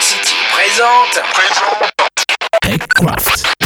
City présente. TechCraft.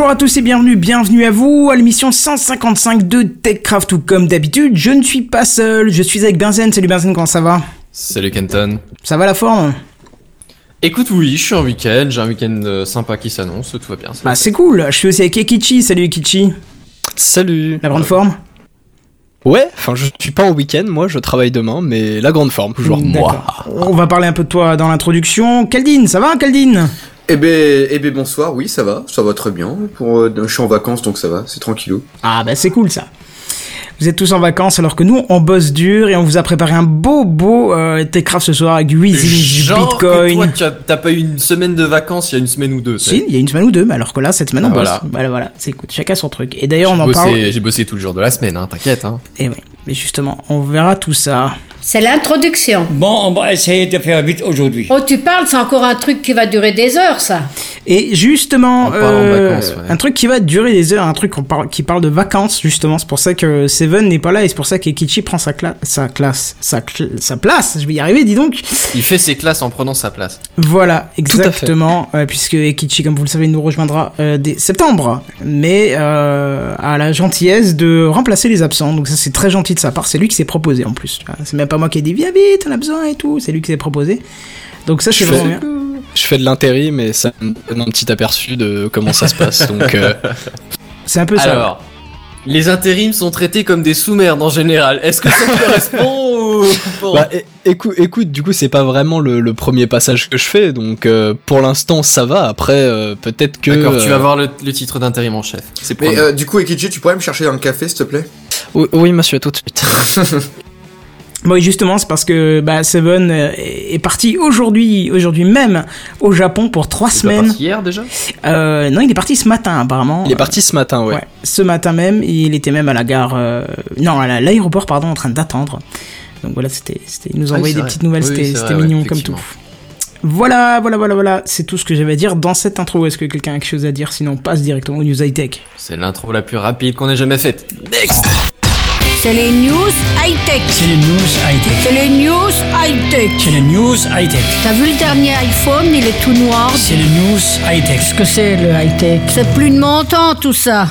Bonjour à tous et bienvenue, bienvenue à vous à l'émission 155 de TechCraft ou comme d'habitude, je ne suis pas seul, je suis avec Benzen, salut Benzen, comment ça va? Salut Kenton. Ça va la forme? Écoute, oui, je suis en week-end, j'ai un week-end euh, sympa qui s'annonce, tout va bien. Bah c'est cool, je suis aussi avec Ekichi, salut Ekichi, Salut. la grande forme? Ouais, enfin je suis pas au week-end, moi je travaille demain, mais la grande forme toujours. D'accord. On va parler un peu de toi dans l'introduction. Caldine, ça va Caldine Eh ben, eh ben bonsoir, oui ça va, ça va très bien. Pour, euh, je suis en vacances donc ça va, c'est tranquillou. Ah bah c'est cool ça. Vous êtes tous en vacances alors que nous on bosse dur et on vous a préparé un beau beau euh, TechCraft ce soir avec du Weezing, du Genre que Bitcoin. toi, t'as pas eu une semaine de vacances il y a une semaine ou deux. Si, il y a une semaine ou deux, mais alors que là, cette semaine, on Ah, bosse. voilà. Voilà, voilà, c'est écoute, chacun son truc. Et d'ailleurs, on en parle. j'ai bossé tout le jour de la semaine, hein, t'inquiète. Hein. Et oui, mais justement, on verra tout ça. C'est l'introduction. Bon, on va essayer de faire vite aujourd'hui. Oh, tu parles, c'est encore un truc qui va durer des heures, ça. Et justement, On part en euh, vacances, ouais. un truc qui va durer des heures, un truc parle, qui parle de vacances, justement. C'est pour ça que Seven n'est pas là et c'est pour ça qu'Ekichi prend sa, cla- sa classe, sa, cl- sa place. Je vais y arriver, dis donc. Il fait ses classes en prenant sa place. Voilà, à fait. exactement, euh, puisque Ekichi, comme vous le savez, nous rejoindra euh, dès septembre, mais euh, à la gentillesse de remplacer les absents. Donc ça, c'est très gentil de sa part. C'est lui qui s'est proposé en plus. C'est même pas moi qui ai dit viens vite, on a besoin et tout. C'est lui qui s'est proposé. Donc ça, c'est Je vraiment fais- bien. Je fais de l'intérim, mais ça me donne un petit aperçu de comment ça se passe. Donc euh, C'est un peu ça. Alors, les intérims sont traités comme des sous-merdes en général. Est-ce que ça te correspond ou... Bon. bah, écoute, écoute, du coup c'est pas vraiment le, le premier passage que je fais, donc euh, pour l'instant ça va. Après euh, peut-être que. D'accord, tu vas voir le, le titre d'intérim en chef. C'est Mais euh, du coup Ekichi, tu pourrais me chercher un café s'il te plaît? Oui, oui, monsieur, à tout de suite. Bon, et justement, c'est parce que bah, Seven euh, est parti aujourd'hui, aujourd'hui même, au Japon pour trois semaines. parti hier déjà? Euh, non, il est parti ce matin, apparemment. Il est parti ce matin, ouais. Ouais, ce matin même, il était même à la gare, euh, non, à la- l'aéroport, pardon, en train d'attendre. Donc voilà, c'était, c'était, il nous Ah oui, envoyait des vrai. petites nouvelles, Oui, c'était, c'est c'était vrai, ouais, mignon comme tout. Voilà, voilà, voilà, voilà, c'est tout ce que j'avais à dire dans cette intro. Est-ce que quelqu'un a quelque chose à dire? Sinon, on passe directement aux news high-tech. C'est l'intro la plus rapide qu'on ait jamais faite. Next C'est les news high-tech. C'est les news high-tech. C'est les news high-tech. C'est les news high-tech. T'as vu le dernier iPhone, il est tout noir. C'est les news high-tech. Qu'est-ce que c'est le high-tech C'est plus de mon temps, tout ça.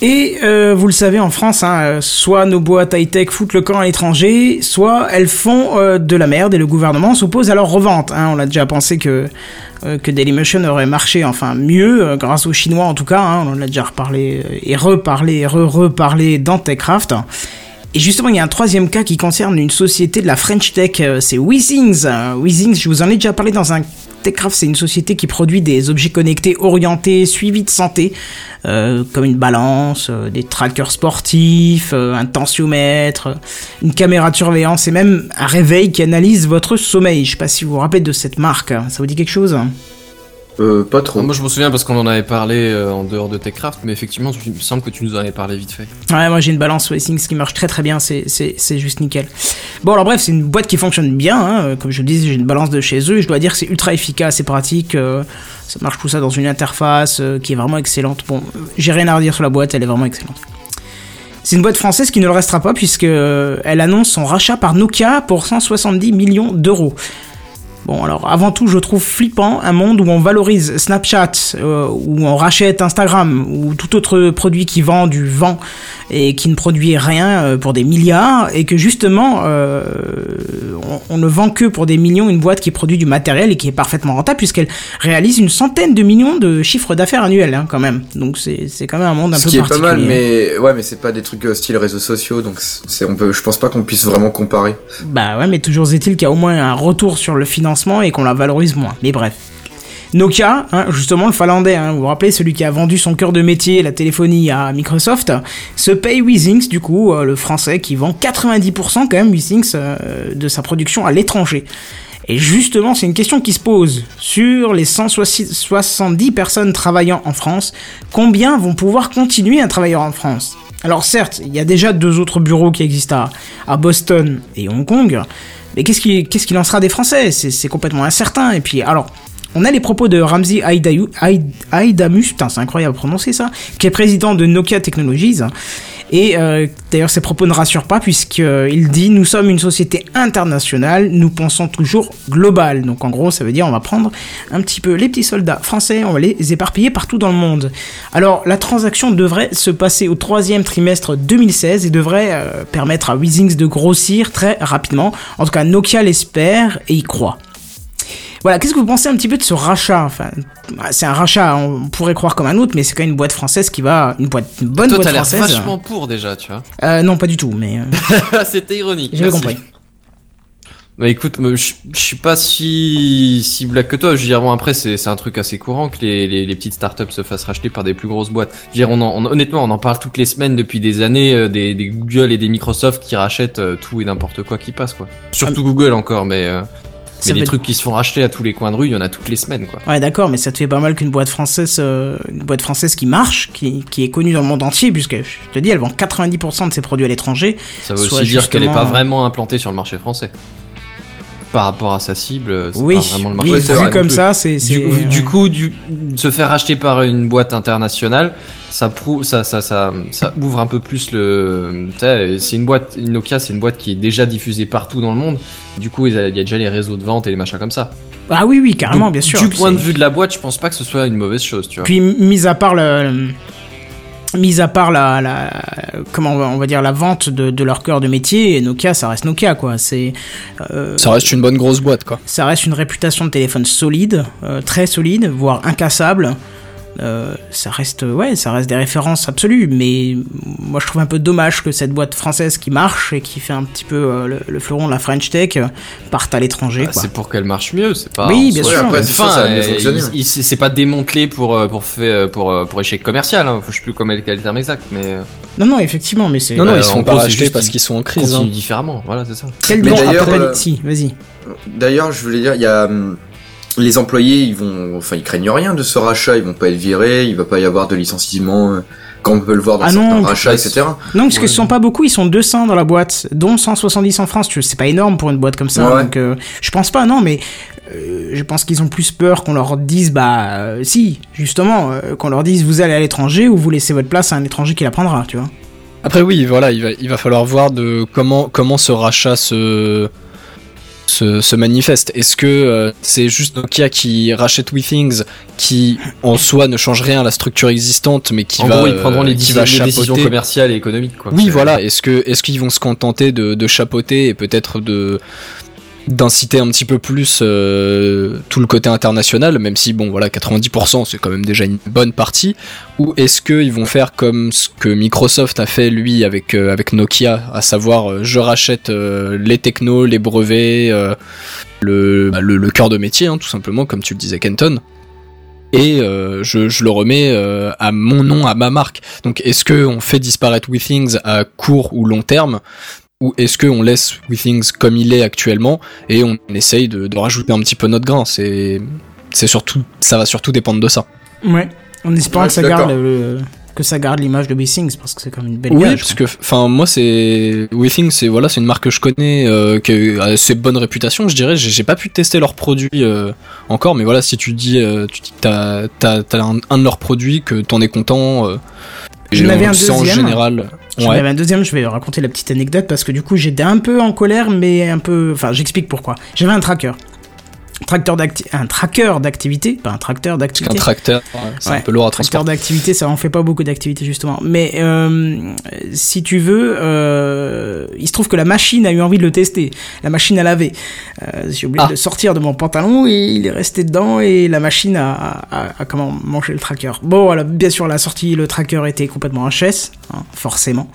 Et euh, vous le savez, en France, hein, euh, soit nos boîtes high-tech foutent le camp à l'étranger, soit elles font euh, de la merde et le gouvernement s'oppose à leur revente. Hein. On a déjà pensé que, que Dailymotion aurait marché, enfin mieux, grâce aux Chinois en tout cas. Hein. On en a déjà reparlé et reparlé et re-reparlé dans TechCraft. Et justement, il y a un troisième cas qui concerne une société de la French Tech, euh, c'est Weezings. Euh, Weezings, je vous en ai déjà parlé dans un TechCraft, c'est une société qui produit des objets connectés orientés, suivis de santé, euh, comme une balance, des trackers sportifs, un tensiomètre, une caméra de surveillance et même un réveil qui analyse votre sommeil. Je sais pas si vous vous rappelez de cette marque, hein. ça vous dit quelque chose? Euh, pas trop. Moi je me souviens parce qu'on en avait parlé euh, en dehors de TechCraft, mais effectivement, il me semble que tu nous en avais parlé vite fait. Ouais, moi j'ai une balance Weezings qui marche très très bien, c'est, c'est, c'est juste nickel. Bon, alors bref, c'est une boîte qui fonctionne bien, hein, euh, comme je le disais, j'ai une balance de chez eux, et je dois dire que c'est ultra efficace et pratique, euh, ça marche tout ça dans une interface euh, qui est vraiment excellente. Bon, j'ai rien à redire sur la boîte, elle est vraiment excellente. C'est une boîte française qui ne le restera pas puisque euh, elle annonce son rachat par Nokia pour 170 millions d'euros. Bon, alors avant tout, je trouve flippant un monde où on valorise Snapchat, euh, où on rachète Instagram, ou tout autre produit qui vend du vent et qui ne produit rien euh, pour des milliards, et que justement, euh, on, on ne vend que pour des millions une boîte qui produit du matériel et qui est parfaitement rentable, puisqu'elle réalise une centaine de millions de chiffres d'affaires annuels, hein, quand même. Donc c'est quand même un monde un Ce peu qui est pas particulier. mal, mais ouais, mais c'est pas des trucs style réseaux sociaux, donc on peut, je pense pas qu'on puisse vraiment comparer. Bah ouais, mais toujours est-il qu'il y a au moins un retour sur le financement et qu'on la valorise moins. Mais bref. Nokia, hein, justement le finlandais, hein, vous vous rappelez, celui qui a vendu son cœur de métier, la téléphonie à Microsoft, se paye Weezings, du coup, euh, le français qui vend 90% quand même Weezings euh, de sa production à l'étranger. Et justement, c'est une question qui se pose. Sur les 170 personnes travaillant en France, combien vont pouvoir continuer à travailler en France? Alors certes, il y a déjà deux autres bureaux qui existent à, à Boston et Hong Kong, mais qu'est-ce qu'est-ce qu'il en sera des Français? C'est complètement incertain. Et puis, alors, on a les propos de Ramzi Aidamus, putain, c'est incroyable à prononcer ça, qui est président de Nokia Technologies. Et euh, d'ailleurs, ses propos ne rassurent pas, puisqu'il dit Nous sommes une société internationale, nous pensons toujours global. Donc, en gros, ça veut dire on va prendre un petit peu les petits soldats français, on va les éparpiller partout dans le monde. Alors, la transaction devrait se passer au troisième trimestre 2016 et devrait euh, permettre à Weezings de grossir très rapidement. En tout cas, Nokia l'espère et y croit. Voilà, qu'est-ce que vous pensez un petit peu de ce rachat Enfin, c'est un rachat, on pourrait croire comme un autre, mais c'est quand même une boîte française qui va, une boîte, une bonne Toi, boîte t'as l'air française. vachement pour déjà, tu vois. Euh, non, pas du tout, mais euh, C'était ironique. merci. compris. Bah écoute, je je suis pas si si black que toi. Je veux dire, bon après c'est un truc assez courant que les, les, les petites startups se fassent racheter par des plus grosses boîtes. Je veux dire, on, en- on- honnêtement, on en parle toutes les semaines depuis des années euh, des, des Google et des Microsoft qui rachètent euh, tout et n'importe quoi qui passe quoi. Surtout Google encore, mais euh, mais les trucs qui se font racheter à tous les coins de rue, il y en a toutes les semaines quoi. Ouais, d'accord, mais ça te fait pas mal qu'une boîte française, euh, une boîte française qui marche, qui, qui est connue dans le monde entier, puisque je te dis, elle vend 90% de ses produits à l'étranger. Ça veut aussi dire qu'elle est pas justement- vraiment implantée sur le marché français. Par rapport à sa cible, euh, c'est Oui, pas vraiment le marché oui, vu comme ça, c'est. Du, du coup, du, se faire racheter par une boîte internationale, ça ça, ça, ça, ça ouvre un peu plus le. C'est une boîte, une Nokia, c'est une boîte qui est déjà diffusée partout dans le monde. Du coup, il y a déjà les réseaux de vente et les machins comme ça. Ah oui, oui, carrément, Donc, bien sûr. Du point de vue de la boîte, je pense pas que ce soit une mauvaise chose, tu vois. Puis, mis à part le. Mis à part la, la comment on va, on va dire la vente de, de leur cœur de métier, Nokia ça reste Nokia quoi. C'est euh, Ça reste une bonne grosse boîte, quoi. ça reste une réputation de téléphone solide, euh, très solide, voire incassable. Euh, ça reste ouais, ça reste des références absolues. Mais moi je trouve un peu dommage que cette boîte française qui marche et qui fait un petit peu euh, le, le fleuron de la French Tech euh, parte à l'étranger Bah, c'est pour qu'elle marche mieux, c'est pas. Oui, en bien sûr. c'est pas démantelé pour pour faire pour pour échec commercial. Hein. Je sais plus comment est le terme exact, mais Non non effectivement, mais c'est Non, non, ils font pas juste parce qu'ils sont en crise. hein. différemment. Voilà, c'est ça. quel nom d'ailleurs, après euh, si vas-y. D'ailleurs, je voulais dire, il y a hum, les employés, ils vont, enfin, ils craignent rien de ce rachat, ils vont pas être virés, il va pas y avoir de licenciement, euh, comme on peut le voir dans Ah certains non, rachats, etc. Non, parce que ce sont pas beaucoup, ils sont 200 dans la boîte, dont 170 en France. Tu vois, C'est pas énorme pour une boîte comme ça. Ouais. Donc, euh, je pense pas, non, mais euh, je pense qu'ils ont plus peur qu'on leur dise, bah, euh, si, justement, euh, qu'on leur dise, vous allez à l'étranger ou vous laissez votre place à un étranger qui la prendra, tu vois. Après oui, voilà, il va, il va falloir voir de comment comment ce rachat se se, se manifeste. Est-ce que euh, c'est juste Nokia qui rachète WeThings, qui en soi ne change rien à la structure existante, mais qui en va gros, ils prendront les, qui va les décisions commerciales et économiques. Quoi. Oui, voilà. Est-ce que est-ce qu'ils vont se contenter de, de chapeauter et peut-être de d'inciter un petit peu plus euh, tout le côté international, même si bon voilà 90% c'est quand même déjà une bonne partie, ou est-ce qu'ils vont faire comme ce que Microsoft a fait lui avec euh, avec Nokia, à savoir euh, je rachète les technos, les brevets, le, bah, le le cœur de métier hein, tout simplement comme tu le disais Kenton. Et je, je le remets à mon nom, à ma marque. Donc est-ce que on fait disparaître WeThings à court ou long terme? Ou est-ce qu'on laisse WeThings comme il est actuellement et on essaye de, de rajouter un petit peu notre grain? C'est c'est surtout ça va surtout dépendre de ça. Ouais. En espérant Ouais, que ça garde le- que ça garde l'image de Bessings parce que c'est comme une belle Oui, image. parce que enfin moi c'est WeThings c'est voilà c'est une marque que je connais euh, qui a assez bonne réputation je dirais j'ai j'ai pas pu tester leurs produits euh, encore mais voilà si tu dis euh, tu dis que t'as t'as t'as un, un de leurs produits que t'en es content euh, J'en et avais un en deuxième. général J'en ouais avais un deuxième, je vais raconter la petite anecdote parce que du coup j'étais un peu en colère, mais un peu. Enfin, j'explique pourquoi. J'avais un tracker. Tracteur un tracker d'activité, pas un tracteur Un d'activité. tracteur, ouais, c'est un peu lourd à Tracteur transporter. d'activité, ça en fait pas beaucoup d'activités justement. Mais euh, si tu veux, euh, il se trouve que la machine a eu envie de le tester. La machine à laver. Euh, J'ai oublié Ah. de sortir de mon pantalon et il est resté dedans et la machine a, a, a- a comment mangé le tracker. Bon, voilà, bien sûr, la sortie, le tracker était complètement HS, hein, forcément.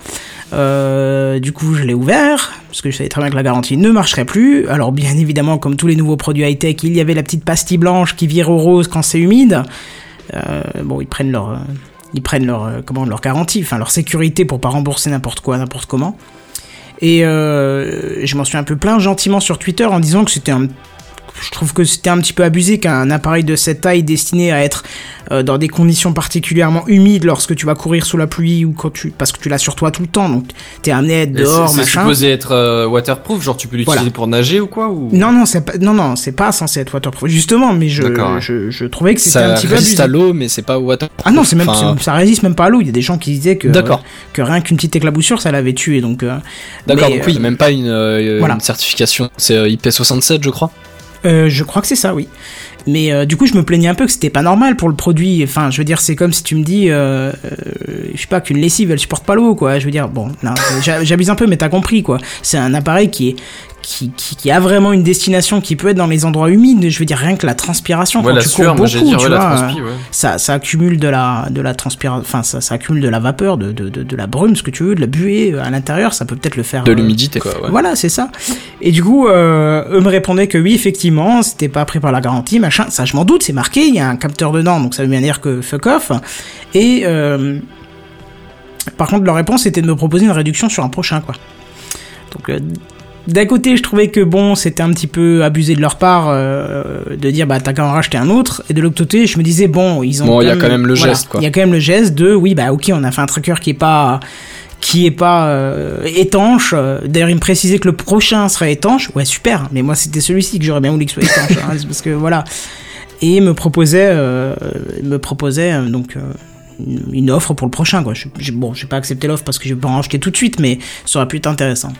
Euh, du coup, je l'ai ouvert parce que je savais très bien que la garantie ne marcherait plus. Alors, bien évidemment, comme tous les nouveaux produits high-tech, il y avait la petite pastille blanche qui vire au rose quand c'est humide. Euh, bon, ils prennent leur, euh, ils prennent leur, euh, leur garantie, enfin leur sécurité pour pas rembourser n'importe quoi, n'importe comment. Et je m'en suis un peu plaint gentiment sur Twitter en disant que c'était un je trouve que c'était un petit peu abusé qu'un appareil de cette taille destiné à être euh, dans des conditions particulièrement humides lorsque tu vas courir sous la pluie ou quand tu parce que tu l'as sur toi tout le temps donc t'es amené à être dehors c'est- C'est machin supposé être euh, waterproof, genre tu peux l'utiliser Voilà. pour nager ou quoi ou... non non c'est pas non non c'est pas censé être waterproof justement mais je je, je trouvais que c'était un Ça petit peu résiste abusé à l'eau, mais c'est pas water. ah non c'est même Enfin, c'est- ça résiste même pas à l'eau il y a des gens qui disaient que D'accord. que rien qu'une petite éclaboussure ça l'avait tué donc euh, D'accord, mais, donc oui, même pas une, euh, voilà. une certification. C'est euh, IP67, je crois. Euh, je crois que c'est ça, oui. Mais euh, du coup, je me plaignais un peu que c'était pas normal pour le produit. Enfin, je veux dire, c'est comme si tu me dis, euh, euh, je sais pas, qu'une lessive, elle supporte pas l'eau, quoi. Je veux dire, bon, j'abuse un peu, mais t'as compris, quoi. C'est un appareil qui est qui, qui, qui a vraiment une destination qui peut être dans les endroits humides. Je veux dire, rien que la transpiration, Ouais, quand la tu sueur, cours beaucoup, tu ouais, vois, transpi, ouais. ça, ça accumule de la, de la transpiration, enfin, ça, ça accumule de la vapeur, de, de, de, de la brume, ce que tu veux, de la buée à l'intérieur. Ça peut peut-être le faire. De l'humidité, quoi. ouais. voilà, c'est ça. Et du coup, euh, eux me répondaient que oui, effectivement, c'était pas pris par la garantie, machin. Ça, je m'en doute, c'est marqué, il y a un capteur dedans, donc ça veut bien dire que fuck off. Et euh, par contre, leur réponse était de me proposer une réduction sur un prochain, quoi. Donc, euh, d'un côté, je trouvais que bon, c'était un petit peu abusé de leur part euh, de dire bah t'as qu'à en racheter un autre. Et de l'autre côté, je me disais bon, ils ont. Bon, il y a quand même le geste, quoi. Il y a quand même le geste de oui bah ok, on a fait un tracker qui est pas qui est pas euh, étanche. Euh, D'ailleurs, il me précisait que le prochain serait étanche. Ouais, super. Mais moi, c'était celui-ci que j'aurais bien voulu qu'il soit étanche, hein, parce que voilà. Et il me proposait, euh, me proposait donc. une- offre pour le prochain quoi. Je- j'ai- bon, j'ai pas accepté l'offre parce que je vais pas en acheter tout de suite, mais ça aurait pu être intéressant.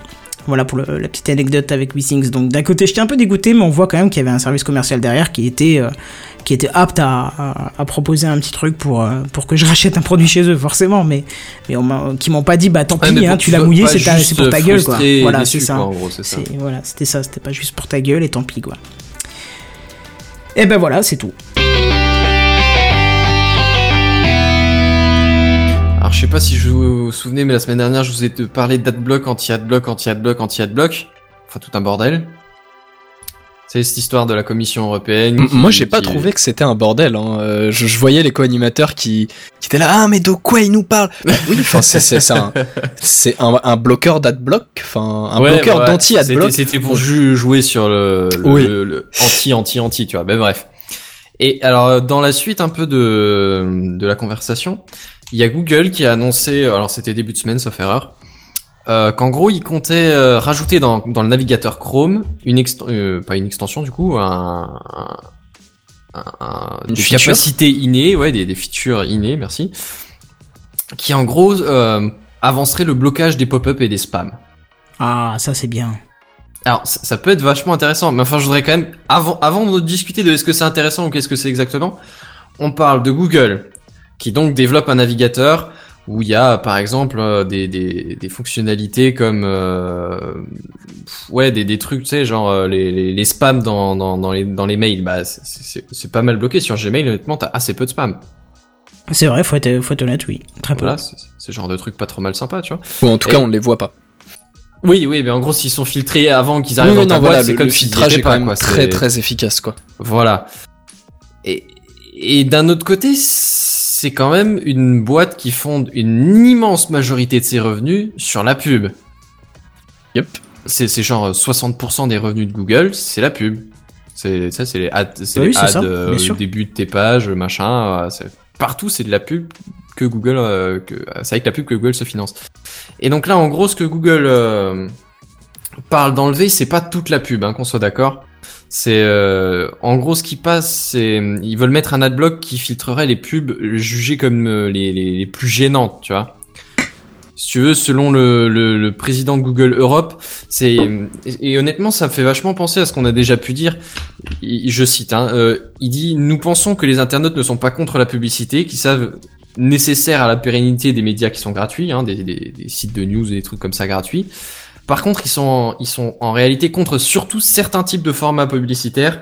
Voilà pour la petite anecdote avec WeThings. Donc d'un côté, j'étais un peu dégoûté, mais on voit quand même qu'il y avait un service commercial derrière qui était qui était apte à, à, à proposer un petit truc pour euh, pour que je rachète un produit chez eux, forcément. Mais mais on qui m'ont pas dit bah tant pis, hein, tu l'as mouillé, c'est pour ta gueule quoi. Voilà, c'est ça. ça. Voilà, c'était ça. C'était pas juste pour ta gueule et tant pis quoi. Et ben voilà, c'est tout. Alors je sais pas si je vous vous souvenez, mais la semaine dernière je vous ai parlé d'adblock, anti-adblock, anti-adblock, anti-adblock. Enfin tout un bordel. C'est cette histoire de la Commission européenne. Qui- Moi, j'ai pas qui- trouvé que c'était un bordel. Hein. Euh, Je, je voyais les co-animateurs qui, qui étaient là. Ah, mais de quoi ils nous parlent? Bah Oui, enfin, c'est un, c'est un, un bloqueur d'adblock, enfin un Ouais, bloqueur bah ouais, d'anti-adblock. C'était c'était pour jouer sur le, le, Oui. le- le anti, anti, anti, tu vois. Ben bref. Et alors dans la suite un peu de de la conversation, il y a Google qui a annoncé, alors c'était début de semaine sauf erreur, euh, qu'en gros il comptait euh, rajouter dans dans le navigateur Chrome une ext- euh, pas une extension du coup, un, un, un- un- Une capacités innées, ouais, des, des features innées, merci, qui en gros euh, avancerait le blocage des pop-up et des spams. Ah, ça c'est bien. Alors, ça, ça peut être vachement intéressant, mais enfin, je voudrais quand même, avant, avant de discuter de est-ce que c'est intéressant ou qu'est-ce que c'est exactement, on parle de Google, qui donc développe un navigateur où il y a, par exemple, euh, des, des, des fonctionnalités comme, euh, pff, ouais, des, des trucs, tu sais, genre euh, les, les, les spams dans, dans, dans, les, dans les mails. Bah, c'est- pas mal bloqué sur Gmail. Honnêtement, t'as assez peu de spam. C'est vrai, faut être, faut être honnête, oui. Très peu. Voilà, c'est genre de truc pas trop mal sympa, tu vois. Ou en tout Et- cas, on les voit pas. Oui, oui, mais en gros, s'ils sont filtrés avant qu'ils arrivent oui, dans ta non, boîte, voilà, c'est comme le filtrage est quand même quoi. très très efficace, quoi. Voilà. Et, et d'un autre côté, c'est quand même une boîte qui fonde une immense majorité de ses revenus sur la pub. Yep. C'est, genre 60% des revenus de Google, c'est la pub. C'est, ça, c'est les ads, c'est Oui, euh, bien au sûr. début de tes pages, machin. euh, partout, c'est de la pub que Google, euh, c'est avec la pub que Google se finance. Et donc là, en gros, ce que Google euh, parle d'enlever, c'est pas toute la pub, hein, qu'on soit d'accord. C'est euh, en gros ce qui passe, c'est ils veulent mettre un adblock qui filtrerait les pubs jugées comme euh, les, les, plus gênantes, tu vois. si tu veux, selon le, le, président de Google Europe, c'est et, honnêtement, ça me fait vachement penser à ce qu'on a déjà pu dire. Je cite, hein, euh, il dit nous pensons que les internautes ne sont pas contre la publicité, qu'ils savent nécessaire à la pérennité des médias qui sont gratuits, hein, des, des sites de news et des trucs comme ça gratuits. Par contre, ils sont ils sont en réalité contre surtout certains types de formats publicitaires,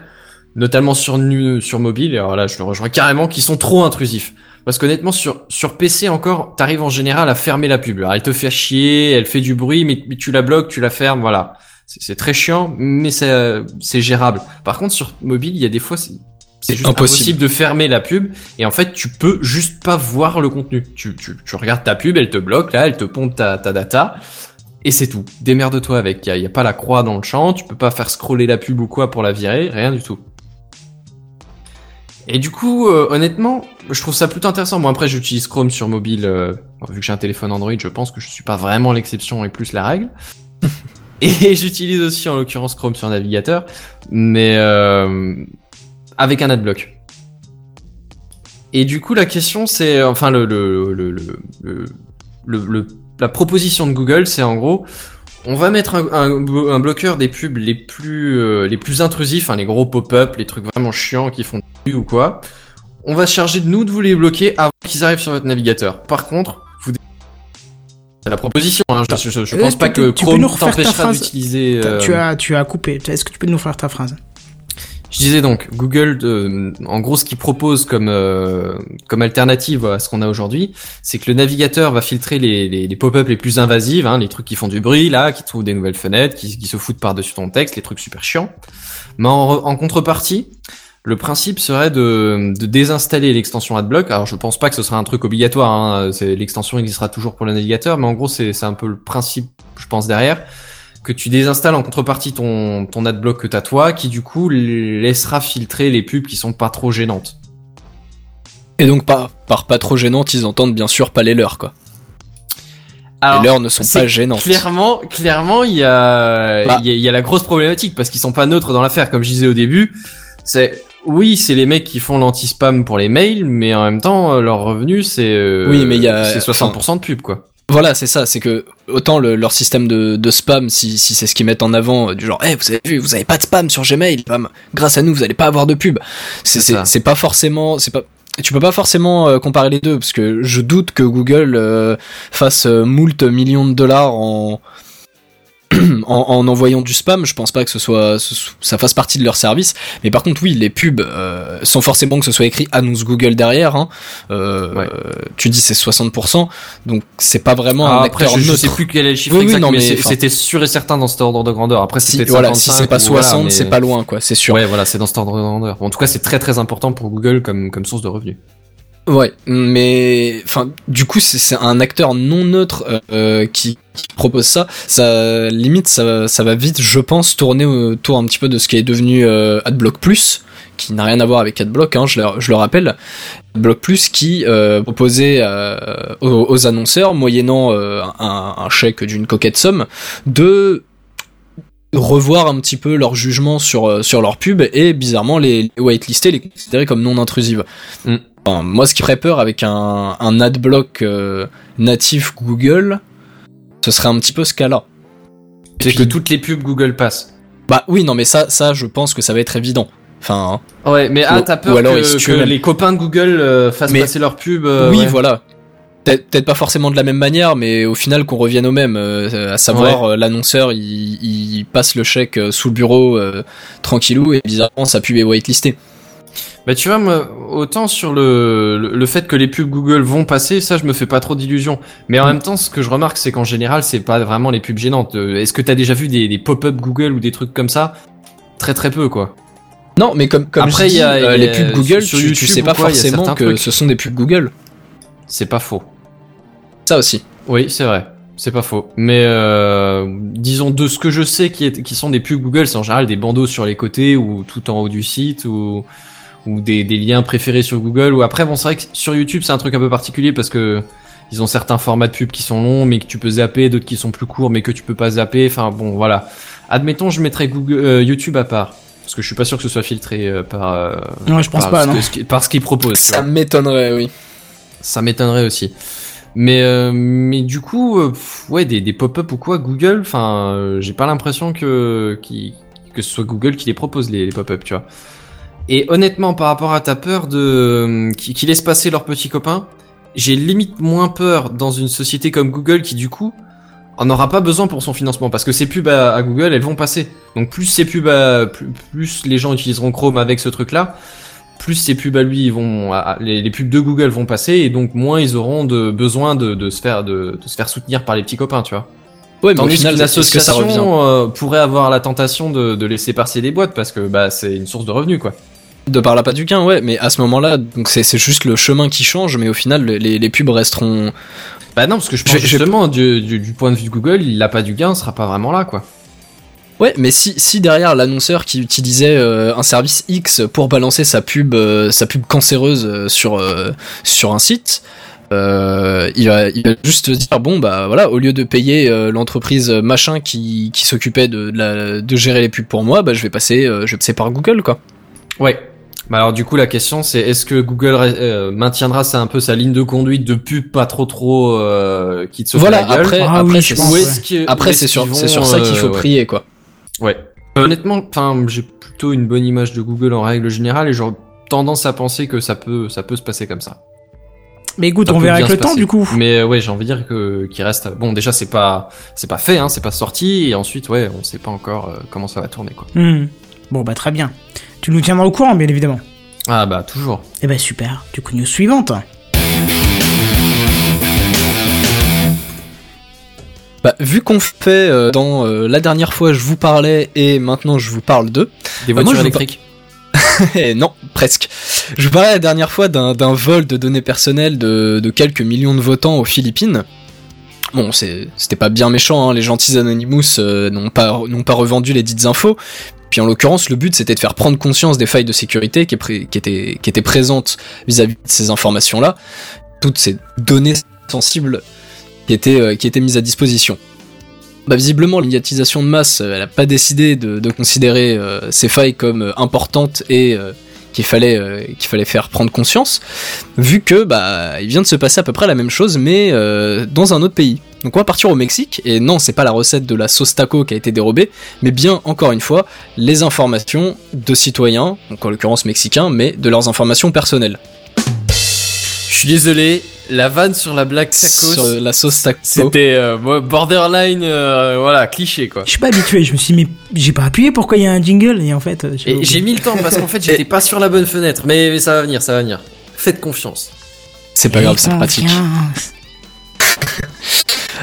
notamment sur nu- sur mobile. Et alors là, je le rejoins carrément, qui sont trop intrusifs. Parce qu'honnêtement, sur, sur PC encore, t'arrives en général à fermer la pub. Alors, elle te fait chier, elle fait du bruit, mais, mais tu la bloques, tu la fermes, voilà. C'est très chiant, mais c'est c'est gérable. Par contre, sur mobile, il y a des fois, c'est c'est juste Impossible. impossible. de fermer la pub. Et en fait, tu peux juste pas voir le contenu. Tu, tu, tu regardes ta pub, elle te bloque, là, elle te pompe ta, ta data. Et c'est tout. Démerde-toi avec. Il y a, pas la croix dans le champ, tu peux pas faire scroller la pub ou quoi pour la virer, rien du tout. Et du coup, euh, honnêtement, je trouve ça plutôt intéressant. Moi, après, j'utilise Chrome sur mobile. euh, vu que j'ai un téléphone Android, je pense que je suis pas vraiment l'exception et plus la règle. et j'utilise aussi, en l'occurrence, Chrome sur navigateur, mais euh, avec un adblock. Et du coup, la question, c'est, enfin, le, le, le- le- la proposition de Google, c'est en gros, on va mettre un, un, un bloqueur des pubs les plus euh, les plus intrusifs, hein, les gros pop-up, les trucs vraiment chiants qui font du ou quoi. On va se charger de nous de vous les bloquer avant qu'ils arrivent sur votre navigateur. Par contre, vous c'est la proposition. Hein, je, je, je pense pas que Chrome t'empêchera d'utiliser. Euh, Tu as, tu as coupé. Est-ce que tu peux nous faire ta phrase? Je disais donc, Google, euh, en gros, ce qu'il propose comme euh, comme alternative à ce qu'on a aujourd'hui, c'est que le navigateur va filtrer les, les, les pop-up les plus invasives, hein, les trucs qui font du bruit, là, qui trouvent des nouvelles fenêtres, qui, se foutent par-dessus ton texte, les trucs super chiants. Mais en, re- en contrepartie, le principe serait de, de désinstaller l'extension AdBlock. Alors, je pense pas que ce sera un truc obligatoire. Hein, l'extension existera toujours pour le navigateur, mais en gros, c'est un peu le principe, je pense, derrière que tu désinstalles en contrepartie ton, ton adblock que t'as toi, qui du coup laissera filtrer les pubs qui sont pas trop gênantes. Et donc par, par pas trop gênantes, ils entendent bien sûr pas les leurs quoi. les leurs ne sont pas gênantes. Clairement, clairement, il y a, Bah. il y a, il y a la grosse problématique parce qu'ils sont pas neutres dans l'affaire. Comme je disais au début, c'est oui, c'est les mecs qui font l'anti-spam pour les mails, mais en même temps, leur revenu c'est euh, Oui, mais il y a- c'est 60% de pub quoi. Voilà, c'est ça, c'est que autant le- leur système de, de spam, si, si c'est ce qu'ils mettent en avant, euh, du genre, eh, vous avez vu, vous avez pas de spam sur Gmail, bam, grâce à nous, vous allez pas avoir de pub. C'est pas forcément, c'est pas. Tu peux pas forcément euh, comparer les deux parce que je doute que Google euh, fasse euh, moult millions de dollars en, en en envoyant du spam. Je pense pas que ce soit ce- ça fasse partie de leur service. Mais par contre, oui, les pubs, euh, sans forcément que ce soit écrit annonce Google derrière. Hein, euh, Ouais. tu dis c'est 60%, donc c'est pas vraiment Ah, un après, acteur je, je neutre. sais plus quel est le chiffre Oui, oui, exact, non, mais, c'était sûr et certain dans cet ordre de grandeur. Après, Si, c'était voilà, si c'est pas 60, c'est pas loin, quoi, c'est sûr. Ouais, voilà, c'est dans cet ordre de grandeur. En tout cas, c'est très très important pour Google comme, comme source de revenus. Ouais, mais enfin, du coup, c'est c'est un acteur non neutre euh, euh, qui, qui propose ça. Ça limite, ça, ça va vite, je pense, tourner autour un petit peu de ce qui est devenu euh, AdBlock Plus, qui n'a rien à voir avec AdBlock, hein, je, le, je le rappelle. AdBlock Plus qui euh, proposait euh, aux, aux annonceurs, moyennant un, un chèque d'une coquette somme, de revoir un petit peu leur jugement sur sur leur pub et bizarrement les, les whitelister les considérer comme non intrusives. Mm. Enfin, moi ce qui ferait peur avec un un adblock euh, natif Google, ce serait un petit peu ce cas-là. Et C'est puis- que toutes les pubs Google passent. Bah oui, non mais ça ça je pense que ça va être évident. Enfin, hein. Ouais, mais ah, t'as ou peur alors que, les copains de Google euh, fassent Mais- passer leur pub. euh, oui, ouais. voilà. Peut-être pas forcément de la même manière, mais au final qu'on revienne au même, euh, à savoir l'annonceur il, il passe le chèque sous le bureau tranquillou et bizarrement sa pub est whitelistée. Bah tu vois, moi, autant sur le, le, le fait que les pubs Google vont passer, ça je me fais pas trop d'illusions. Mais en Mm. même temps, ce que je remarque, c'est qu'en général, c'est pas vraiment les pubs gênantes. Euh, Est-ce que t'as déjà vu des, des pop-up Google ou des trucs comme ça? Très très peu quoi. Non, mais comme comme Après, je dis, il y a- euh, les pubs Google, sur tu, tu sais pas quoi, forcément que trucs. ce sont des pubs Google. C'est pas faux. Ça aussi. Oui, c'est vrai. C'est pas faux. Mais euh, disons de ce que je sais qui, est, qui sont des pubs Google, c'est en général des bandeaux sur les côtés ou tout en haut du site ou ou des, des liens préférés sur Google. Ou après, bon, c'est vrai que sur YouTube, c'est un truc un peu particulier parce que ils ont certains formats de pubs qui sont longs, mais que tu peux zapper, d'autres qui sont plus courts, mais que tu peux pas zapper. Enfin, bon, voilà. Admettons, je mettrais Google, euh, YouTube à part. Parce que je suis pas sûr que ce soit filtré euh, par, euh, Ouais, je pense par pas, ce non. que- par ce qu'ils proposent. Ça m'étonnerait, oui. Ça m'étonnerait aussi. Mais euh, mais du coup, euh, ouais, des, des pop-up ou quoi, Google, enfin, euh, j'ai pas l'impression que qui que ce soit Google qui les propose les, les pop-up, tu vois. Et honnêtement, par rapport à ta peur de euh, qui, qui laisse passer leurs petits copains, j'ai limite moins peur dans une société comme Google qui du coup en aura pas besoin pour son financement parce que ces pubs à, à Google elles vont passer. Donc plus ces pubs, à- plus, plus les gens utiliseront Chrome avec ce truc là, plus ces pubs à lui ils vont, à- les, les pubs de Google vont passer et donc moins ils auront de besoin de, de se faire de, de se faire soutenir par les petits copains, tu vois. Ouais, mais au Tandis final, qu'une est-ce que ça revient association euh, pourrait avoir la tentation de, de laisser passer des boîtes parce que bah c'est une source de revenus quoi. De par la pas du gain, ouais, mais à ce moment-là, donc c'est c'est juste le chemin qui change, mais au final, les, les pubs resteront. Bah non parce que je pense justement du, du, du point de vue de Google, il a pas du gain, sera pas vraiment là quoi. Ouais, mais si, si derrière l'annonceur qui utilisait euh, un service X pour balancer sa pub, euh, sa pub cancéreuse euh, sur euh, sur un site, euh, il va il va juste dire bon bah voilà, au lieu de payer euh, l'entreprise machin qui qui s'occupait de, de la- de gérer les pubs pour moi, bah je vais passer euh, je vais passer par Google quoi. Ouais. Bah alors du coup la question c'est est-ce que Google euh, maintiendra ça un peu sa ligne de conduite de pub pas trop trop euh, qui te saute Voilà, à la gueule après Ah après oui, c'est ouais. c'est sur c'est sur ça qu'il faut euh, ouais. prier quoi. Ouais. Honnêtement, enfin j'ai plutôt une bonne image de Google en règle générale et j'aurais tendance à penser que ça peut ça peut se passer comme ça. Mais écoute, Ça on verra avec le temps du coup. Mais euh, ouais, j'ai envie de dire que qu'il reste bon déjà c'est pas c'est pas fait hein, c'est pas sorti et ensuite ouais, on sait pas encore euh, comment ça va tourner quoi. Hmm. Bon bah très bien. Tu nous tiendras au courant bien évidemment. Ah bah toujours. Eh ben super. Du coup news suivante. Bah vu qu'on fait euh, dans euh, la dernière fois je vous parlais et maintenant je vous parle d'eux. Des Bah, voitures électriques. Eh, non, presque. Je vous parlais la dernière fois d'un vol de données personnelles de, de quelques millions de votants aux Philippines. Bon, c'est- c'était pas bien méchant, hein, les gentils Anonymous euh, n'ont pas, n'ont pas revendu les dites infos. Puis en l'occurrence, le but c'était de faire prendre conscience des failles de sécurité qui, étaient, présentes vis-à-vis de ces informations-là, toutes ces données sensibles qui étaient, euh, qui étaient mises à disposition. Bah, visiblement, l'immédiatisation de masse, euh, elle a pas décidé de, considérer euh, ces failles comme importantes et qu'il fallait euh, qu'il fallait faire prendre conscience, vu que bah il vient de se passer à peu près la même chose, mais euh, dans un autre pays. Donc on va partir au Mexique et non, c'est pas la recette de la sauce taco qui a été dérobée, mais bien encore une fois les informations de citoyens, donc en l'occurrence mexicains, mais de leurs informations personnelles. Je suis désolé, la vanne sur la black tacos. Sur la sauce taco. C'était euh, borderline, euh, voilà, cliché quoi. Je suis pas habitué. Je me suis dit mais j'ai pas appuyé. Pourquoi il y a un jingle Et en fait, euh, j'ai mis le temps parce qu'en fait j'étais pas sur la bonne fenêtre, mais, mais ça va venir, ça va venir. Faites confiance. C'est pas grave, c'est pratique.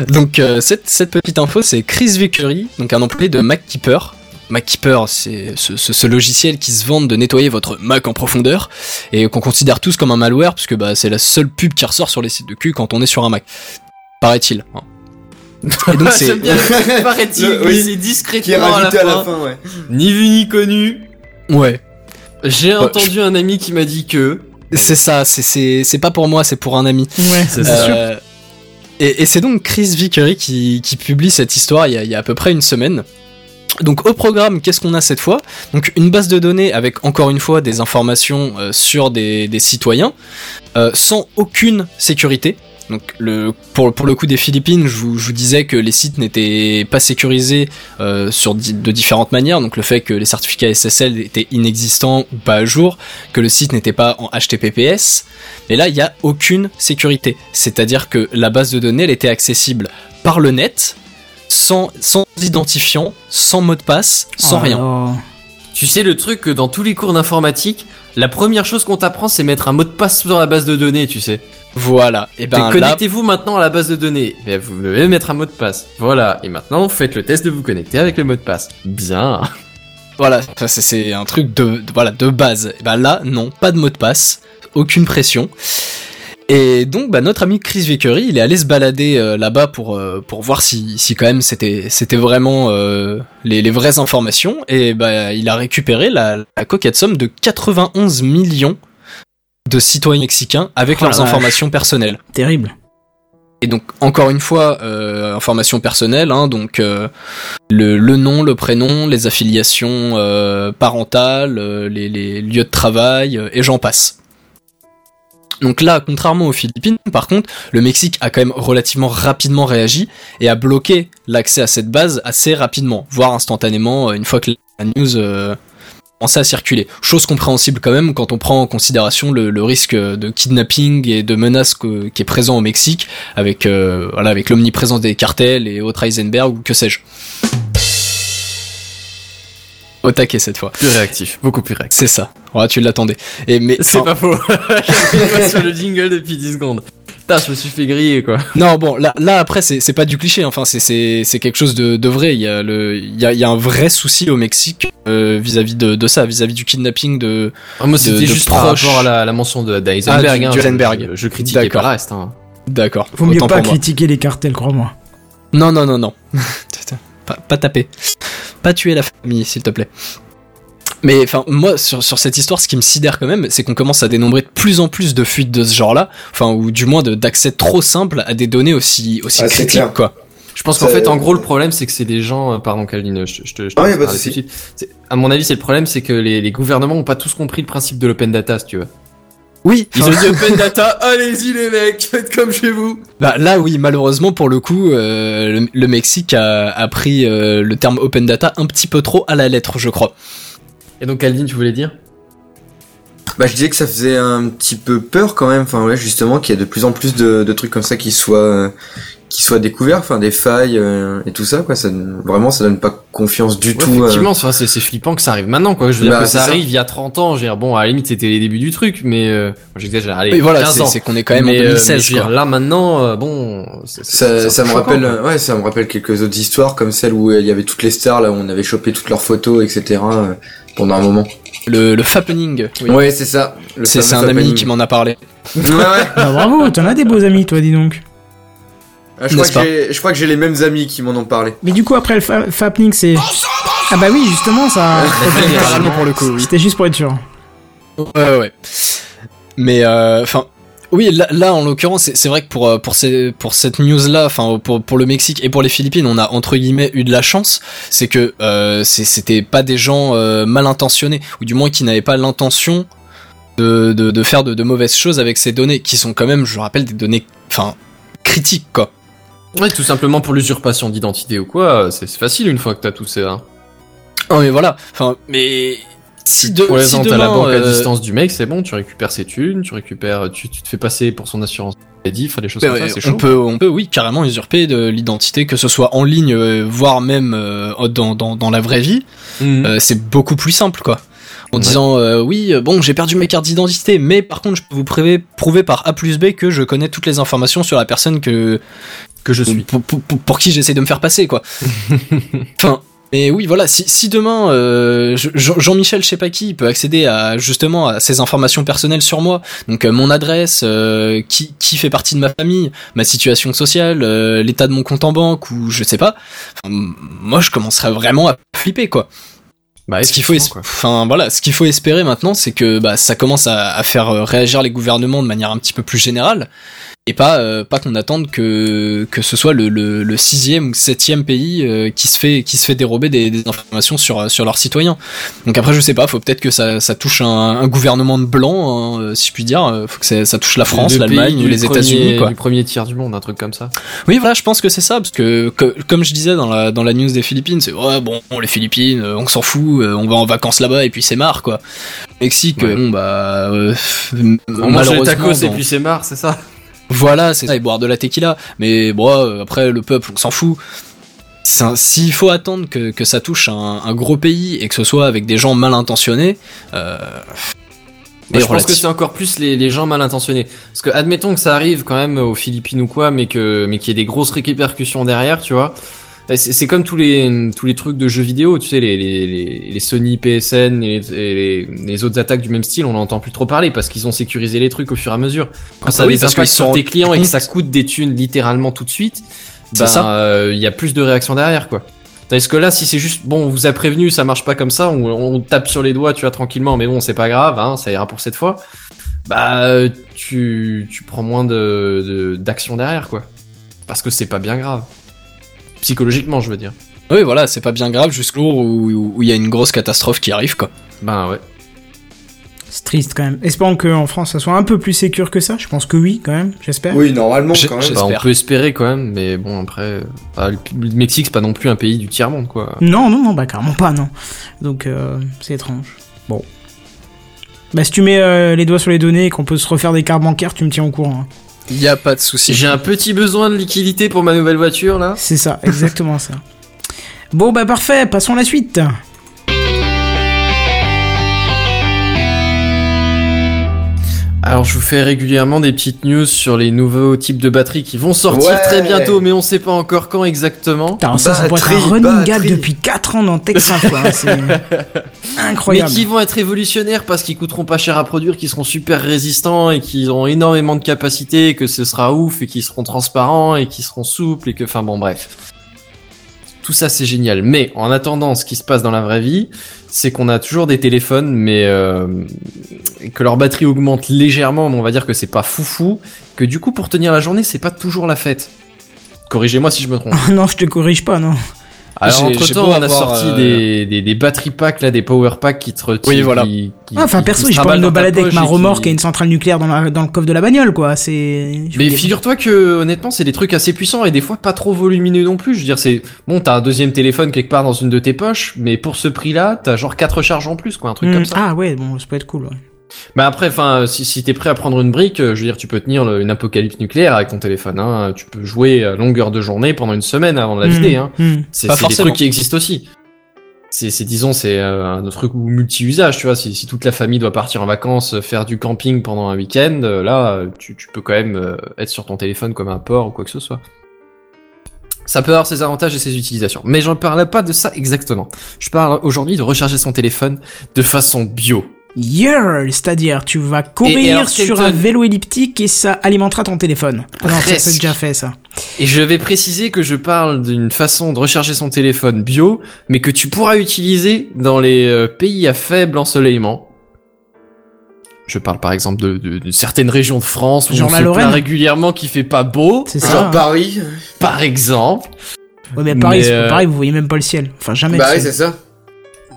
Donc euh, cette, cette petite info, c'est Chris Vickery, donc un employé de MacKeeper. MacKeeper, c'est ce, ce- ce logiciel qui se vante de nettoyer votre Mac en profondeur et qu'on considère tous comme un malware puisque bah, c'est la seule pub qui ressort sur les sites de cul quand on est sur un Mac. Paraît-il. hein. Et donc c'est paraît-il, oui, c'est discrètement Qui est rajouté à la fin, ouais. Ni vu ni connu. ouais, J'ai Bah, entendu un ami qui m'a dit que. c'est ça. c'est- pas pour moi, c'est pour un ami. Ouais, C'est Euh, et et c'est donc Chris Vickery qui, qui publie cette histoire il y, a, il y a à peu près une semaine. Donc au programme, qu'est-ce qu'on a cette fois? Donc une base de données avec encore une fois des informations euh, sur des, citoyens, euh, sans aucune sécurité. Donc pour, pour le coup des Philippines, je vous, disais que les sites n'étaient pas sécurisés euh, sur de différentes manières. Donc le fait que les certificats SSL étaient inexistants ou pas à jour, que le site n'était pas en HTTPS. Et là, il n'y a aucune sécurité. C'est-à-dire que la base de données, elle était accessible par le net, sans, sans identifiant, sans mot de passe, sans Oh rien. Tu sais le truc que dans tous les cours d'informatique, la première chose qu'on t'apprend c'est mettre un mot de passe dans la base de données, tu sais. Voilà. Et ben Et là, Connectez-vous maintenant à la base de données. Et vous devez mettre un mot de passe. Voilà. Et maintenant, faites le test de vous connecter avec le mot de passe. Bien. voilà, ça, c'est- c'est un truc de, de- voilà de base. Et ben là, non, pas de mot de passe, aucune pression. Et donc, bah, notre ami Chris Vickery, il est allé se balader euh, là-bas pour euh, pour voir si si quand même c'était c'était vraiment euh, les, les vraies informations. Et bah, il a récupéré la, la coquette somme de 91 millions de citoyens mexicains avec Oh leurs informations personnelles. Terrible. Et donc encore une fois, euh, information personnelle, hein, donc euh, le, le nom, le prénom, les affiliations euh, parentales, euh, les, les lieux de travail, euh, et j'en passe. Donc là, contrairement aux Philippines, par contre, le Mexique a quand même relativement rapidement réagi et a bloqué l'accès à cette base assez rapidement, voire instantanément, euh, une fois que la news euh, commençait à circuler. Chose compréhensible quand même quand on prend en considération le, le risque de kidnapping et de menaces que- qui est présent au Mexique, avec euh, voilà, avec l'omniprésence des cartels et autres Heisenberg ou que sais-je. Au taquet cette fois. Plus réactif, beaucoup plus réactif. C'est ça. Voilà, tu l'attendais. Et mais C'est pas faux. Pas sur le jingle depuis 10 secondes. Putain, je me suis fait griller quoi. Non, bon, là, là après, c'est c'est pas du cliché. Enfin, c'est c'est c'est quelque chose de, de vrai. Il y a le, il y a, il y a un vrai souci au Mexique euh, vis-à-vis de, de ça, vis-à-vis du kidnapping de. Ah, moi, c'était juste par proche. rapport à la, la mention de d'Eisenberg. Ah, du- hein, du je-. Je, je critiquais pas le reste. Hein. D'accord. Faut mieux pas critiquer les cartels, crois-moi. Non, non, non, non. Pas, pas taper. Pas tuer la famille, s'il te plaît. Mais enfin, moi, sur, sur cette histoire, ce qui me sidère quand même, c'est qu'on commence à dénombrer de plus en plus de fuites de ce genre-là, enfin, ou du moins d'accès trop simple à des données aussi, aussi Ah, critiques, clair. quoi. Je pense qu'en fait, en gros, le problème, c'est que c'est des gens. euh, Pardon, Calvin, je, je te. Je te Ah, tout de suite. C'est- À mon avis, c'est le problème, c'est que les, les gouvernements ont pas tous compris le principe de l'open data, si tu veux. Oui, Ils ont dit open data, allez-y les mecs, faites comme chez vous. Bah là oui malheureusement pour le coup euh, le, le Mexique a, a pris euh, le terme open data un petit peu trop à la lettre je crois. Et donc, Calvin, tu voulais dire Bah, je disais que ça faisait un petit peu peur quand même. Enfin, ouais, justement, qu'il y a de plus en plus de, de trucs comme ça qui soient, euh, qui soient découverts, enfin, des failles euh, et tout ça, quoi. Ça, vraiment, ça donne pas confiance du Ouais, tout. euh. Effectivement, enfin, c'est c'est flippant que ça arrive maintenant, quoi. Je veux dire Bah, que ça arrive il y a 30 ans. Je veux dire, bon, à la limite, c'était les débuts du truc, mais euh, j'exagère. Allez, Oui voilà 15 c'est ans. c'est qu'on est quand même Mais, en euh, mais 2016 je veux dire, quoi. là maintenant, euh, bon, c'est- c'est- c'est Ça, me rappelle, quoi. euh, ouais, ça me rappelle quelques autres histoires comme celle où euh, il y avait toutes les stars là où on avait chopé toutes leurs photos, etc. pendant un moment. Le, le fappening. oui. Ouais, c'est ça. C'est un ami qui m'en a parlé. Ouais, ouais. Ah, bravo, t'en as des beaux amis, toi, dis donc. Ah, je, crois que j'ai- je crois que j'ai les mêmes amis qui m'en ont parlé. Mais du coup, après le fa- fappening, c'est. Ah bah oui, justement, ça. Littéralement pour le coup oui. C'était juste pour être sûr. Ouais ouais. Mais euh, enfin oui là, là, en l'occurrence c'est c'est vrai que pour euh, pour ces, pour cette news là enfin pour pour le Mexique et pour les Philippines on a entre guillemets eu de la chance c'est que euh, c'est- c'était pas des gens euh, mal intentionnés ou du moins qui n'avaient pas l'intention de, de, de faire de, de mauvaises choses avec ces données qui sont quand même je rappelle des données enfin critiques quoi. Ouais, tout simplement pour l'usurpation d'identité ou quoi, c'est c'est facile une fois que t'as tout ça. Hein. Non mais voilà enfin mais si de les si demain, la banque à euh, distance du mec, c'est bon, tu récupères ses thunes, tu récupères, tu, tu te fais passer pour son assurance maladie, des choses comme ouais, ça, c'est on chaud. peut, on peut, oui, carrément usurper de l'identité, que ce soit en ligne, euh, voire même euh, dans, dans, dans la vraie vie. Mhm. Euh, c'est beaucoup plus simple, quoi. En Ouais. disant, oui, bon, j'ai perdu mes cartes d'identité, mais par contre, je peux vous prouver, prouver par A plus B que je connais toutes les informations sur la personne que, que je suis. pour, pour- pour- pour qui j'essaie de me faire passer, quoi. enfin. Mais oui, voilà, si, si demain euh, je- Jean- Jean-Michel, je sais pas qui, peut accéder à justement à ces informations personnelles sur moi, donc euh, mon adresse, euh, qui, qui fait partie de ma famille, ma situation sociale, euh, l'état de mon compte en banque ou je sais pas, moi je commencerais vraiment à flipper quoi. Bah, Ce qu'il faut, enfin voilà, ce qu'il faut espérer maintenant, c'est que bah, ça commence à, à faire euh, réagir les gouvernements de manière un petit peu plus générale, et pas euh, pas qu'on attende que que ce soit le, le, le sixième ou septième pays euh, qui se fait qui se fait dérober des, des informations sur sur leurs citoyens. Donc après je sais pas, faut peut-être que ça, ça touche un, un gouvernement de blanc, hein, euh, si je puis dire, euh, faut que ça, ça touche la France, l'Allemagne les États-Unis quoi. Du premier tiers du monde, un truc comme ça. Oui, voilà, je pense que c'est ça, parce que, que- comme je disais dans la, dans la news des Philippines, c'est ouais, bon, les Philippines, euh, on s'en fout, on va en vacances là-bas et puis c'est marre, quoi. Mexique, Ouais. bon, bah, euh, On mange les tacos et puis c'est marre, c'est ça Voilà, c'est ça, et boire de la tequila. Mais bon, après, le peuple, on s'en fout. S'il faut attendre que, que ça touche un, un gros pays et que ce soit avec des gens mal intentionnés, euh, Moi, et je pense que c'est encore plus les, les gens mal intentionnés. Parce que admettons que ça arrive quand même aux Philippines ou quoi, mais que mais qu'il y ait des grosses répercussions derrière, tu vois. Et C'est comme tous les tous les trucs de jeux vidéo, tu sais, les les, les, les Sony, PSN et les, autres attaques du même style, on n'entend plus trop parler parce qu'ils ont sécurisé les trucs au fur et à mesure. Quand ça a oui, parce qu'ils sur sont tes clients et que ça coûte des thunes littéralement tout de suite, ben, euh, il y a plus de réactions derrière, quoi. Tandis que là, si c'est juste, bon, on vous a prévenu, ça marche pas comme ça, on, on tape sur les doigts, tu vois, tranquillement, mais bon, c'est pas grave, hein, ça ira pour cette fois. Bah, tu, tu prends moins de, de- d'action derrière, quoi. Parce que c'est pas bien grave. Psychologiquement, je veux dire. oui, voilà, c'est pas bien grave jusqu'au jour où où il y a une grosse catastrophe qui arrive, quoi. Ben ouais. C'est triste quand même. Espérons qu'en France ça soit un peu plus sécure que ça. Je pense que oui, quand même, j'espère. Oui, normalement, quand même. Bah, on peut espérer quand même, mais bon après, euh, bah, le Mexique c'est pas non plus un pays du tiers monde quoi. Non, non, non, bah carrément pas, non. Donc euh, c'est étrange. Bon. Bah si tu mets euh, les doigts sur les données et qu'on peut se refaire des cartes bancaires, tu me tiens au courant. hein. Il y a pas de souci. J'ai un petit besoin de liquidité pour ma nouvelle voiture là. C'est ça, exactement ça. Bon bah parfait, passons à la suite. Alors je vous fais régulièrement des petites news sur les nouveaux types de batteries qui vont sortir Ouais. très bientôt, mais on sait pas encore quand exactement. Putain, ça, ça pourrait être un running gag depuis 4 ans dans Texas, quoi. hein, C'est incroyable. Mais qui vont être révolutionnaires parce qu'ils coûteront pas cher à produire, qui seront super résistants et qui auront énormément de capacité, que ce sera ouf et qui seront transparents et qui seront souples et que, enfin bon bref. Tout ça c'est génial. Mais en attendant, ce qui se passe dans la vraie vie, c'est qu'on a toujours des téléphones, mais euh, que leur batterie augmente légèrement, mais on va dire que c'est pas foufou, que du coup pour tenir la journée c'est pas toujours la fête. Corrigez-moi si je me trompe. non, je te corrige pas, non. Alors entre temps on a sorti euh, des, des, des battery packs là, des power packs qui te retirent. Oui, voilà. qui- qui- Ah, Enfin, qui- perso, pas envie de balader avec ma remorque qui- et une centrale nucléaire dans, la- dans le coffre de la bagnole, quoi. C'est. je Mais figure-toi que honnêtement c'est des trucs assez puissants et des fois pas trop volumineux non plus. Je veux dire c'est bon t'as un deuxième téléphone quelque part dans une de tes poches, mais pour ce prix-là t'as genre quatre charges en plus quoi, un truc Hmm, comme ça. Ah ouais, bon, ça peut être cool. ouais. Mais après enfin si, si t'es prêt à prendre une brique, euh, je veux dire tu peux tenir le- une apocalypse nucléaire avec ton téléphone. Hein. Tu peux jouer à longueur de journée pendant une semaine avant de la Hmm, vider. Hein. hmm. C'est des trucs qui existent aussi. C'est, c'est disons, c'est euh, un truc multi-usage, tu vois. Si, si toute la famille doit partir en vacances, euh, faire du camping pendant un week-end, là, tu, tu peux quand même euh, être sur ton téléphone comme un port ou quoi que ce soit. Ça peut avoir ses avantages et ses utilisations. Mais je ne parle pas de ça exactement. Je parle aujourd'hui de recharger son téléphone de façon bio. Yeah, c'est-à-dire tu vas courir et alors, sur un vélo elliptique et ça alimentera ton téléphone. Ah non, ça c'est déjà fait ça. Et je vais préciser que je parle d'une façon de recharger son téléphone bio, mais que tu pourras utiliser dans les euh, pays à faible ensoleillement. Je parle par exemple de, de- de certaines régions de France où Genre on la se plaint Lorraine. régulièrement qu'il fait pas beau, C'est ça. Genre hein. Paris. par exemple. Ouais, mais Paris, Mais, c'est pas euh, pareil, vous voyez même pas le ciel. Enfin, jamais. Bah oui, c'est ça.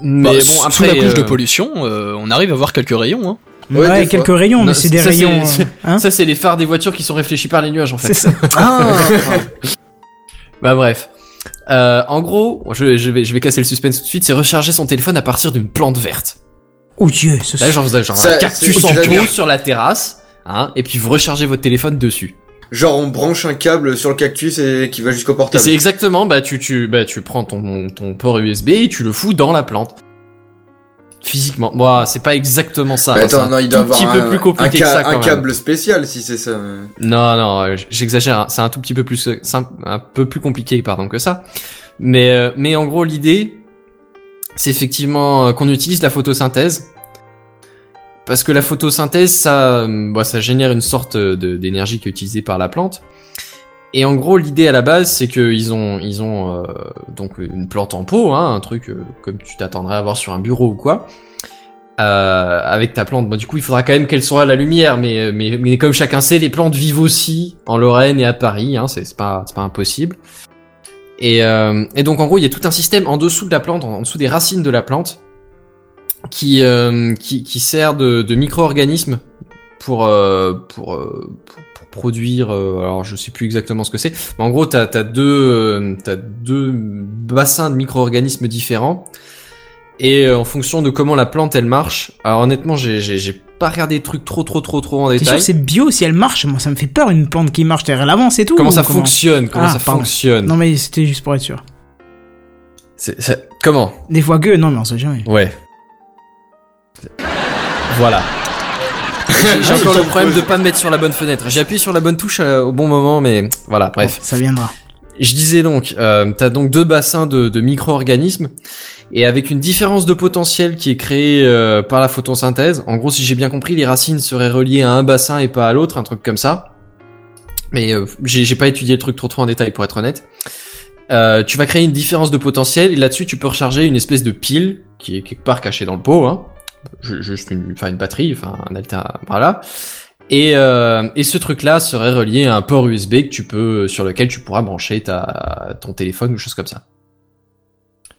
Mais Bah, bon, sous après, la couche de euh, pollution, euh, on arrive à voir quelques rayons. Hein. Ouais, quelques fois. rayons, mais c'est des ça, rayons. c'est- hein Ça, c'est les phares des voitures qui sont réfléchis par les nuages, en fait. c'est ça. Ah Bah bref. Euh, en gros, je, je vais, je vais casser le suspense tout de suite, c'est recharger son téléphone à partir d'une plante verte. Oh Dieu, ce Là, genre, genre Ça, un cactus en pot sur la terrasse, hein, et puis vous rechargez votre téléphone dessus. Genre on branche un câble sur le cactus et qui va jusqu'au portable. c'est exactement, bah tu, tu, bah tu prends ton, ton port USB et tu le fous dans la plante. Physiquement, bon, c'est pas exactement ça. Hein, attends, c'est un non, il doit tout avoir petit un, peu plus un, compliqué que ca- ça quand un même. câble spécial si c'est ça. Non, non, j'exagère. hein. C'est un tout petit peu plus, simple, un peu plus compliqué, pardon, que ça. Mais, euh, mais en gros, l'idée, c'est effectivement euh, qu'on utilise la photosynthèse. Parce que la photosynthèse, ça, euh, bah, ça génère une sorte d'énergie qui est utilisée par la plante. Et en gros, l'idée à la base, c'est qu'ils ont, ils ont euh, donc une plante en pot, hein, un truc euh, comme tu t'attendrais à voir sur un bureau ou quoi. Euh, avec ta plante, bon, du coup, il faudra quand même qu'elle soit à la lumière, mais, mais, mais comme chacun sait, les plantes vivent aussi en Lorraine et à Paris, hein, c'est pas, pas impossible. Et, euh, et donc, en gros, il y a tout un système en dessous de la plante, en dessous des racines de la plante, qui, euh, qui, qui sert de, de micro-organisme pour, euh, pour, euh, pour, pour produire. euh, alors, je sais plus exactement ce que c'est, mais en gros, t'as as deux, euh, t'as deux bassins de micro-organismes différents. Et euh, en fonction de comment la plante elle marche, alors honnêtement j'ai j'ai j'ai pas regardé des trucs trop trop trop trop en sûr détail. que c'est bio si elle marche? Moi, ça me fait peur une plante qui marche. Elle avance et tout. Comment ça fonctionne? Comment Ah, ça pardon. fonctionne? Non, mais c'était juste pour être sûr. C'est- c'est- Comment? Des fois que, non, mais on sait jamais. Ouais. Voilà. J'ai encore le problème de pas me mettre sur la bonne fenêtre. J'ai appuyé sur la bonne touche euh, au bon moment, mais voilà, bref. Ça viendra. Je disais donc, euh, t'as donc deux bassins de, de micro-organismes et avec une différence de potentiel qui est créée euh, par la photosynthèse. En gros, si j'ai bien compris, les racines seraient reliées à un bassin et pas à l'autre, un truc comme ça. Mais euh, j'ai j'ai pas étudié le truc trop trop en détail pour être honnête. Euh, tu vas créer une différence de potentiel et là-dessus tu peux recharger une espèce de pile qui est quelque part cachée dans le pot, hein. Ju- juste une, enfin une batterie, enfin un alter, voilà. Et, euh, et ce truc-là serait relié à un port USB que tu peux, sur lequel tu pourras brancher ta, ton téléphone ou chose comme ça.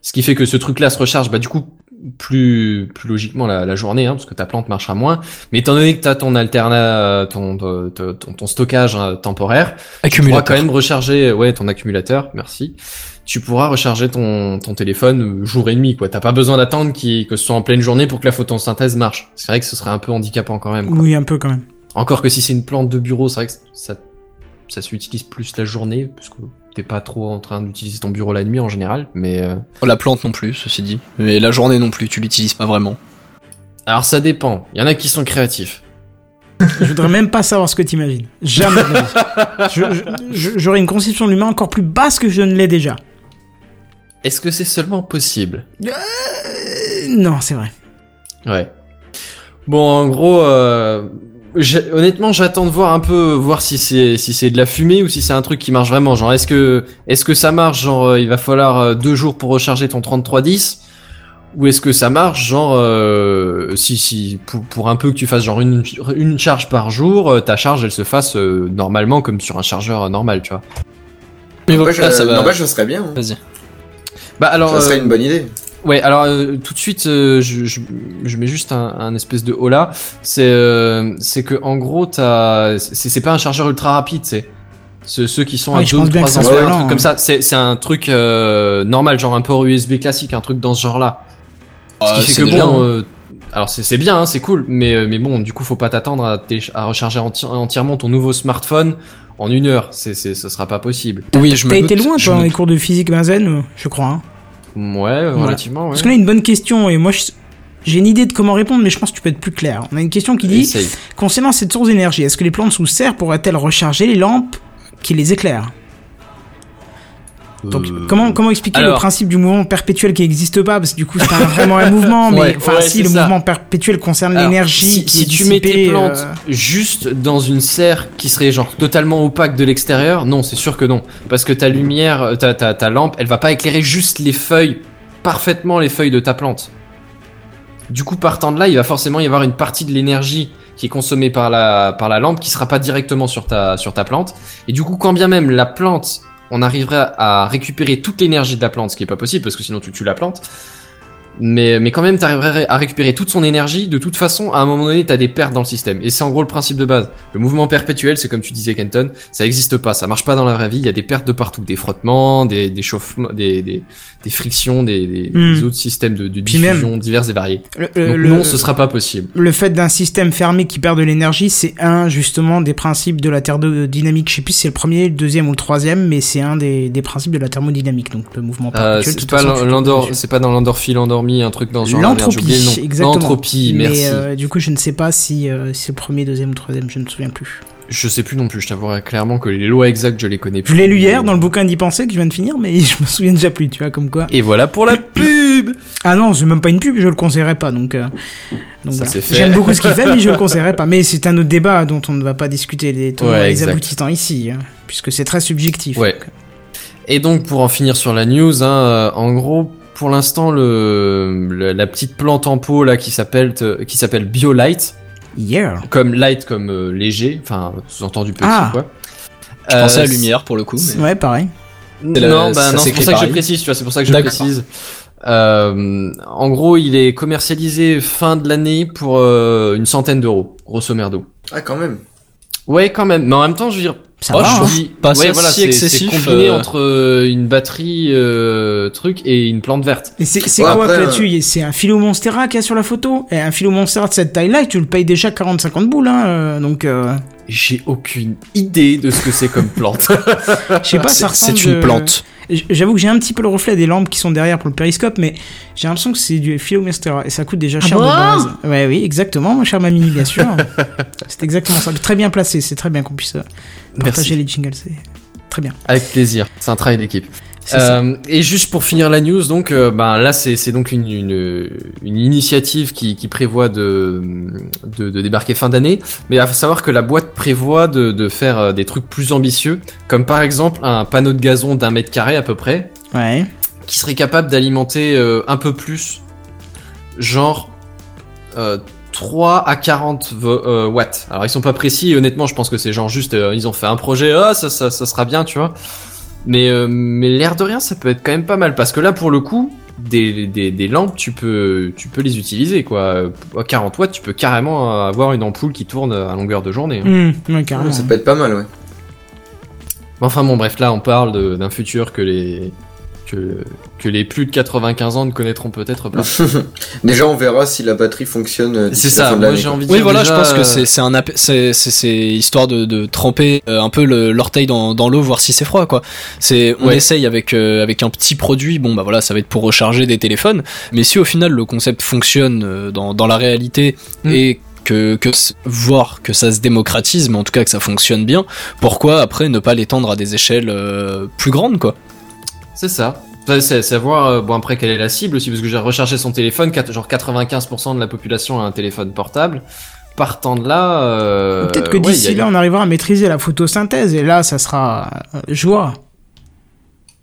Ce qui fait que ce truc-là se recharge, bah du coup, plus plus logiquement la, la journée, hein, parce que ta plante marchera moins. Mais étant donné que tu as ton alterna, ton ton, ton, ton stockage hein, temporaire, tu pourras quand même recharger, ouais, ton accumulateur, merci. Tu pourras recharger ton, ton téléphone euh, jour et demi, quoi. T'as pas besoin d'attendre que ce soit en pleine journée pour que la photosynthèse marche. C'est vrai que ce serait un peu handicapant quand même. quoi. Oui, un peu quand même. Encore que si c'est une plante de bureau, c'est vrai que ça, ça s'utilise plus la journée, parce que t'es pas trop en train d'utiliser ton bureau la nuit en général. Mais euh, La plante non plus, ceci dit. Mais la journée non plus, tu l'utilises pas vraiment. alors ça dépend. Il y en a qui sont créatifs. Je voudrais même pas savoir ce que t'imagines. Jamais. J'aurais une conception de l'humain encore plus basse que je ne l'ai déjà. Est-ce que c'est seulement possible? Euh, non, c'est vrai. Ouais. Bon, en gros, euh, j'ai- honnêtement, j'attends de voir un peu, voir si c'est si c'est de la fumée ou si c'est un truc qui marche vraiment. Genre, est-ce que est-ce que ça marche Genre, euh, il va falloir deux jours pour recharger ton 3310 ou est-ce que ça marche genre euh, si si pour, pour un peu que tu fasses genre une une charge par jour, euh, ta charge elle se fasse euh, normalement comme sur un chargeur euh, normal, tu vois. Mais N'empêche, voilà, ça va. ça serait bien. hein. Vas-y. Bah alors Ça serait euh, une bonne idée. Ouais, alors euh, tout de suite, euh, je, je, je mets juste un, un espèce de là. C'est euh, c'est que en gros, t'as c'est c'est pas un chargeur ultra rapide, c'est ceux, qui sont Oui, à je 2 ou pense bien 3 que ça ampères, soit un lent, truc hein. comme ça. C'est c'est un truc euh, normal, genre un port USB classique, un truc dans ce genre-là. Ce Ah, qui fait que déjà, bon, hein. euh, alors c'est c'est bien, hein, c'est cool, mais mais bon, du coup, faut pas t'attendre à, à recharger enti- entièrement ton nouveau smartphone en une heure. C'est c'est ça sera pas possible. Oui, je me T'as été doute, loin, toi, me dans les cours de physique benzen, euh, je crois. hein. Ouais, relativement. Ouais. Parce qu'on a une bonne question, et moi, je- j'ai une idée de comment répondre, mais je pense que tu peux être plus clair. On a une question qui dit Essaye. Concernant cette source d'énergie, est-ce que les plantes sous serre pourraient-elles recharger les lampes qui les éclairent? Donc, Euh, comment, comment expliquer le principe du mouvement perpétuel qui n'existe pas? Parce que du coup, c'est un- vraiment un mouvement, mais Ouais, enfin, ouais, si le ça. mouvement perpétuel concerne l'énergie si, qui si est tu mets tes plantes euh, juste dans une serre qui serait genre totalement opaque de l'extérieur, non, c'est sûr que non. Parce que ta lumière, euh, ta, ta, ta lampe, elle va pas éclairer juste les feuilles, parfaitement les feuilles de ta plante. Du coup, partant de là, il va forcément y avoir une partie de l'énergie qui est consommée par la, par la lampe qui sera pas directement sur ta, sur ta plante. Et du coup, quand bien même la plante, on arriverait à récupérer toute l'énergie de la plante, ce qui est pas possible parce que sinon tu tues la plante. Mais, mais quand même, tu arriverais à récupérer toute son énergie. De toute façon, à un moment donné, tu as des pertes dans le système. Et c'est en gros le principe de base. Le mouvement perpétuel, c'est comme tu disais, Kenton, ça existe pas. Ça marche pas dans la vraie vie. Il y a des pertes de partout. Des frottements, des, des chauffements, des, des, des frictions, des, des, Hmm. des autres systèmes de, de même- diffusion divers et variés. le, le- Donc le- non, ce sera pas possible. le fait d'un système fermé qui perd de l'énergie, c'est un justement des principes de la thermodynamique. Je sais plus si c'est le premier, le deuxième ou le troisième, mais c'est un des, des principes de la thermodynamique. Donc le mouvement Euh, perpétuel. de c'est pas l'endor, c'est pas dans l'endorphile endormi, un truc dans ce genre. L'entropie, exactement. L'entropie, merci. Mais euh, du coup, je ne sais pas si euh, c'est le premier, deuxième ou troisième, je ne me souviens plus. Je sais plus non plus. Je t'avouerai clairement que les lois exactes, je les connais plus. Je l'ai lu hier dans le bouquin d'y penser que je viens de finir, mais je me souviens déjà plus, tu vois, comme quoi. Et voilà pour la pub. Ah non, c'est même pas une pub, je le conseillerais pas, donc. euh, voilà. J'aime beaucoup ce qu'il fait, mais je le conseillerais pas. Mais c'est un autre débat dont on ne va pas discuter les, Ouais, aboutissants ici, hein, puisque c'est très subjectif. Ouais. Et donc pour en finir sur la news, hein, euh, en gros, pour l'instant, le, le- la petite plante en pot là qui s'appelle euh, qui s'appelle BioLight, Yeah. comme light comme euh, léger, enfin sous-entendu petit Ah. quoi. Je pensais à Euh, lumière pour le coup. mais- Ouais, pareil. La- non, ça bah non, c'est pour ça que je précise, tu vois, c'est pour ça que je précise. Euh, en gros, il est commercialisé fin de l'année pour euh, une centaine d'euros, grosso merdo. Ah, quand même. Ouais, quand même. Mais en même temps, je veux dire, Ça Oh, va, je hein. pas ouais, ça voilà, si c'est- c'est excessif, combiné euh. entre euh, une batterie euh, truc et une plante verte. Et c'est Ouais, quoi après, que là-dessus C'est un philo monstera qu'il y a sur la photo? Et un philo monstera de cette taille-là, tu le payes déjà 40-50 boules, hein, euh, donc... euh, J'ai aucune idée de ce que c'est comme plante. Je sais pas, ça C'est ressemble... c'est une de- plante. J'avoue que j'ai un petit peu le reflet des lampes qui sont derrière pour le périscope, mais j'ai l'impression que c'est du Philomestera et ça coûte déjà cher bon de base. Ouais, oui, exactement, ma chère mamie, bien sûr. c'est exactement ça. Très bien placé, c'est très bien qu'on puisse partager les jingles, c'est très bien. Avec plaisir. C'est un travail d'équipe. Euh, et juste pour finir la news, donc, euh, ben là, c'est donc une, une, une initiative qui, qui prévoit de, de, de débarquer fin d'année. Mais faut savoir que la boîte prévoit de, de faire euh, des trucs plus ambitieux, comme par exemple un panneau de gazon d'un mètre carré à peu près, Ouais. qui serait capable d'alimenter euh, un peu plus, genre euh, 3 à 40 vo- euh, watts. Alors ils sont pas précis, et honnêtement je pense que c'est genre juste, euh, ils ont fait un projet, ah ça, ça, ça sera bien, tu vois. Mais, euh, mais l'air de rien, ça peut être quand même pas mal, parce que là pour le coup, des, des, des lampes, tu peux, tu peux les utiliser, quoi. À 40 watts, tu peux carrément avoir une ampoule qui tourne à longueur de journée. hein. Mmh, ouais, carrément. Ça peut être pas mal, ouais. Enfin bon, bref, là, on parle d'un futur que les, que, que les plus de 95 ans ne connaîtront peut-être pas. Déjà, on verra si la batterie fonctionne. euh, C'est ça, moi j'ai envie de Oui, dire voilà, déjà, je pense que euh, c'est c'est un app- c'est histoire de, de tremper euh, un peu le- l'orteil dans, dans l'eau, voir si c'est froid, quoi. C'est on Ouais. essaye avec euh, avec un petit produit. Bon, bah voilà, ça va être pour recharger des téléphones. Mais si au final le concept fonctionne euh, dans dans la réalité Mm. et que, que voir que ça se démocratise, mais en tout cas que ça fonctionne bien, pourquoi après ne pas l'étendre à des échelles euh, plus grandes, quoi? C'est ça. C'est savoir, euh, bon après quelle est la cible aussi, parce que j'ai recherché son téléphone, genre 95% de la population a un téléphone portable. Partant de là, euh, Peut-être que d'ici a- là, on arrivera à maîtriser la photosynthèse et là, ça sera euh, joie.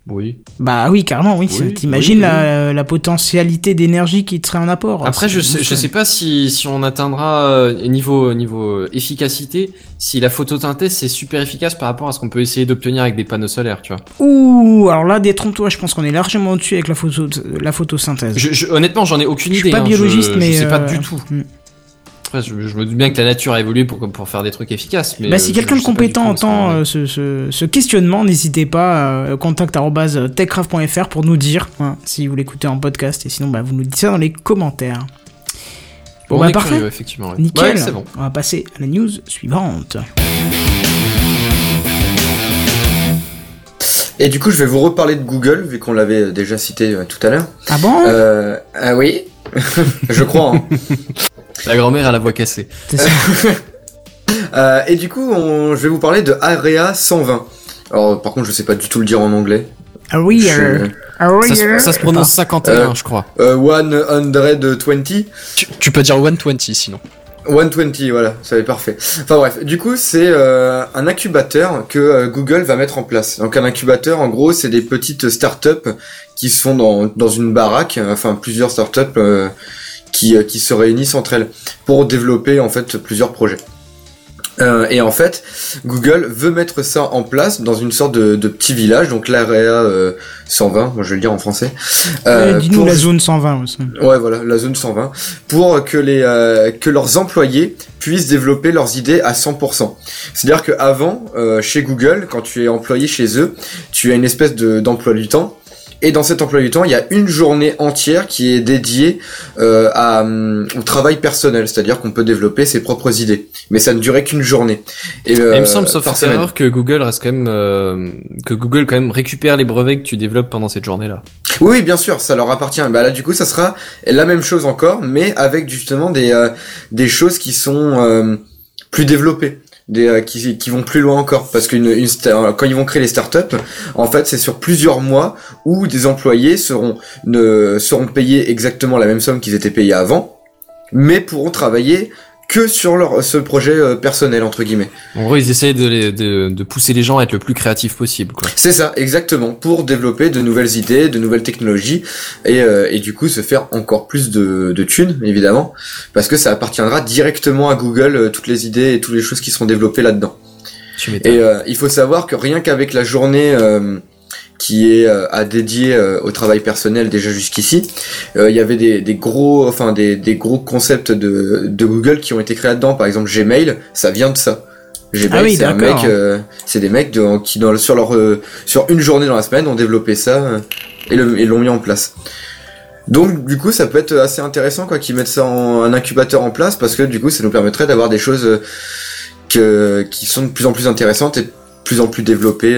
Oui. Bah oui, carrément, oui. Oui, T'imagines oui, la, la potentialité d'énergie qui te serait en apport. Après, je sais, je sais pas si, si on atteindra euh, niveau niveau efficacité, si la photosynthèse c'est super efficace par rapport à ce qu'on peut essayer d'obtenir avec des panneaux solaires, tu vois. Ouh, alors là, détrompe-toi, je pense qu'on est largement au-dessus avec la, photo, la photosynthèse. Je, je- honnêtement, j'en ai aucune Je idée. suis pas hein, biologiste, je, mais. je sais pas euh, du tout. hmm. Après, je, je me doute bien que la nature a évolué pour pour faire des trucs efficaces, mais Bah, euh, si je- quelqu'un de compétent entend euh, ce, ce, ce questionnement, n'hésitez pas, euh, contact arobase techcraft.fr pour nous dire hein, si vous l'écoutez en podcast et sinon bah, vous nous dites ça dans les commentaires. Bon, on bah est parfait, curieux, effectivement. ouais. nickel. Ouais, bon. On va passer à la news suivante. Et du coup, je vais vous reparler de Google, vu qu'on l'avait déjà cité euh, tout à l'heure. Ah bon? Euh, ah oui, je crois. hein. La grand-mère a la voix cassée. Euh, et du coup, on- je vais vous parler de Area 120. Alors, par contre, je sais pas du tout le dire en anglais. Aria. Je- Ça, se- ça se prononce 51, Euh, je crois. Euh, 120. tu, tu peux dire 120 sinon. 120, voilà, ça va être parfait. Enfin bref, du coup, c'est euh, un incubateur que euh, Google va mettre en place. Donc un incubateur, en gros, c'est des petites startups qui se font dans, dans une baraque, euh, enfin plusieurs startups euh, qui, euh, qui se réunissent entre elles pour développer en fait plusieurs projets. Euh, et en fait, Google veut mettre ça en place dans une sorte de, de petit village, donc l'AREA euh, 120, moi je vais le dire en français. Euh, Dis-nous pour la zone 120 aussi. Ouais, voilà, la zone 120, pour que les euh, que leurs employés puissent développer leurs idées à 100%. C'est-à-dire que avant, euh, chez Google, quand tu es employé chez eux, tu as une espèce de d'emploi du temps. Et dans cet emploi du temps, il y a une journée entière qui est dédiée euh, à, hum, au travail personnel, c'est-à-dire qu'on peut développer ses propres idées. Mais ça ne durait qu'une journée. Et, euh, Et il me semble, sauf erreur, que Google reste quand même, euh, que Google quand même récupère les brevets que tu développes pendant cette journée-là. Oui, oui, bien sûr, ça leur appartient. Bah là, du coup, ça sera la même chose encore, mais avec justement des euh, des choses qui sont euh, plus développées, euh, qui vont plus loin encore, parce qu'une une sta- quand ils vont créer les startups, en fait, c'est sur plusieurs mois où des employés seront ne seront payés exactement la même somme qu'ils étaient payés avant, mais pourront travailler que sur leur ce projet euh, personnel entre guillemets. En gros, ils essayent de, les- de, de pousser les gens à être le plus créatif possible. C'est ça, exactement, pour développer de nouvelles idées, de nouvelles technologies, et, euh, et du coup se faire encore plus de, de thunes, évidemment, parce que ça appartiendra directement à Google, euh, toutes les idées et toutes les choses qui seront développées là-dedans. Et euh, il faut savoir que rien qu'avec la journée euh, qui est euh, à dédier euh, au travail personnel déjà jusqu'ici, euh, il y avait des, des gros, enfin des, des gros concepts de, de Google qui ont été créés là-dedans. Par exemple, Gmail, ça vient de ça. Gmail, Ah oui, c'est un d'accord. mec, euh, c'est des mecs de- qui dans, sur leur euh, sur une journée dans la semaine ont développé ça euh, et l'ont mis en place. Donc du coup ça peut être assez intéressant quoi qu'ils mettent ça en un incubateur en place parce que du coup ça nous permettrait d'avoir des choses que, qui sont de plus en plus intéressantes et de plus en plus développées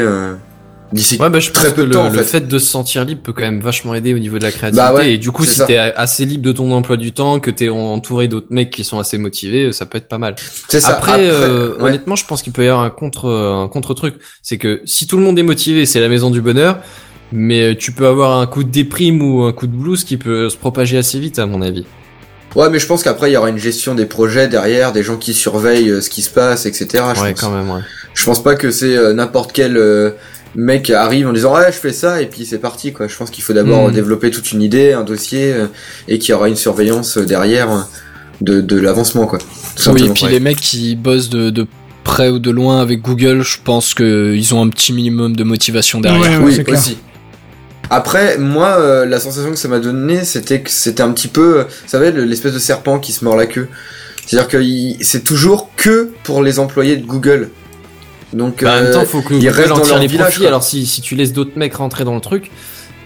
d'ici. Ouais, bah, je pense très peu que de le, temps, le fait. fait. de se sentir libre peut quand même vachement aider au niveau de la créativité. Bah ouais, et du coup, si t'es assez libre de ton emploi du temps, que t'es entouré d'autres mecs qui sont assez motivés, ça peut être pas mal. C'est ça. Après, euh, ouais. honnêtement, je pense qu'il peut y avoir un contre, un contre truc. C'est que si tout le monde est motivé, c'est la maison du bonheur. Mais euh, tu peux avoir un coup de déprime ou un coup de blues qui peut se propager assez vite, à mon avis. Ouais, mais je pense qu'après il y aura une gestion des projets derrière, des gens qui surveillent euh, ce qui se passe, etc. Je, ouais, pense. quand même, ouais. je pense pas que c'est euh, n'importe quel euh, mec arrive en disant ouais je fais ça et puis c'est parti quoi. Je pense qu'il faut d'abord euh, développer toute une idée, un dossier euh, et qu'il y aura une surveillance euh, derrière euh, de, de l'avancement quoi. Oui, et puis ouais. les mecs qui bossent de, de près ou de loin avec Google, je pense que ils ont un petit minimum de motivation derrière. Ouais, ouais, oui, clair. aussi. Après, moi, euh, la sensation que ça m'a donné, c'était que c'était un petit peu, euh, vous savez, le- l'espèce de serpent qui se mord la queue. C'est-à-dire que c'est toujours que pour les employés de Google. Donc, Bah, en même euh, temps, faut que ils Google en dans tire leur les village, profits. quoi. Alors si, si tu laisses d'autres mecs rentrer dans le truc,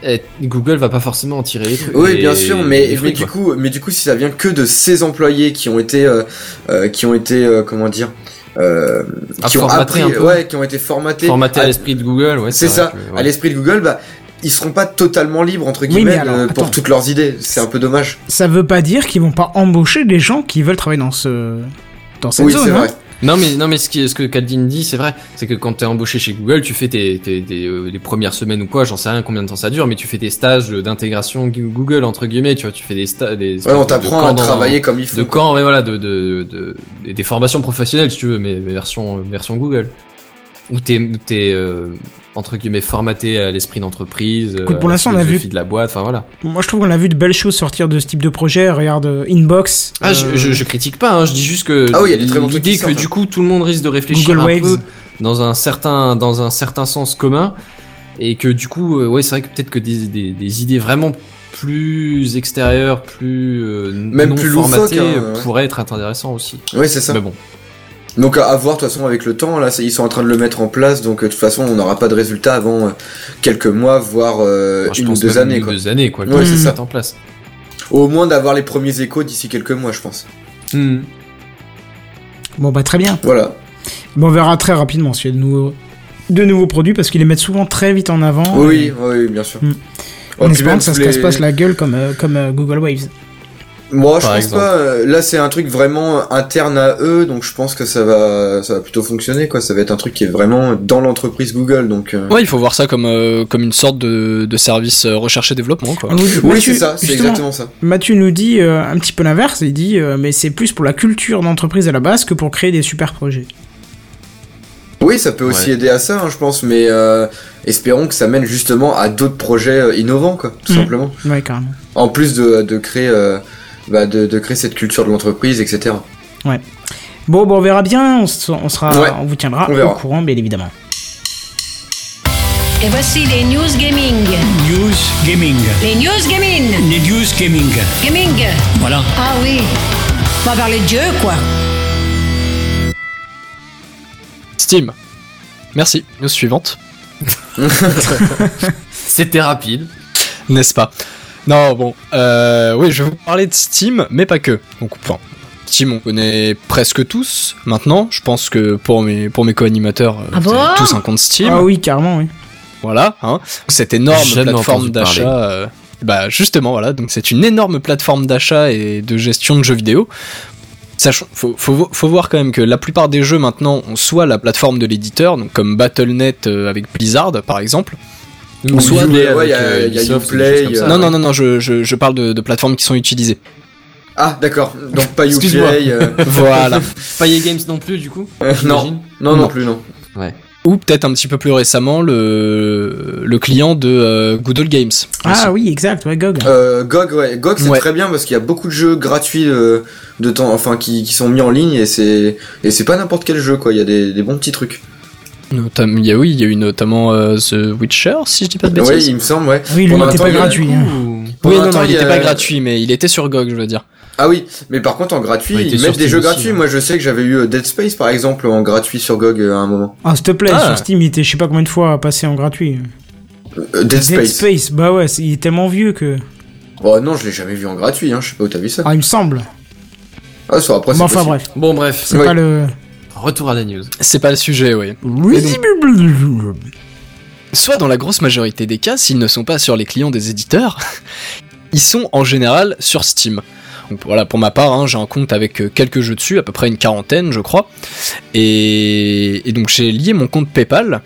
eh, Google va pas forcément en tirer les trucs. Oui, les- bien sûr, mais, mais du quoi. coup, mais du coup, si ça vient que de ces employés qui ont été, euh, euh, qui ont été, euh, comment dire, euh, Ah, qui ont formatés appris, un peu. ouais, qui ont été formatés, formaté à, à- l'esprit de Google, ouais. c'est vrai ça, que, ouais. à l'esprit de Google, bah, ils seront pas totalement libres entre guillemets alors, euh, pour attends. toutes leurs idées. C'est un peu dommage. Ça veut pas dire qu'ils vont pas embaucher des gens qui veulent travailler dans ce dans cette oui, zone. c'est hein. Non mais non mais ce, qui, ce que Caldin dit c'est vrai c'est que quand t'es embauché chez Google tu fais tes, tes, tes, euh, les premières semaines ou quoi j'en sais rien combien de temps ça dure mais tu fais tes stages d'intégration Google entre guillemets tu vois tu fais des stages des Ouais, on t'apprend à dans- travailler comme il faut. de camp mais voilà de, de, de, des- des formations professionnelles si tu veux mais, mais version version Google où t'es t'es euh, entre guillemets formaté à l'esprit d'entreprise Écoute, pour à la l'instant, on a vu- philosophie de la boîte enfin voilà Moi, je trouve qu'on a vu de belles choses sortir de ce type de projet. Regarde euh, Inbox. Ah, je, euh, je, je critique pas, hein, je dis juste que Ah oui, il y a des très bons trucs l'idée que sortent, du hein. coup tout le monde risque de réfléchir Google un Waves. peu dans un certain dans un certain sens commun et que du coup euh, ouais c'est vrai que peut-être que des, des, des idées vraiment plus extérieures, plus euh, Même non plus formatées hein, euh, ouais. être intéressants aussi. Oui, c'est ça. Mais bon, Donc à, voir de toute façon avec le temps. Là, ils sont en train de le mettre en place. Donc euh, de toute façon, on n'aura pas de résultat avant euh, quelques mois, voire euh, une ou deux années. une Quoi. deux années quoi. Ouais, c'est ça. en place. Au moins d'avoir les premiers échos d'ici quelques mois, je pense. Hmm. Bon, bah très bien. Voilà. Bon, on verra très rapidement s'il y a de nouveaux, de nouveaux produits parce qu'ils les mettent souvent très vite en avant. Oui, oui, bien sûr. Hmm. Oh, espérant même que ça se casse pas la gueule comme, euh, comme euh, Google Waves. Moi, je pense exemple. pas. euh, Là, c'est un truc vraiment interne à eux, donc je pense que ça va, ça va plutôt fonctionner, quoi. Ça va être un truc qui est vraiment dans l'entreprise Google, donc. euh, Ouais, il faut voir ça comme, euh, comme une sorte de, de service euh, recherche et développement, quoi. Oui, c'est ça, c'est exactement ça. Mathieu nous dit euh, un petit peu l'inverse. Il dit, euh, mais c'est plus pour la culture d'entreprise à la base que pour créer des super projets. Oui, ça peut aussi Ouais. aider à ça, hein, je pense, mais euh, espérons que ça mène justement à d'autres projets innovants, quoi, tout Mhm. simplement. Ouais, carrément. En plus de, de créer, euh, bah, de, de créer cette culture de l'entreprise, etc. Bon, bon, on verra bien. On, on sera, Ouais, on vous tiendra on au courant, bien évidemment. Et voici les news gaming. News Gaming. Les news gaming. Les News Gaming. Gaming. Voilà. Ah oui. On va parler de Dieu, quoi. Steam. Merci. News suivante. C'était rapide. N'est-ce pas? Non, bon. Euh, oui, je vais vous parler de Steam, mais pas que. Donc, enfin, Steam, on connaît presque tous. Maintenant, je pense que pour mes, pour mes co-animateurs, euh, Ah vous avez bon tous un compte Steam. Ah oui, carrément, oui. Voilà, hein. Cette énorme Jamais plateforme d'achat. euh, bah justement, voilà. Donc c'est une énorme plateforme d'achat et de gestion de jeux vidéo. Sachant, faut, faut, faut voir quand même que la plupart des jeux maintenant ont soit la plateforme de l'éditeur, donc comme Battle.net avec Blizzard par exemple. Ou soit ouais, avec, y a- y a Ubisoft, Uplay, ça, euh, non, ouais. non, non, non, je, je, je parle de, de plateformes qui sont utilisées. Ah, d'accord. Donc pas. Uplay. euh, voilà. Pas EA Games non plus du coup. euh, non, non, non Non. plus, non. Ou peut-être un petit peu plus récemment le, le client de euh, Good Old Games. Ah oui, exact, ouais, GOG. Euh, GOG, ouais. GOG, c'est Ouais. très bien parce qu'il y a beaucoup de jeux gratuits de, de temps, enfin, qui, qui sont mis en ligne et c'est, et c'est pas n'importe quel jeu, quoi. Il y a des, des bons petits trucs. Notam- il y a, oui, il y a eu notamment euh, The Witcher, si je dis pas de Oui, bêtises. il me semble, ouais. oui, lui, il pendant un était temps, pas gratuit. hein. Oui, non, non, il il y était a- pas gratuit, mais il était sur GOG, je veux dire. Ah oui, mais par contre en gratuit, Ouais, ils mettent des jeux aussi, gratuits. hein. Moi je sais que j'avais eu euh, Dead Space par exemple en gratuit sur GOG euh, à un moment. Ah, s'il te plaît, Ah. sur Steam, il était je sais pas combien de fois passé en gratuit. Euh, Dead Dead Space. Space, bah ouais, il est tellement vieux que. Oh non, je l'ai jamais vu en gratuit, hein. je sais pas où t'as vu ça. Ah, il me semble. Ah, ça après c'est Bon, enfin possible. bref, Bon bref, c'est Ouais. pas le. Retour à la news. C'est pas le sujet, oui. Soit dans la grosse majorité des cas, s'ils ne sont pas sur les clients des éditeurs, ils sont en général sur Steam. Donc voilà, pour ma part, hein, j'ai un compte avec euh, quelques jeux dessus, à peu près une quarantaine, je crois. Et, et donc j'ai lié mon compte PayPal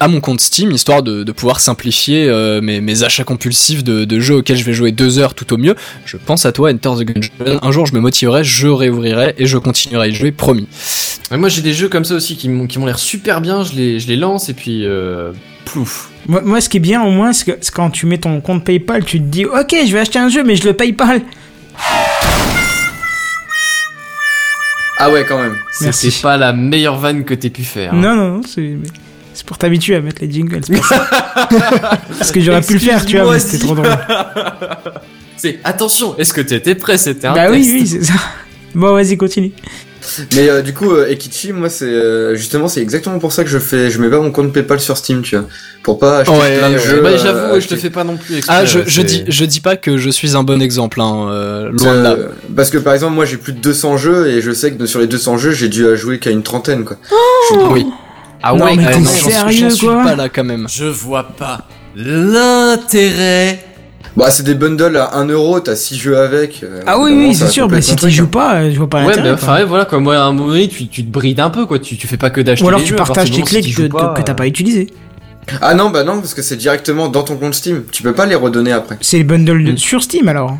à mon compte Steam, histoire de, de pouvoir simplifier euh, mes, mes achats compulsifs de, de jeux auxquels je vais jouer deux heures tout au mieux. Je pense à toi, Enter the Gungeon. Un jour, je me motiverai, je réouvrirai et je continuerai à y jouer, promis. Ouais, moi j'ai des jeux comme ça aussi qui m'ont qui m'ont l'air super bien, je les, je les lance et puis euh, plouf. Moi, moi, ce qui est bien au moins, c'est que c'est quand tu mets ton compte PayPal, tu te dis, ok, je vais acheter un jeu, mais je le PayPal. Ah ouais quand même. Merci. C'était pas la meilleure vanne que t'aies pu faire. hein. Non, non, non, c'est. C'est pour t'habituer à mettre les jingles. Parce que j'aurais pu le faire, tu vois, mais c'était trop drôle. C'est attention, est-ce que t'étais prêt C'était un Bah oui, test. oui, c'est ça. Bon, vas-y, continue. Mais euh, du coup, euh, Ekichi, moi, c'est euh, justement, c'est exactement pour ça que je fais, je mets pas mon compte PayPal sur Steam, tu vois, pour pas acheter Ouais, plein de ouais. jeux. Bah, j'avoue, je te fais pas non plus exprès. Ah, je, je dis, je dis pas que je suis un bon exemple, hein, euh, loin de là. Parce que par exemple, moi, j'ai plus de 200 jeux et je sais que sur les 200 jeux, j'ai dû à jouer qu'à une trentaine, quoi. Je suis- Oui. Ah Non, ouais, mais t'es non, j'en suis- sérieux, suis quoi pas là quand même. Je vois pas l'intérêt. Bah, c'est des bundles à 1 euro, t'as 6 jeux avec. euh, Ah oui, oui, c'est sûr. Bah, si tu joues hein. pas, euh, je vois pas Ouais, mais l'intérêt. enfin, ouais, voilà, quoi. Moi, à un moment donné, tu, tu te brides un peu, quoi. Tu, tu fais pas que d'acheter Ou alors les tu jeux, partir partages tes clés si que, t'as pas utilisées. Ah non, bah non, parce que c'est directement dans ton compte Steam. Tu peux pas les redonner après. C'est les bundles de- Mm. sur Steam alors.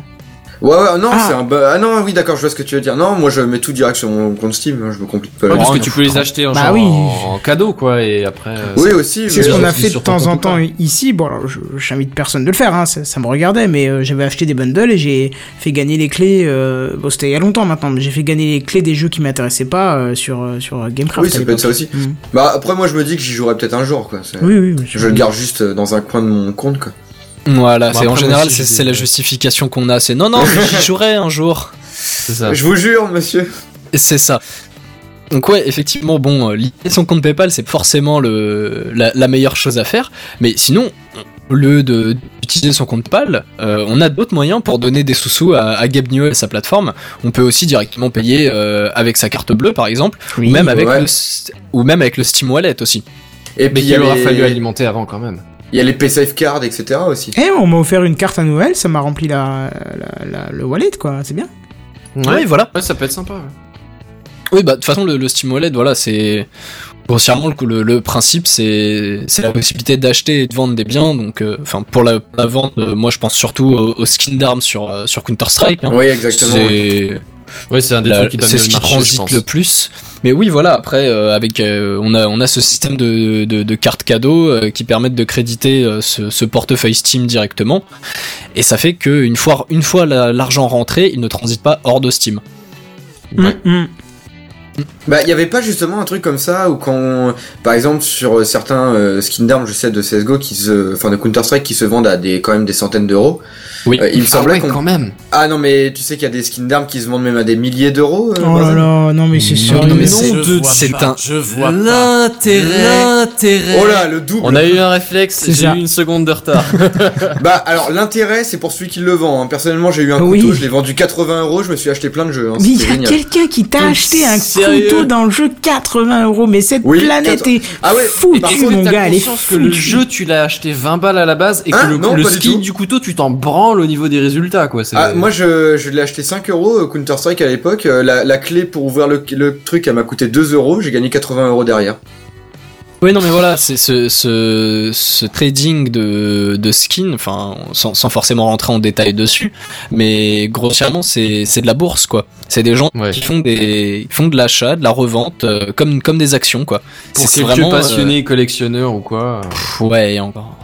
Ouais, ouais, non, Ah. c'est un. Ah non, oui, d'accord, je vois ce que tu veux dire. Non, moi, je mets tout direct sur mon compte Steam. hein, Je me complique pas. Ouais, parce que tu peux les acheter en, Bah genre oui. en cadeau, quoi, et après. euh, Oui, ça- aussi. C'est ce qu'on a fait de temps en temps ici. Bon, alors je j'invite personne de le faire, hein, ça, ça me regardait, mais euh, j'avais acheté des bundles et j'ai fait gagner les clés. Euh, bon, c'était il y a longtemps maintenant, mais j'ai fait gagner les clés des jeux qui m'intéressaient pas euh, sur, sur Gamecraft. Oui, ça peut être ça aussi. Mm. Bah, après, moi, je me dis que j'y jouerai peut-être un jour, quoi. C'est- Oui, oui, Je le garde juste dans un coin de mon compte, quoi. Voilà, Bon, c'est en général c'est la justification qu'on a. C'est non non, mais j'y jouerai un jour. C'est ça. Je vous jure, monsieur. Et C'est ça. Donc ouais, effectivement, bon, euh, lier son compte PayPal, c'est forcément le, la, la meilleure chose à faire. Mais sinon, au lieu de- d'utiliser son compte PayPal, euh, on a d'autres moyens pour donner des sous-sous à, à Gabe Newell, sa plateforme. On peut aussi directement payer euh, avec sa carte bleue, par exemple, Oui. ou même avec ouais. le ou même avec le Steam Wallet aussi. Et Mais puis, il aura les... fallu alimenter avant, quand même. Il y a les PaySafe Cards, etc. aussi. Eh, on m'a offert une carte à Noël, ça m'a rempli la, la- la- le wallet, quoi. C'est bien. Ouais, voilà. Ouais, ça peut être sympa. ouais. Oui, bah de toute façon, le, le Steam Wallet, voilà, c'est grossièrement le, le, le principe, c'est c'est la possibilité d'acheter et de vendre des biens. Donc, euh, enfin, pour la, la vente, euh, moi, je pense surtout au, au skin d'armes sur euh, sur Counter Strike. Oui, exactement. Ouais, c'est un des la- trucs qui donne c'est le ce qui marché, je transite pense. le plus. Mais oui, voilà. Après, euh, avec euh, on a on a ce système de de, de cartes cadeaux euh, qui permettent de créditer euh, ce, ce portefeuille Steam directement, et ça fait que une fois une fois la- l'argent rentré, il ne transite pas hors de Steam. Ouais. Mm, mm. Bah, il y avait pas justement un truc comme ça où quand, par exemple, sur euh, certains euh, skins d'armes, je sais, de CSGO, qui se, enfin, de Counter-Strike, qui se vendent à des, quand même des centaines d'euros. Oui. euh, il me Ah semblait ouais, quand même. ah non, mais tu sais qu'il y a des skins d'armes qui se vendent même à des milliers d'euros. euh, Oh là là, non mais c'est sérieux. non, mais Non, c'est- de- c'est un Je vois pas. L'intérêt. L'intérêt. Oh là, le double. On a eu un réflexe, j'ai eu une seconde de retard. Bah, alors, l'intérêt, c'est pour celui qui le vend. hein. Personnellement, j'ai eu un Oui. couteau, je l'ai vendu 80 euros, je me suis acheté plein de jeux. Hein. Mais il y a quelqu'un qui t'a acheté un couteau dans le jeu 80 euros, mais cette Oui, planète 80. est Ah ouais, foutue, par mon T'as gars, elle est que le jeu, tu l'as acheté 20 balles à la base et que Hein le, Non, le du skin tout. du couteau, tu t'en branles au niveau des résultats, quoi. Ah, moi je, je l'ai acheté 5 euros euh, Counter Strike à l'époque. Euh, La, la clé pour ouvrir le, le truc, elle m'a coûté 2 euros. J'ai gagné 80 euros derrière. Oui, non, mais voilà, c'est ce, ce, ce trading de, de skins, enfin, sans, sans forcément rentrer en détail dessus, mais grossièrement, c'est c'est de la bourse, quoi. C'est des gens Ouais. qui font des font de l'achat, de la revente, euh, comme comme des actions, quoi. Pour C'est quelques vraiment, euh, passionnés, collectionneurs ou quoi. pff, ouais, et encore.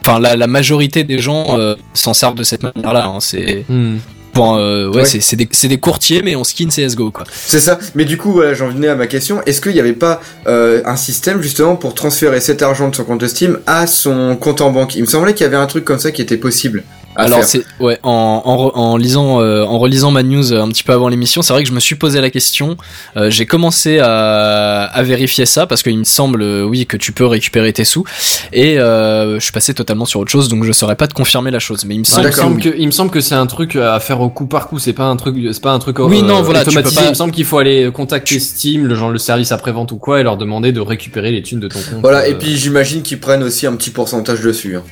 Enfin, la, la majorité des gens euh, s'en servent de cette manière-là. Hein, c'est Hmm. Bon, euh, ouais, Ouais. c'est c'est des, c'est des courtiers, mais en skin CS:GO, quoi. C'est ça. Mais du coup, voilà, j'en venais à ma question. Est-ce qu'il n'y avait pas euh, un système justement pour transférer cet argent de son compte Steam à son compte en banque? Il me semblait qu'il y avait un truc comme ça qui était possible. Alors c'est ouais en, en, re- en lisant euh, en relisant ma news euh, un petit peu avant l'émission, c'est vrai que je me suis posé la question. Euh, j'ai commencé à, à vérifier ça parce qu'il me semble euh, oui que tu peux récupérer tes sous et euh, je suis passé totalement sur autre chose donc je saurais pas te confirmer la chose mais il me Il semble me d'accord, semble oui. que, il me semble que c'est un truc à faire au coup par coup. C'est pas un truc, c'est pas un truc. Oui, euh, non, voilà, tu automatisé. pas- Il me semble qu'il faut aller contacter Steam, le genre le service après vente ou quoi, et leur demander de récupérer les thunes de ton compte. Voilà. euh, Et puis j'imagine qu'ils prennent aussi un petit pourcentage dessus. Hein.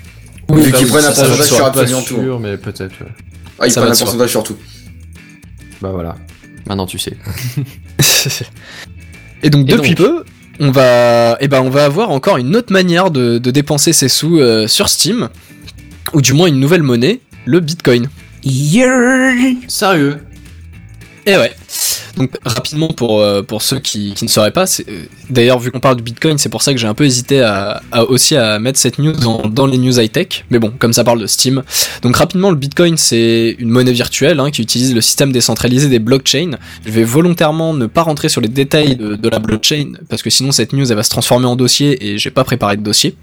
Oui, Vu qu'ils oui, prennent un pourcentage sur absolument tout. sûr, mais peut-être. ouais. Ah, ils Ça prennent un pourcentage sur tout. Bah voilà. Maintenant tu sais. Et donc Et depuis donc peu, on va, eh ben, on va avoir encore une autre manière de, de dépenser ses sous euh, sur Steam, ou du moins une nouvelle monnaie, le Bitcoin. Yeah. Sérieux? Et ouais. Donc rapidement pour euh, pour ceux qui, ne sauraient pas, euh, d'ailleurs vu qu'on parle de Bitcoin, c'est pour ça que j'ai un peu hésité à, aussi à mettre cette news dans, dans les news high tech. Mais bon, comme ça parle de Steam. Donc rapidement, le Bitcoin c'est une monnaie virtuelle hein, qui utilise le système décentralisé des blockchains. Je vais volontairement ne pas rentrer sur les détails de, de la blockchain parce que sinon cette news elle va se transformer en dossier et j'ai pas préparé de dossier.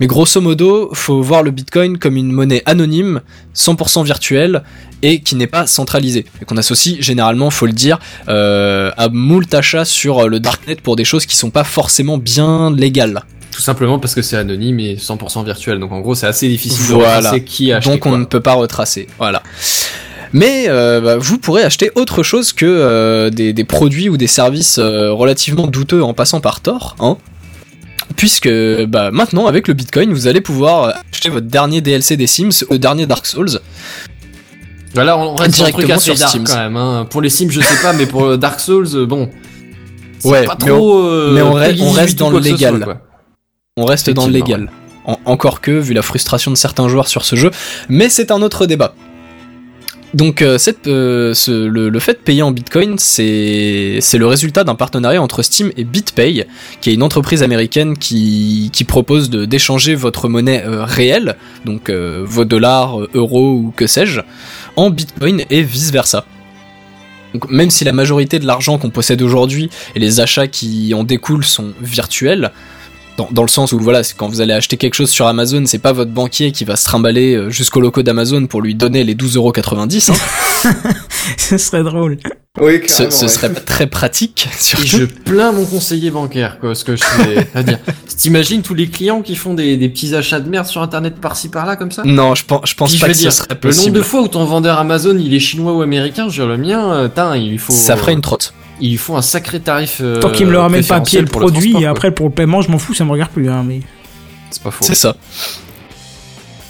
Mais grosso modo, faut voir le Bitcoin comme une monnaie anonyme, 100% virtuelle et qui n'est pas centralisée. Et qu'on associe généralement, faut le dire, euh, à moult achats sur le darknet pour des choses qui sont pas forcément bien légales. Tout simplement parce que c'est anonyme et 100% virtuel. Donc en gros, c'est assez difficile de retracer qui a acheté Donc on ne peut pas retracer. Voilà. Mais euh, bah, vous pourrez acheter autre chose que euh, des, des produits ou des services euh, relativement douteux en passant par Tor, hein. Puisque bah, maintenant avec le Bitcoin vous allez pouvoir euh, acheter votre dernier DLC des Sims, le dernier Dark Souls. Voilà, on reste sur un truc Directement assez sur dark Steam. quand même. Hein. Pour les Sims, je sais pas, mais pour Dark Souls, bon. Ouais, pas mais trop, euh, mais on reste- Peggy on 18 reste ou dans le soit, légal. On reste dans le légal. En- encore que, vu la frustration de certains joueurs sur ce jeu, mais c'est un autre débat. Donc euh, cette, euh, ce- le, le fait de payer en Bitcoin, c'est c'est le résultat d'un partenariat entre Steam et BitPay, qui est une entreprise américaine qui, qui propose de d'échanger votre monnaie euh, réelle, donc euh, vos dollars, euh, euros ou que sais-je, en Bitcoin et vice versa. Donc même si la majorité de l'argent qu'on possède aujourd'hui et les achats qui en découlent sont virtuels, dans, dans le sens où voilà, c'est quand vous allez acheter quelque chose sur Amazon, c'est pas votre banquier qui va se trimballer euh, jusqu'au loco d'Amazon pour lui donner les 12,90€. Hein. Ce serait drôle. Oui, ce, ce ouais. serait très pratique, Et je plains mon conseiller bancaire, quoi, parce que je suis, à dire, t'imagines tous les clients qui font des, des petits achats de merde sur internet par-ci par-là comme ça? Non, je pense, je pense Puis, pas je que dire, ce serait Le nombre possible. de fois où ton vendeur Amazon il est chinois ou américain, je veux dire, le mien, euh, tain, il faut. Ça ferait une trotte. Il lui faut un sacré tarif. euh, Tant qu'il me le ramène pas à pied le produit, et après pour le paiement, je m'en fous, ça me regarde plus. Hein, mais... C'est pas faux. C'est ça.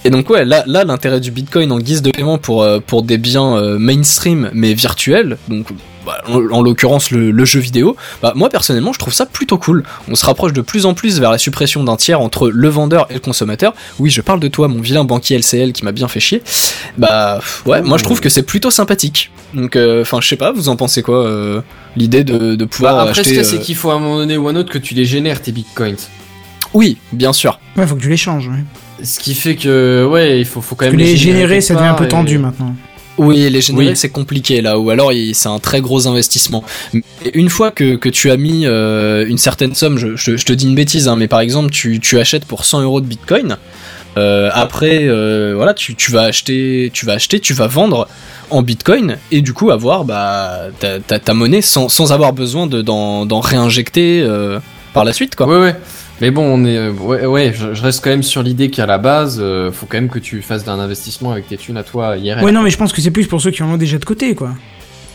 Et donc ouais, là, là l'intérêt du Bitcoin en guise de paiement pour, euh, pour des biens euh, mainstream mais virtuels, donc bah, en, en l'occurrence le, le jeu vidéo, bah, moi personnellement je trouve ça plutôt cool. On se rapproche de plus en plus vers la suppression d'un tiers entre le vendeur et le consommateur. Oui, je parle de toi, mon vilain banquier LCL qui m'a bien fait chier. Bah ouais, moi je trouve que c'est plutôt sympathique. Donc enfin je sais pas, vous en pensez quoi euh, L'idée de, de pouvoir Bah, après, ce acheter... y a, c'est euh, qu'il faut à un moment donné ou un autre que tu les génères tes bitcoins. Oui, bien sûr. Ouais, faut que tu les changes. ouais. Ce qui fait que, ouais, il faut, faut quand même que les générer, ça devient un peu tendu et- maintenant. Oui, les générer, Oui. c'est compliqué là, ou alors c'est un très gros investissement. Une fois que, que tu as mis euh, une certaine somme, je, je- je te dis une bêtise, hein, mais par exemple, tu, tu achètes pour 100 euros de bitcoin, euh, après, euh, voilà, tu, tu vas acheter, tu vas acheter, tu vas vendre en bitcoin, et du coup avoir bah, ta, ta, ta monnaie sans, sans avoir besoin de- d'en réinjecter euh, par la suite, quoi. Ouais, ouais. Mais bon, on est, euh, ouais, je, reste quand même sur l'idée qu'à la base, euh, faut quand même que tu fasses d'un investissement avec tes thunes à toi IRL. Ouais, non, mais je pense que c'est plus pour ceux qui en ont déjà de côté, quoi.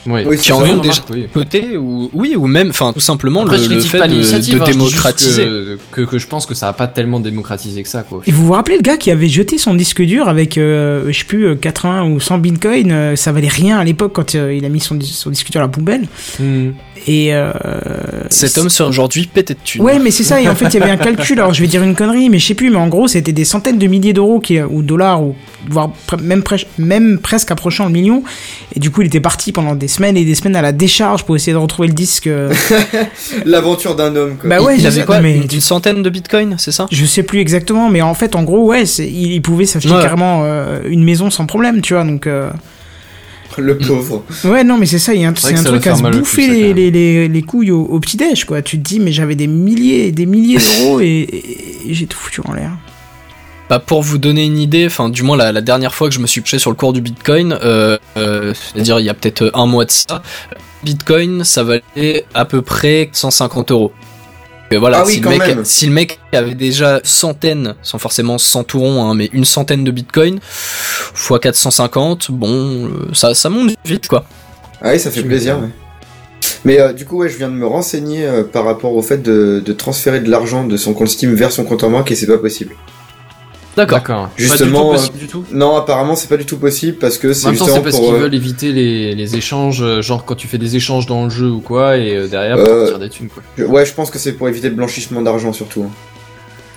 Ouais. Oui, Qui en ont déjà oui. côté, ou oui, ou même, enfin, tout simplement Après, le, le fait de, de hein, démocratiser. Que, que, que je pense que ça a pas tellement démocratisé que ça, quoi. Et vous vous rappelez le gars qui avait jeté son disque dur avec, euh, je sais plus, euh, 80 ou 100 bitcoins euh, Ça valait rien à l'époque quand euh, il a mis son, dis- son disque dur à la poubelle. Hmm. Et. euh, Cet homme serait aujourd'hui pété de thunes. Ouais, mais c'est ça. Et en fait, il y avait un calcul. Alors, je vais dire une connerie, mais je sais plus. Mais en gros, c'était des centaines de milliers d'euros qui, ou dollars, ou voire pre- même, même presque approchant le million. Et du coup, il était parti pendant des semaines et des semaines à la décharge pour essayer de retrouver le disque. euh. L'aventure d'un homme, quoi. bah ouais, il je avait quoi mais une, une centaine de bitcoins, c'est ça? Je sais plus exactement, mais en fait, en gros, ouais, il, il pouvait s'acheter Ouais. carrément euh, une maison sans problème, tu vois. Donc, euh, Le pauvre. ouais, non, mais c'est ça. il y a un, vrai c'est un truc à se cul, bouffer les, les, les, les couilles au, au petit déj, quoi. Tu te dis, mais j'avais des milliers, et des milliers d'euros et, et- et j'ai tout foutu en l'air. Bah pour vous donner une idée, enfin du moins la, la dernière fois que je me suis penché sur le cours du Bitcoin, euh, euh, c'est-à-dire il y a peut-être un mois de ça, Bitcoin ça valait à peu près 150 euros. Et voilà, Ah oui, si, quand le mec, même. si le mec avait déjà centaines, sans forcément 100 tout rond, hein, mais une centaine de Bitcoin, x 450, bon, euh, ça, ça monte vite quoi. Ah oui, ça fait plaisir, ouais. Mais euh, du coup, ouais, je viens de me renseigner euh, par rapport au fait de, de transférer de l'argent de son compte Steam vers son compte en banque et c'est pas possible. D'accord. Justement, Pas du tout, possible du tout? Non, apparemment, c'est pas du tout possible parce que En c'est même temps, justement c'est parce pour. qu'ils euh, veulent éviter les, les échanges, euh, genre quand tu fais des échanges dans le jeu ou quoi, et euh, derrière, Euh, pour tirer des thunes, quoi. je- Ouais, je pense que c'est pour éviter le blanchissement d'argent surtout. hein.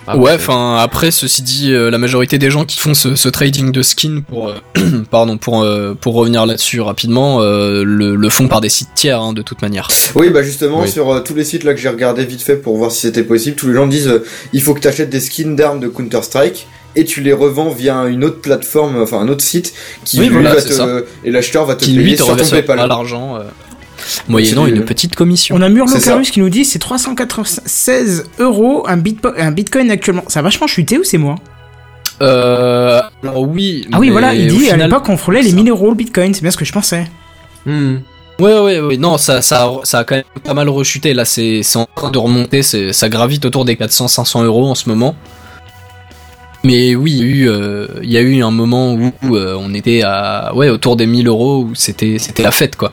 Ah, ouais, enfin après, ceci dit, euh, la majorité des gens qui font ce, ce trading de skins pour, euh, pardon, pour euh, pour revenir là-dessus rapidement, euh, le, le font par des sites tiers hein, de toute manière. Oui, bah justement, Oui. sur euh, tous les sites là que j'ai regardé vite fait pour voir si c'était possible, tous les gens disent euh, il faut que tu achètes des skins d'armes de Counter-Strike et tu les revends via une autre plateforme, enfin un autre site qui Oui, lui, voilà, va te, ça. et l'acheteur va te Qui payer lui te sur ton PayPal. pas l'argent, euh, moyennant une petite commission. On a Murlo C'est ça. Carus qui nous dit c'est 396 euros un, bitpo- un bitcoin actuellement. Ça a vachement chuté ou c'est moi Euh, alors oui. Ah oui, voilà, il dit à final- l'époque on frôlait les ça. 1000 euros le bitcoin, c'est bien ce que je pensais. Hmm. Ouais, ouais, ouais. Non, ça, ça, a- ça a quand même pas mal rechuté. Là, c'est, c'est en train de remonter. Ça gravite autour des 400-500 euros en ce moment. Mais oui, il y a eu, euh, il y a eu un moment où, où, euh, on était à, ouais, autour des 1000 euros où c'était, c'était la fête, quoi.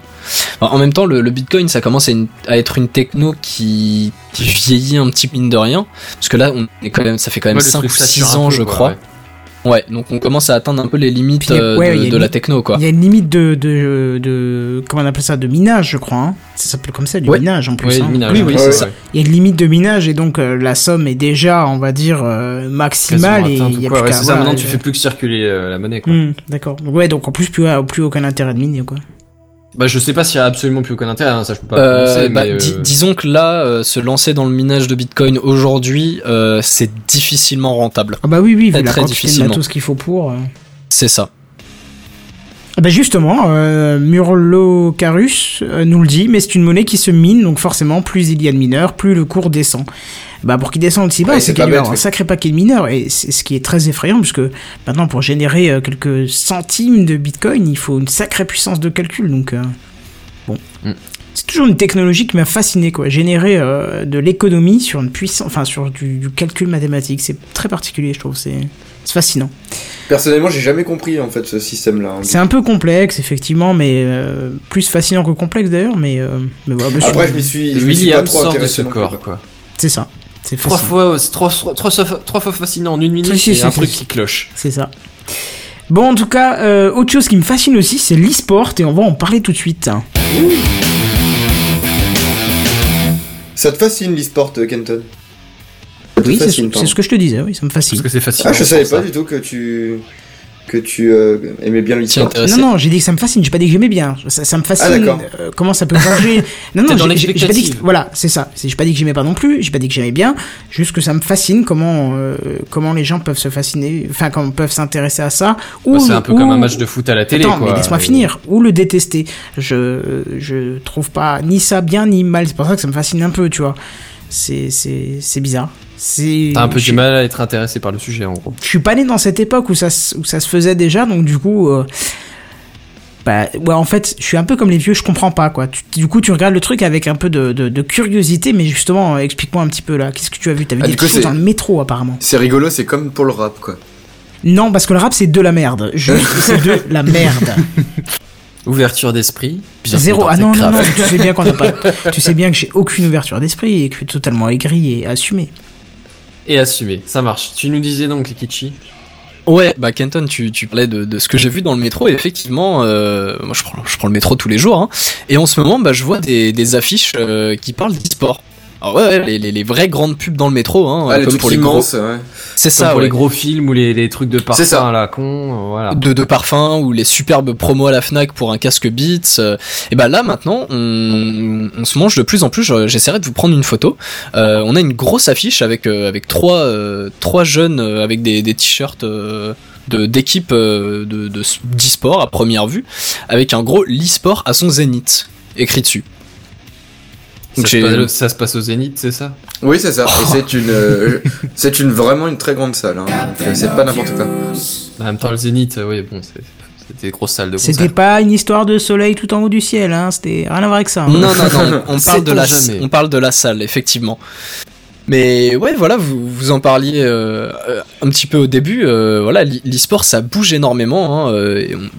Alors, en même temps, le, le Bitcoin, ça commence à, une- à être une techno qui, qui vieillit un petit peu mine de rien. Parce que là, on est quand même, ça fait quand même Ouais, le 5 truc ou sature 6 un ans, peu, je quoi, crois. ouais. Ouais, donc on commence à atteindre un peu les limites Puis, euh, ouais, de, la techno, quoi. Il y a une limite de, de, de. Comment on appelle ça De minage, je crois. Hein ça s'appelle comme ça, du Ouais. minage en plus. Oui, hein. minage. Oui, c'est ça. Il y a une limite de minage et donc euh, la somme est déjà, on va dire, euh, maximale et Quasiment il y a quoi, plus ouais, qu'à. c'est ça, maintenant tu fais plus que circuler euh, la monnaie quoi. hmm, D'accord. Ouais, donc en plus, plus, plus aucun intérêt de miner, quoi. Bah je sais pas s'il y a absolument plus aucun intérêt, hein, ça je peux pas Euh, bah, mais, di- euh, disons que là, euh, se lancer dans le minage de Bitcoin aujourd'hui, euh, c'est difficilement rentable. Ah bah oui, oui, vu Très, la très de difficilement. matos qu'il faut pour. euh. C'est ça. Ah Bah justement, euh, Murlo Carus nous le dit, mais c'est une monnaie qui se mine, donc forcément, plus il y a de mineurs, plus le cours descend. Bah pour qu'il descende aussi bas, Ouais, c'est qu'il y a un sacré paquet de mineurs, et c'est ce qui est très effrayant, puisque maintenant pour générer euh, quelques centimes de Bitcoin, il faut une sacrée puissance de calcul, donc euh, bon. Mm. C'est toujours une technologie qui m'a fasciné, quoi. Générer euh, de l'économie sur une puissance, enfin sur du, du calcul mathématique, c'est très particulier, je trouve. C'est c'est fascinant. Personnellement, j'ai jamais compris en fait ce système-là. hein. C'est un peu complexe, effectivement, mais euh, plus fascinant que complexe d'ailleurs, mais, euh, mais voilà, bah, Après, je m'y suis, je m'y suis pas trop sort de ce corps quoi. c'est ça. C'est Trois fascinant. fois, c'est trois, trois, trois, fois- trois fois fascinant en une minute, a un truc qui cloche. C'est ça. Bon, en tout cas, euh, autre chose qui me fascine aussi, c'est l'e-sport, et on va en parler tout de suite. Ça te fascine l'e-sport, euh, Kenton? Ça Oui, c'est c'est ce que je te disais, oui, ça me fascine. Parce que c'est facile. Ah, je savais pas du tout que tu que tu euh, aimais bien intéressé. Non, non, j'ai dit que ça me fascine, j'ai pas dit que j'aimais bien. Ça, ça me fascine. Ah, d'accord. euh, comment ça peut changer? Non, non, j'ai- pas dit que. Voilà, c'est ça. J'ai pas dit que j'aimais pas non plus, j'ai pas dit que j'aimais bien. Juste que ça me fascine comment, euh, comment les gens peuvent se fasciner, enfin, comment peuvent s'intéresser à ça. Ou, Bah, c'est un peu ou- comme un match de foot à la télé Attends, quoi. mais laisse-moi finir. Ou le détester. Je, je trouve pas ni ça bien ni mal. C'est pour ça que ça me fascine un peu, tu vois. C'est, c'est, c'est bizarre. C'est. T'as un peu je- du mal à être intéressé par le sujet en gros. Je suis pas né dans cette époque où ça, où ça se faisait déjà, donc du coup. euh, bah, ouais, en fait, je suis un peu comme les vieux, je comprends pas, quoi. Tu- du coup, tu regardes le truc avec un peu de, de, de curiosité, mais justement, euh, explique-moi un petit peu là. Qu'est-ce que tu as vu? T'as vu Ah, des choses c'est- dans le métro, apparemment. C'est rigolo, c'est comme pour le rap, quoi. Non, parce que le rap, c'est de la merde. Juste, c'est de la merde. Ouverture d'esprit. Zéro. Ah non, non, non, tu sais bien qu'on n'a pas. Tu sais bien que j'ai aucune ouverture d'esprit et que je suis totalement aigri et assumé. Et assumé, ça marche. Tu nous disais donc Kichi. Ouais, bah Kenton, tu, tu parlais de, ce que j'ai vu dans le métro et effectivement, euh, moi je prends, je prends le métro tous les jours hein, et en ce moment, bah je vois des, des affiches euh, qui parlent d'e-sport. Alors ouais, ouais, les, les, les vraies grandes pubs dans le métro, hein, Ah, les comme trucs pour les gros. ouais. C'est Ça ça, pour ouais. les gros films ou les, les trucs de parfum C'est ça. à la con, euh, voilà. de, de parfums ou les superbes promos à la Fnac pour un casque Beats. euh, et ben là maintenant, on, on se mange de plus en plus. je- J'essaierai de vous prendre une photo. Euh, on a une grosse affiche avec euh, avec trois euh, trois jeunes euh, avec des, des t-shirts. euh, de d'équipe euh, de de d'e-sport à première vue avec un gros l'e-sport à son zénith écrit dessus. Ça Donc se, j'ai- passe, ça se passe au Zénith, c'est ça? Oui, c'est ça. Et c'est une, euh, c'est une vraiment une très grande salle. Hein. Euh, C'est pas n'importe quoi. En même temps, le Zénith, euh, oui, bon, c'est- c'était des grosses salles de C'était concert. pas une histoire de soleil tout en haut du ciel, hein. C'était rien à voir avec ça. hein. Non, non, non, on parle, de la, jamais. on parle de la salle, effectivement. Mais ouais, voilà, vous, vous en parliez euh, euh, un petit peu au début. euh, voilà, l'e- l'e-sport, ça bouge énormément. Hein, et on-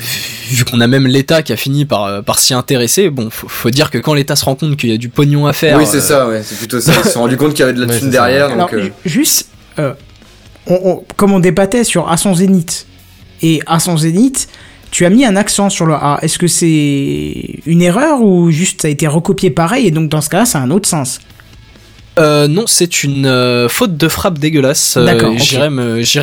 vu qu'on a même l'État qui a fini par, par s'y intéresser, bon, faut, faut dire que quand l'État se rend compte qu'il y a du pognon à faire... oui, c'est euh, ça, ouais. C'est plutôt ça. Ils se sont rendus compte qu'il y avait de la thune derrière. Donc, euh, juste, euh, on- on- comme on débattait sur à son zénith et à son zénith, tu as mis un accent sur le A. Est-ce que c'est une erreur ou juste ça a été recopié pareil et donc dans ce cas-là, ça a un autre sens? Euh, non, c'est une euh, faute de frappe dégueulasse. Euh, D'accord. J'irai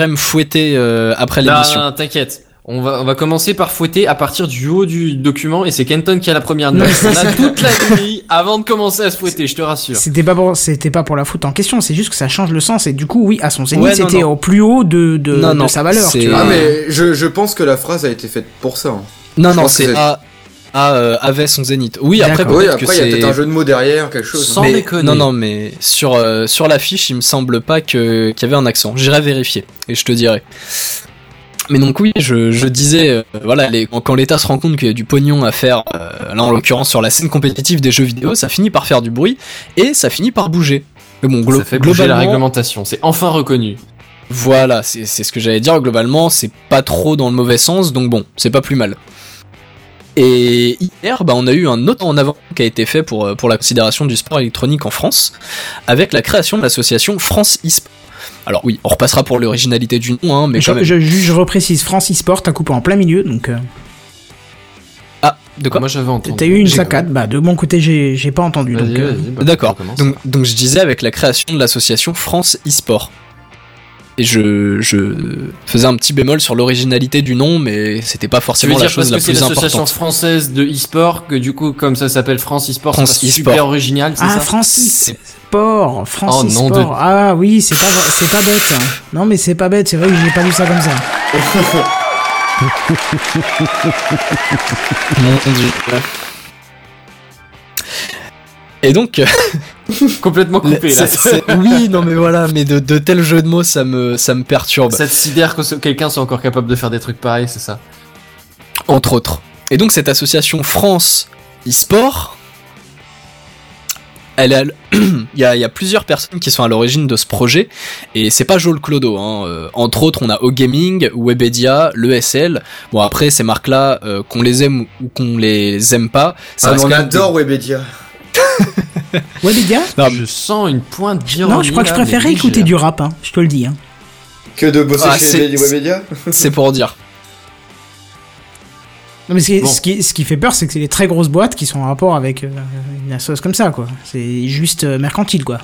me, fouetter euh, après l'émission. Non, t'inquiète. On va, on va commencer par fouetter à partir du haut du document et c'est Kenton qui a la première note. On a c'est- toute la nuit avant de commencer à se fouetter, je te rassure. C'était pas pour, c'était pas pour la faute en question, c'est juste que ça change le sens et du coup, oui, à son zénith, Ouais, c'était au plus haut de, de, Non, de non, sa valeur. Tu vois. Ah mais je, je pense que la phrase a été faite pour ça. hein. Non, je non, c'est- A, A euh, avait son zénith. Oui, après. Oui, que après il y a c'est. peut-être un jeu de mots derrière, quelque chose. Sans mais, déconner. Non, non, mais sur euh, sur l'affiche, il me semble pas que qu'il y avait un accent. J'irai vérifier et je te dirai. Mais donc oui, je, je disais, euh, voilà, les, quand, quand l'État se rend compte qu'il y a du pognon à faire, euh, là en l'occurrence sur la scène compétitive des jeux vidéo, ça finit par faire du bruit et ça finit par bouger. Mais bon, glo- Ça fait bouger la globalement, réglementation, c'est enfin reconnu. voilà, c'est c'est ce que j'allais dire. Globalement, c'est pas trop dans le mauvais sens, donc bon, c'est pas plus mal. Et hier, bah, on a eu un autre en avant qui a été fait pour, euh, pour la considération du sport électronique en France, avec la création de l'association France eSport. Alors oui, on repassera pour l'originalité du nom, hein, mais je, quand même. je, je- je reprécise, France eSport, t'as coupé en plein milieu, donc euh, Ah, de quoi? Moi j'avais entendu. t'as eu une saccade? Bah, de mon côté, j'ai pas entendu. Donc, euh, bah, D'accord. donc je disais avec la création de l'association France eSport. Et je, je faisais un petit bémol sur l'originalité du nom, mais c'était pas forcément la dire chose parce la que c'est plus l'association importante. française de e-sport que du coup comme ça s'appelle France e-sport, France c'est pas e-sport. super original, c'est ah, ça France C'est- eSport, France Oh, eSport. de- Ah oui, c'est pas, c'est pas bête. hein. Non, mais c'est pas bête. C'est vrai que j'ai pas vu ça comme ça. Mon Dieu. Et donc, Complètement coupé là. oui, non mais voilà, mais de, de tels jeux de mots, ça me, ça me perturbe, Ça te sidère que quelqu'un soit encore capable de faire des trucs pareils, c'est ça entre autres. Et donc cette association France e-sport, elle il y, a, il y a plusieurs personnes qui sont à l'origine de ce projet, et c'est pas Joel Clodo. Hein. Euh, entre autres, on a O-Gaming, Webedia, l'ESL. Bon après, ces marques-là, euh, qu'on les aime ou- qu'on les aime pas, ça Ah, on quand même adore Webedia. Ouais, les gars. Ah, Je sens une pointe d'ironie. Non, je crois que je légère. écouter du rap. Hein. Je te le dis. Hein. Que de bosser Ah, chez c'est- Webedia. c'est pour dire. Non, mais ce qui, Bon. ce qui, ce qui fait peur, c'est que c'est les très grosses boîtes qui sont en rapport avec euh, une assoce comme ça, quoi. C'est juste euh, mercantile, quoi.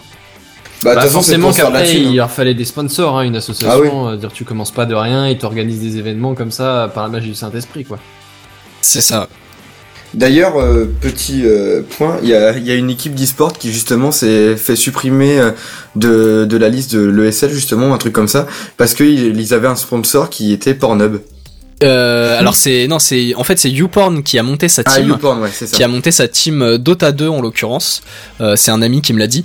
Bah, Bah, forcément qu'après il leur fallait des sponsors, hein, une association. Ah oui. euh, dire tu commences pas de rien, ils t'organisent des événements comme ça par la magie du Saint-Esprit quoi. C'est ça. D'ailleurs, euh, petit euh, point, il y a, il y a une équipe d'e-sport qui justement s'est fait supprimer euh, de, de la liste de l'ESL justement, un truc comme ça, parce qu'ils ils avaient un sponsor qui était Pornhub. Euh, alors c'est non c'est en fait c'est YouPorn qui a monté sa Ah, team. YouPorn, ouais, c'est ça. qui a monté sa team Dota 2 en l'occurrence. Euh, c'est un ami qui me l'a dit.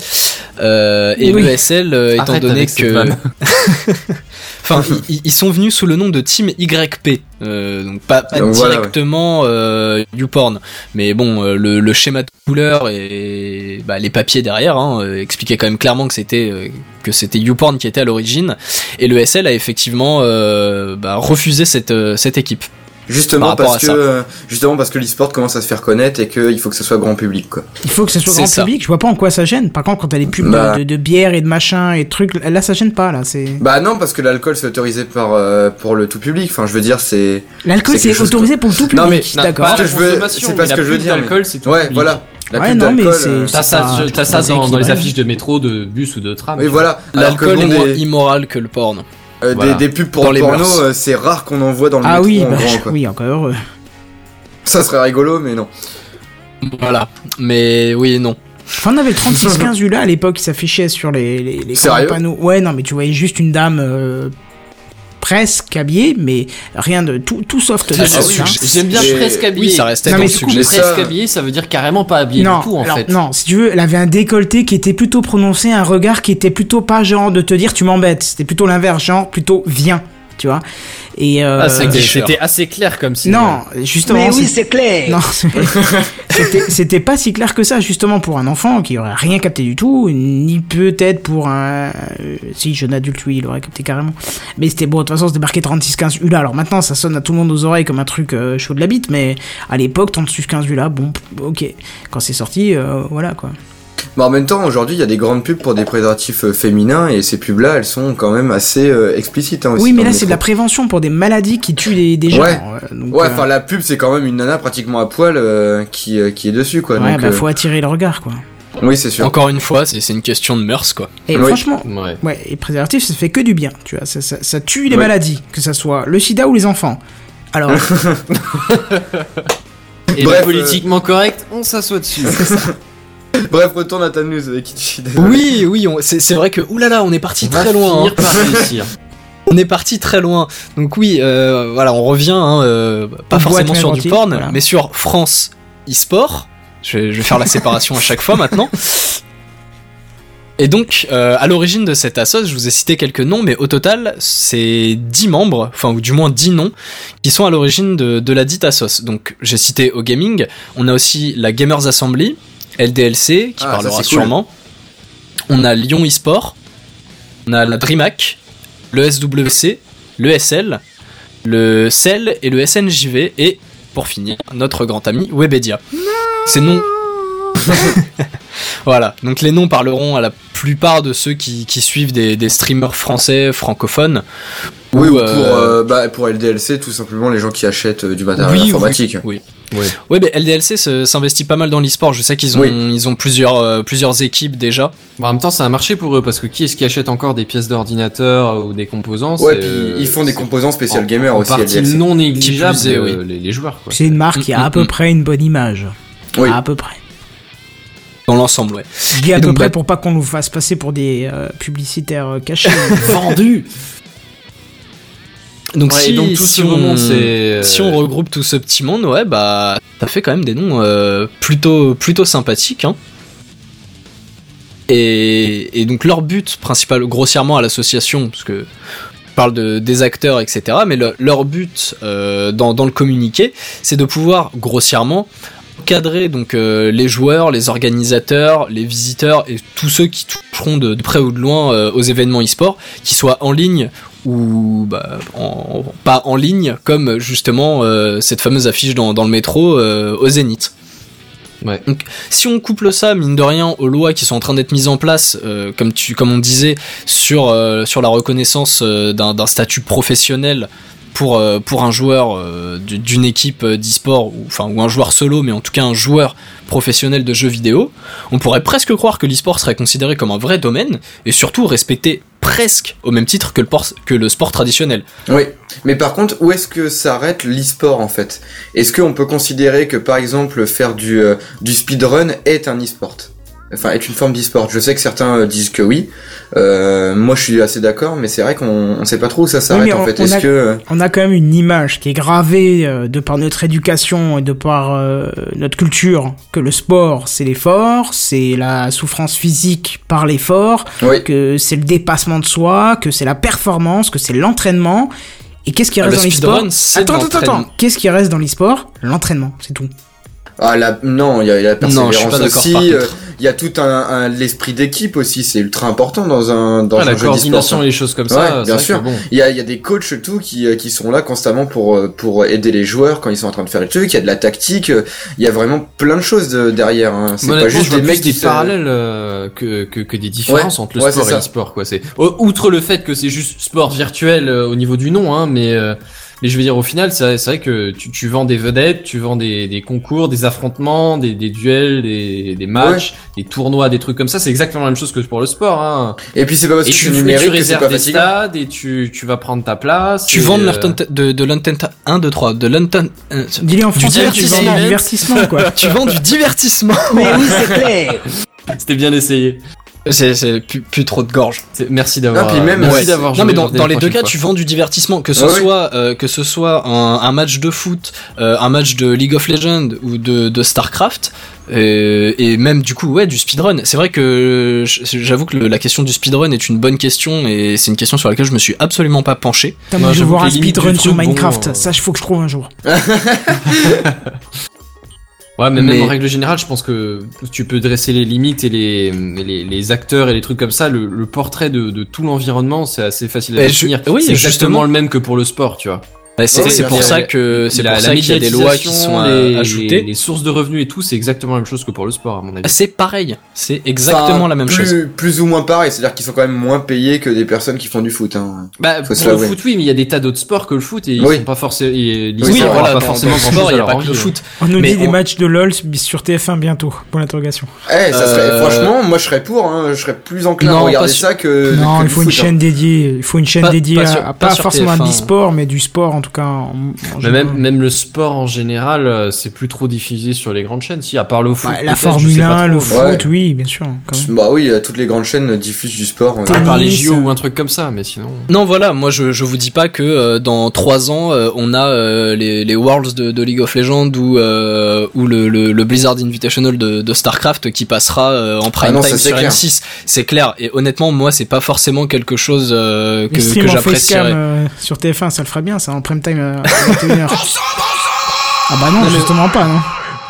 Euh, et Oui. l'ESL, euh, étant donné que. enfin, ils, ils sont venus sous le nom de Team YP, euh, donc pas, pas Donc voilà, directement euh, YouPorn, mais bon, euh, le, le schéma de couleur et bah, les papiers derrière hein, euh, expliquaient quand même clairement que c'était euh, que c'était YouPorn qui était à l'origine. Et l'ESL a effectivement euh, bah, refusé cette cette équipe. Justement par parce que euh, justement parce que l'e-sport commence à se faire connaître et qu'il faut que ça soit grand public quoi. Il faut que ce soit grand ça. public. Je vois pas en quoi ça gêne. Par contre, quand t'as des pubs Bah. de, de bière et de machin et de trucs, là, ça gêne pas, là. C'est Bah non parce que l'alcool c'est autorisé par euh, pour le tout public. Enfin je veux dire c'est l'alcool, c'est autorisé pour le tout public. Non, mais- D'accord. Ce c'est pas mais ce que je veux dire, mais- d'alcool, c'est tout ouais public. voilà la Ouais, non, mais c'est- euh, T'as C'est ça, dans, dans les affiches de métro, de bus ou de tram. Vois. voilà. L'alcool est moins des, immoral que le porn. Euh, des- Voilà. des pubs pour Dans le les porno euh, c'est rare qu'on en voit dans le Ah métro oui, en bah, grand quoi. oui, encore heureux. Ça serait rigolo mais non. Voilà. Mais oui et non. Enfin, on avait le 3615 U là à l'époque qui s'affichait sur les, les, les Sérieux? grands panneaux. Ouais, non, mais tu voyais juste une dame euh, presque habillée, mais rien de tout, tout soft. Ah, de sûr, hein. j'ai- J'aime bien presque habillé. Oui, ça restait Non, dans mais le du coup, Presque habillé, ça veut dire carrément pas habillé non, du tout en alors, fait. non, si tu veux, elle avait un décolleté qui était plutôt prononcé, un regard qui était plutôt pas genre de te dire tu m'embêtes. C'était plutôt l'inverse, genre plutôt viens, tu vois. Et euh, Ah, c'était assez clair comme si. non, justement. Mais oui, c'est- clair. Non, c'était- pas si clair que ça, justement, pour un enfant qui aurait rien capté du tout, ni peut-être pour un. euh, si, jeune adulte, oui, il aurait capté carrément. Mais c'était bon, de toute façon, c'était marqué 3615 ULA. Alors maintenant, ça sonne à tout le monde aux oreilles comme un truc euh, chaud de la bite, mais à l'époque, 3615 ULA, bon, ok. Quand c'est sorti, euh, voilà quoi. Mais en même temps, aujourd'hui, il y a des grandes pubs pour des préservatifs euh, féminins et ces pubs-là, elles sont quand même assez euh, explicites. hein, aussi oui, mais là, c'est de la prévention pour des maladies qui tuent des, des gens. Ouais. donc, Ouais, euh, enfin la pub, c'est quand même une nana pratiquement à poil euh, qui euh, qui est dessus quoi. ouais, donc, bah, euh, faut attirer le regard, quoi. Oui, c'est sûr. Encore une fois, c'est c'est une question de mœurs, quoi. Et Oui. franchement, Ouais. ouais, et préservatif, ça fait que du bien, tu vois. Ça, ça, ça tue les Ouais. maladies, que ça soit le sida ou les enfants. Alors, Et Bref, politiquement correct, on s'assoit dessus. Bref, retourne à ta news avec Ichi. Oui, oui, on- c'est c'est vrai que oulala, on est parti On va très loin. finir hein. par réussir. On est parti très loin. Donc oui, euh, voilà, on revient, hein, euh, pas forcément sur du porn, voilà. mais sur France e-sport. Je vais, je vais faire la séparation à chaque fois maintenant. Et donc, euh, à l'origine de cette assos, je vous ai cité quelques noms, mais au total, c'est 10 membres, enfin, ou du moins 10 noms, qui sont à l'origine de, de la dite assos. Donc, j'ai cité au gaming, on a aussi la Gamers Assembly, LDLC, qui Ah, parlera ça, c'est cool. sûrement. On a Lyon eSport, on a la DreamHack, le SWC, le SL, le CEL et le SNJV, et pour finir, notre grand ami Webedia. Ces noms. voilà, donc les noms parleront à la plupart de ceux qui, qui suivent des, des streamers français francophones. Oui, Ou, ou pour, euh, euh, bah, pour LDLC, tout simplement les gens qui achètent euh, du matériel Oui, informatique. Oui. Ouais. Ouais, mais LDLC s'investit pas mal dans l'e-sport. Je sais qu'ils ont, Oui. ils ont plusieurs, euh, plusieurs équipes déjà. Bon, en même temps, ça a marché pour eux parce que qui est-ce qui achète encore des pièces d'ordinateur ou des composants? Ouais, c'est, puis euh, ils font des composants spécial en- gamer en aussi, partie LDLC. non négligeable euh, oui. les, les joueurs. C'est une marque qui a à Mm, peu mm. près une bonne image. Oui. À peu près. Dans l'ensemble, ouais. Je dis à Et peu donc, près bah- pour pas qu'on nous fasse passer pour des euh, publicitaires euh, cachés. Vendu. Donc, Ouais, si, donc tout si ce on, euh, si on regroupe tout ce petit monde, ouais, bah, ça fait quand même des noms euh, plutôt, plutôt sympathiques. Hein. Et, et donc leur but principal, grossièrement à l'association, parce que je parle de, des acteurs, etc. Mais le- leur but euh, dans, dans le communiqué, c'est de pouvoir grossièrement cadrer donc euh, les joueurs, les organisateurs, les visiteurs et tous ceux qui toucheront de, de près ou de loin euh, aux événements e-sport, qu'ils soient en ligne ou bah, en- pas en ligne, comme justement euh, cette fameuse affiche dans, dans le métro au Zénith. Ouais. Donc, si on couple ça, mine de rien, aux lois qui sont en train d'être mises en place, euh, comme, tu, comme on disait, sur, euh, sur la reconnaissance euh, d'un statut professionnel pour, euh, pour un joueur euh, du- d'une équipe euh, d'e-sport, ou, enfin, ou un joueur solo, mais en tout cas un joueur professionnel de jeux vidéo, on pourrait presque croire que l'e-sport serait considéré comme un vrai domaine, et surtout respecté presque au même titre que le, sport traditionnel. Oui, mais par contre, où est-ce que s'arrête l'e-sport en fait? Est-ce qu'on peut considérer que par exemple faire du, du speedrun est un e-sport? Enfin, est une forme d'e-sport. Je sais que certains euh, disent que oui. Euh, moi, je suis assez d'accord, mais c'est vrai qu'on on sait pas trop où ça s'arrête en on- fait. on Est-ce a- que euh, on a quand même une image qui est gravée euh, de par notre éducation et de par euh, notre culture que le sport c'est l'effort, c'est la souffrance physique par l'effort, oui, que c'est le dépassement de soi, que c'est la performance, que c'est l'entraînement. Et qu'est-ce qui Ah, reste le dans l'e-sport Attends, attends, attends. Qu'est-ce qui reste dans l'e-sport L'entraînement, c'est tout. ah la non, il y a la Non, je suis persévérance pas aussi. par contre. Il y a tout un, un- l'esprit d'équipe aussi. C'est ultra important dans un dans Ouais, un la jeu coordination et les choses comme ça. bien sûr. bon. Il y a, il y a des coachs et tout qui, euh, qui sont là constamment pour, euh, pour aider les joueurs quand ils sont en train de faire les trucs. Il y a de la tactique. euh, Il y a vraiment plein de choses de- derrière. Hein. C'est pas juste des mecs des qui se- parallèles euh, que, que, que des différences Ouais, entre le ouais, sport et ça. l'e-sport quoi. C'est outre le fait que c'est juste sport virtuel euh, au niveau du nom, hein, mais euh, mais je veux dire au final, c'est vrai que tu, tu vends des vedettes, tu vends des, des concours, des affrontements, des, des duels, des, des matchs, des tournois, des trucs comme ça. C'est exactement la même chose que pour le sport. Hein. Et puis c'est pas parce Et que tu, tu que pas des fatigant. stades et tu, tu vas prendre ta place. Tu vends de euh, de, de l'Untent 1, 2, 3, de l'Untent... euh, Dis-le en Du français, tu vends divertissement. du divertissement, quoi. tu vends du divertissement Mais oui, c'est clair. C'était bien essayé. C'est plus, plus trop de gorge. Merci d'avoir. Ah, puis même, merci ouais, d'avoir Non mais dans, les deux cas, fois. tu vends du divertissement, que ce soit euh, que ce soit un, un match de foot, euh, un match de League of Legends ou de, de Starcraft, euh, et même du coup ouais du speedrun. C'est vrai que j'avoue que le- la question du speedrun est une bonne question et c'est une question sur laquelle je me suis absolument pas penché. Non, moi, je veux voir un speedrun sur bon, Minecraft. euh, Ça, il faut que je trouve un jour. Ouais, mais, Mais- même en règle générale, je pense que tu peux dresser les limites et les, les, les acteurs et les trucs comme ça. Le, le portrait de, de tout l'environnement, c'est assez facile à je- définir. oui, c'est justement. le même que pour le sport, tu vois. Bah, c'est pour a- ça que c'est La- pour la ça qu'il y a des lois qui sont euh, les, ajoutées. les sources de revenus et tout, c'est exactement la même chose que pour le sport, à mon avis. C'est pareil, c'est exactement Enfin, la même plus, chose. Plus ou moins pareil, c'est-à-dire qu'ils sont quand même moins payés que des personnes qui font du foot. Hein. Bah, Faut pour le foot, oui, mais il y a des tas d'autres sports que le foot et ils Oui. sont pas forcément. Oui, voilà, pas dans, forcément sport, il n'y à a pas que le foot. On nous Mais dit des on- matchs de LoL sur TF1 bientôt. Point d'interrogation. Eh, ça serait, Euh, franchement, moi je serais pour, hein, je serais plus enclin à regarder ça que. non, il faut une hein. chaîne dédiée. Il faut une chaîne Pas- dédiée pas à, à- pas forcément TF1. un e-sport, mais du sport en tout cas. En, en Mais général. même, même le sport en général, euh, c'est plus trop diffusé sur les grandes chaînes. Si, à part le foot. Ouais, la Formule sais pas 1, le foot, Ouais. oui, bien sûr. quand même. Bah oui, euh, toutes les grandes chaînes diffusent du sport. euh. À part les JO euh, ou un truc comme ça, mais sinon. Non, voilà, moi je, je vous dis pas que euh, dans trois ans euh, on a euh, les, les Worlds de, de League of Legends ou euh, ou le, le, le Blizzard Invitational de, de Starcraft qui passera euh, en prime Ah non, ça, time c'est sur clair. M6. C'est clair. Et honnêtement, moi c'est pas forcément quelque chose euh, que, que j'apprécierais. euh, sur TF1, ça le ferait bien, ça, en prime time euh, à 21h. ah bah non, justement pas, non.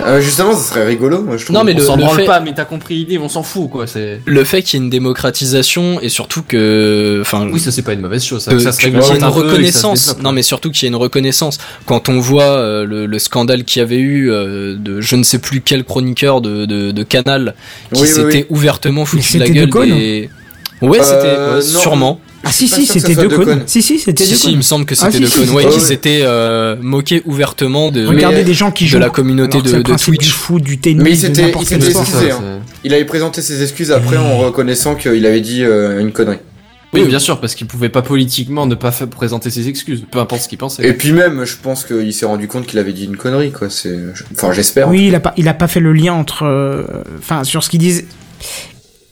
Euh, justement, ça serait rigolo, moi je trouve. Non, mais on le- s'en le branle fait- pas, mais t'as compris l'idée, on s'en fout, quoi. C'est. Le fait qu'il y ait une démocratisation et surtout que, enfin, Oui, ça c'est pas une mauvaise chose. Ça, que- que ça se qu'il y ait une reconnaissance. Non, mais surtout qu'il y ait une reconnaissance. Quand on voit euh, le, le scandale qu'il y avait eu euh, de je ne sais plus quel chroniqueur de, de, de Canal qui Oui, s'était oui. ouvertement foutu de la gueule Decaune des. Ouais, c'était Euh, ouais, sûrement. Ah si, si, c'était deux cônes. Si, si, c'était Si, deux si, il me semble que Ah, c'était si, de si, con. Ouais, si. qui Ouais, ouais. s'étaient euh, moqués ouvertement de, des gens qui de jouent. la communauté de, de principe du Twitch. foot, du tennis, Mais il de s'était- excusé, ça, hein. Il avait présenté ses excuses après en reconnaissant qu'il avait dit euh, une connerie. Oui, bien sûr, parce qu'il pouvait pas politiquement ne pas présenter ses excuses, peu importe ce qu'il pensait. Et puis même, je pense qu'il s'est rendu compte qu'il avait dit une connerie, quoi. C'est, enfin, j'espère. Oui, il a pas, il a pas fait le lien entre, euh, enfin, sur ce qu'il disait.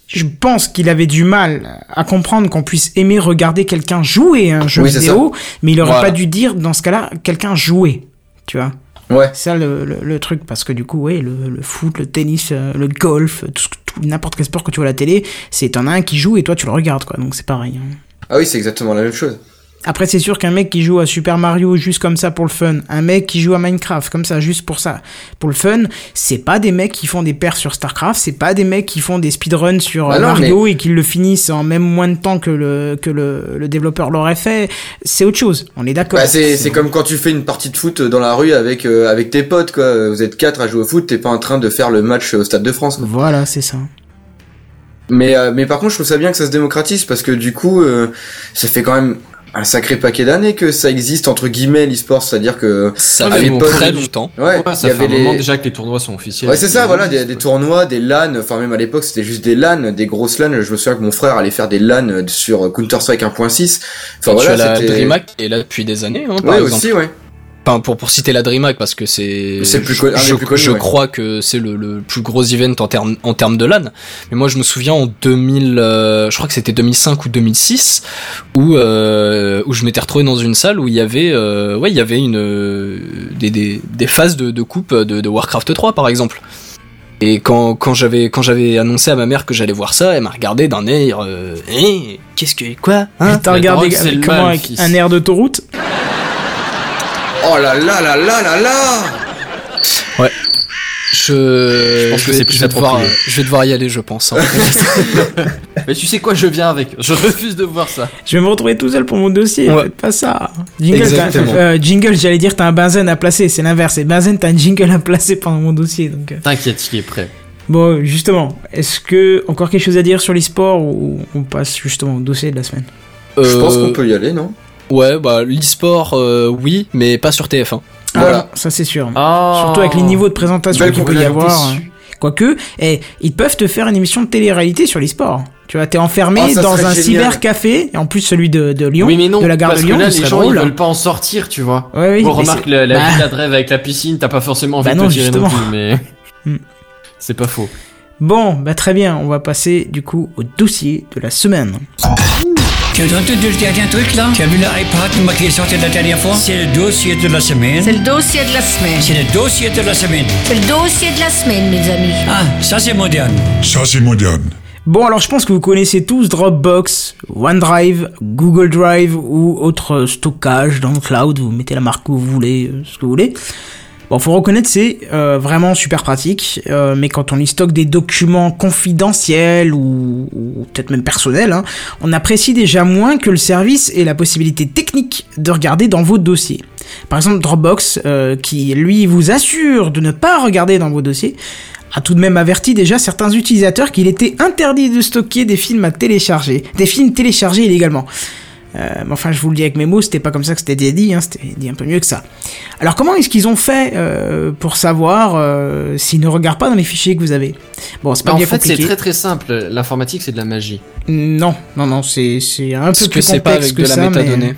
Je pense qu'il avait du mal à comprendre qu'on puisse aimer regarder quelqu'un jouer à un jeu Oui, vidéo, mais il aurait Voilà. pas dû dire dans ce cas-là quelqu'un jouer, tu vois. Ouais. C'est ça le, le, le truc, parce que du coup, ouais, le, le foot, le tennis, euh, le golf, tout, tout- n'importe quel sport que tu vois à la télé, c'est t'en as un qui joue et toi tu le regardes, quoi. Donc c'est pareil. hein. Ah oui, c'est exactement la même chose. Après, c'est sûr qu'un mec qui joue à Super Mario juste comme ça pour le fun, un mec qui joue à Minecraft comme ça juste pour ça, pour le fun, c'est pas des mecs qui font des perfs sur StarCraft, c'est pas des mecs qui font des speedruns sur Ah euh, non, Mario et qui le finissent en même moins de temps que le, que le, le développeur l'aurait fait. C'est autre chose, on est d'accord. Bah, c'est, c'est comme quand tu fais une partie de foot dans la rue avec, euh, avec tes potes, quoi. Vous êtes quatre à jouer au foot, t'es pas en train de faire le match au Stade de France, quoi. Voilà, c'est ça. Mais, euh, mais par contre, je trouve ça bien que ça se démocratise parce que du coup, euh, ça fait quand même un sacré paquet d'années que ça existe entre guillemets l'e-sport, c'est-à-dire que Ça À fait très longtemps. ouais, Ouais, il y ça fait avait un moment les déjà que les tournois sont officiels. Ouais, c'est ça, voilà, des, tournois, des LAN, enfin même à l'époque c'était juste des LAN, des grosses LAN, je me souviens que mon frère allait faire des LAN sur Counter-Strike 1.6. Enfin tu voilà, as la c'était DreamHack est là depuis des années, hein, par Ouais, exemple. aussi, ouais. Enfin, pour, pour citer la DreamHack, parce que c'est. C'est plus je- je, plus connus, je ouais. crois que c'est le, le plus gros event en termes en termes de LAN. Mais moi, je me souviens en 2000, euh, je crois que c'était 2005 ou 2006, où euh, où je m'étais retrouvé dans une salle où il y avait, euh, ouais, il y avait une des, des des phases de, de coupe de, de Warcraft 3, par exemple. Et quand, quand j'avais quand j'avais annoncé à ma mère que j'allais voir ça, elle m'a regardé d'un air, euh, Eh, qu'est-ce que quoi hein? T'as regardé avec, comment un air d'autoroute Oh là là là là là là Je, Je pense que vais- c'est plus je vais devoir, approprié. je vais devoir y aller, je pense. hein. Mais tu sais quoi, je viens avec. Je refuse de voir ça. Je vais me retrouver tout seul pour mon dossier, Ouais. faites pas ça. Jingle, euh, jingle j'allais dire t'as un benzen à placer, c'est l'inverse. C'est benzen, t'as un jingle à placer pendant mon dossier. Donc, euh. T'inquiète, il est prêt. Bon, justement, est-ce que encore quelque chose à dire sur l'e-sport ou on passe justement au dossier de la semaine? Je pense Euh, qu'on peut y aller, non? Ouais, bah l'e-sport, euh, oui, mais pas sur TF1. Voilà. Ah, ça c'est sûr. Oh. Surtout avec les niveaux de présentation qu'il peut y avoir. hein. Quoique, eh, ils peuvent te faire une émission de télé-réalité sur l'e-sport. Tu vois, t'es enfermé Oh, ça dans un génial. cybercafé, et en plus celui de, de Lyon, oui, mais non, de la gare parce de Lyon, que là, les gens, drôle. ils veulent pas en sortir, tu vois. Ouais, oui, bon, remarque, la, la bah, villa de avec la piscine, t'as pas forcément envie Bah de non, te tirer non plus, mais... Hmm. C'est pas faux. Bon, bah très bien, on va passer du coup au dossier de la semaine. Tu as entendu le dernier truc là Tu as vu l'iPad qui est sorti la dernière fois? C'est le dossier de la semaine. C'est le dossier de la semaine. C'est le dossier de la semaine. C'est le dossier de la semaine, mes amis. Ah, ça c'est moderne. Ça, c'est moderne. Bon, alors je pense que vous connaissez tous Dropbox, OneDrive, Google Drive ou autre stockage dans le cloud. Vous mettez la marque que vous voulez, euh, ce que vous voulez. Bon, faut reconnaître, c'est euh, vraiment super pratique, euh, mais quand on y stocke des documents confidentiels ou, peut-être même personnels, hein, on apprécie déjà moins que le service et la possibilité technique de regarder dans vos dossiers. Par exemple, Dropbox, euh, qui lui vous assure de ne pas regarder dans vos dossiers, a tout de même averti déjà certains utilisateurs qu'il était interdit de stocker des films à télécharger, des films téléchargés illégalement. Euh, mais enfin, je vous le dis avec mes mots, c'était pas comme ça que c'était dit, hein, c'était dit un peu mieux que ça. Alors, comment est-ce qu'ils ont fait euh, pour savoir euh, s'ils ne regardent pas dans les fichiers que vous avez? Bon, c'est pas Bah, en bien fait, c'est compliqué. très très simple. L'informatique, c'est de la magie. Non, non, non, c'est c'est un peu Est-ce plus que c'est pas complexe avec que de la ça, métadonnée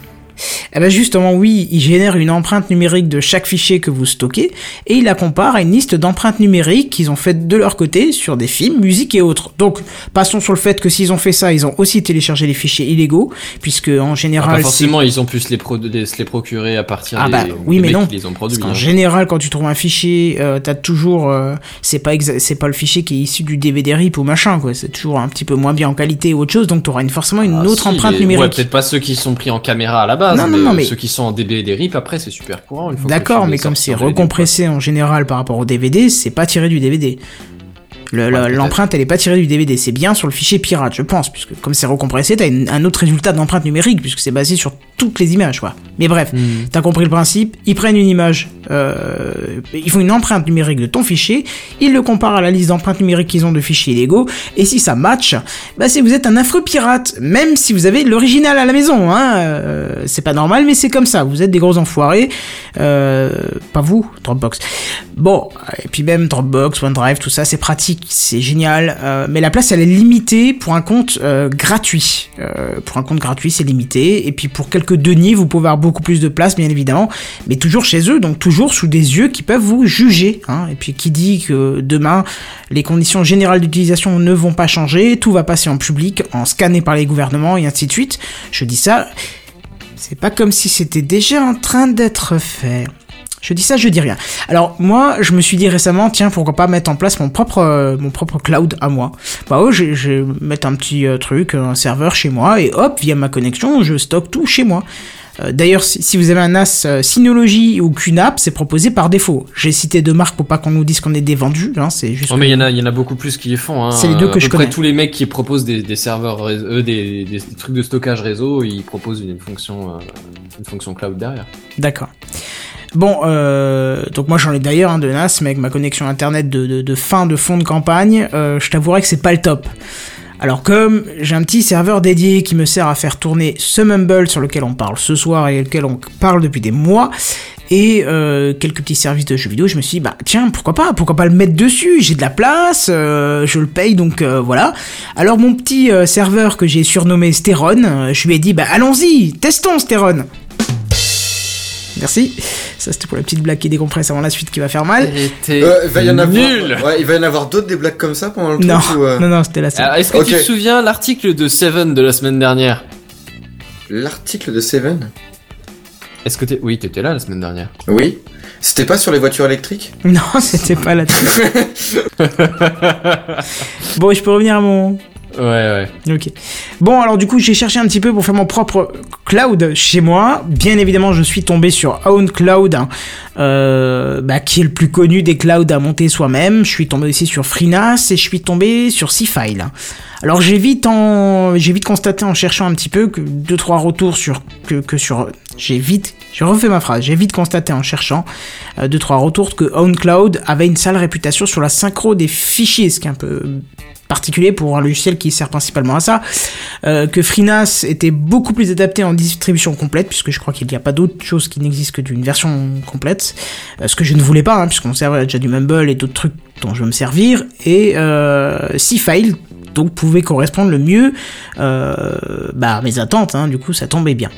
ben justement, oui, il génère une empreinte numérique de chaque fichier que vous stockez et il la compare à une liste d'empreintes numériques qu'ils ont faites de leur côté sur des films, musique et autres. Donc, passons sur le fait que s'ils ont fait ça, ils ont aussi téléchargé les fichiers illégaux, puisque en Ah, général, pas forcément, ils ont pu se les, pro- les- se les procurer à partir Ah des, bah, des oui, mais mecs non. qui les ont Parce qu'en hein. général, quand tu trouves un fichier, euh, t'as toujours, euh, c'est pas pas le fichier qui est issu du DVD RIP ou machin quoi. C'est toujours un petit peu moins bien en qualité ou autre chose, donc t'auras une, forcément une Ah, autre si, empreinte les- numérique. Ouais, peut-être pas ceux qui sont pris en caméra à la base, Non, non, non, mais- ceux qui sont en DB et des RIP, après, c'est super courant. D'accord, mais comme c'est recompressé en général par rapport au DVD, c'est pas tiré du DVD. L'empreinte, elle est pas tirée du DVD, c'est bien sur le fichier pirate, je pense, puisque comme c'est recompressé, t'as un autre résultat d'empreinte numérique, puisque c'est basé sur toutes les images, quoi. Mais bref, Hmm. t'as compris le principe, ils prennent une image, euh, ils font une empreinte numérique de ton fichier, ils le comparent à la liste d'empreintes numériques qu'ils ont de fichiers illégaux, et si ça match, bah c'est vous êtes un affreux pirate, même si vous avez l'original à la maison, hein, euh, c'est pas normal, mais c'est comme ça, vous êtes des gros enfoirés, euh, pas vous, Dropbox. Bon, et puis même Dropbox, OneDrive, tout ça, c'est pratique, c'est génial, euh, mais la place elle est limitée pour un compte euh, gratuit. Euh, pour un compte gratuit, c'est limité, et puis pour quelques deniers, vous pouvez avoir beaucoup plus de place, bien évidemment, mais toujours chez eux, donc toujours sous des yeux qui peuvent vous juger. Hein, et puis qui dit que demain, les conditions générales d'utilisation ne vont pas changer, tout va passer en public, en scanné par les gouvernements, et ainsi de suite. Je dis ça, c'est pas comme si c'était déjà en train d'être fait. Je dis ça, je dis rien. Alors moi, je me suis dit récemment, tiens, pourquoi pas mettre en place mon propre, euh, mon propre cloud à moi. Bah ouais, je, je vais mettre un petit euh, truc, un serveur chez moi, et hop, via ma connexion, je stocke tout chez moi. Euh, D'ailleurs, si, si vous avez un NAS Synology ou QNAP, c'est proposé par défaut. J'ai cité deux marques pour pas qu'on nous dise qu'on est des vendus, hein, c'est juste... Oh, mais il y en a, il y en a beaucoup plus qui les font. Hein. C'est les deux que à je peu près connais. tous les mecs qui proposent des, des serveurs, des, des, des trucs de stockage réseau, ils proposent une fonction, une fonction cloud derrière. D'accord. Bon, euh, donc moi j'en ai d'ailleurs un de NAS, mais avec ma connexion internet de, fin de fond de campagne, euh, je t'avouerai que c'est pas le top. Alors comme j'ai un petit serveur dédié qui me sert à faire tourner ce Mumble sur lequel on parle ce soir et lequel on parle depuis des mois, et euh, quelques petits services de jeux vidéo, je me suis dit, bah tiens, pourquoi pas, pourquoi pas le mettre dessus, j'ai de la place, je le paye, donc voilà. Alors mon petit serveur que j'ai surnommé Stéron, euh, je lui ai dit, bah allons-y, testons Stéron. Merci. Ça c'était pour la petite blague qui décompresse avant la suite qui va faire mal. Euh, il va y en avoir. nul. Ouais, il va y en avoir d'autres des blagues comme ça pendant le Non, truc ou, euh, non, non, c'était la seule. Est-ce que tu te souviens l'article de Seven de la semaine dernière? L'article de Seven? Est-ce que t'es... Oui, t'étais là la semaine dernière. Oui. C'était pas sur les voitures électriques? Non, c'était pas la Bon, je peux revenir à mon. Ouais, ouais. Ok. Bon, alors du coup, j'ai cherché un petit peu pour faire mon propre cloud chez moi. Bien évidemment, je suis tombé sur OwnCloud, hein, euh, bah, qui est le plus connu des clouds à monter soi-même. Je suis tombé aussi sur FreeNAS et je suis tombé sur Seafile. Alors j'ai vite constaté en cherchant un petit peu que deux trois retours sur que sur, j'ai vite, j'ai refait ma phrase, j'ai vite constaté en cherchant euh, deux trois retours que OwnCloud avait une sale réputation sur la synchro des fichiers, ce qui est un peu particulier pour un logiciel qui sert principalement à ça, euh, que FreeNAS était beaucoup plus adapté en distribution complète, puisque je crois qu'il n'y a pas d'autre chose qui n'existe que d'une version complète, euh, ce que je ne voulais pas, hein, puisqu'on servait déjà du Mumble et d'autres trucs dont je veux me servir, et euh, C-File, donc pouvait correspondre le mieux euh, bah, à mes attentes, hein, du coup ça tombait bien.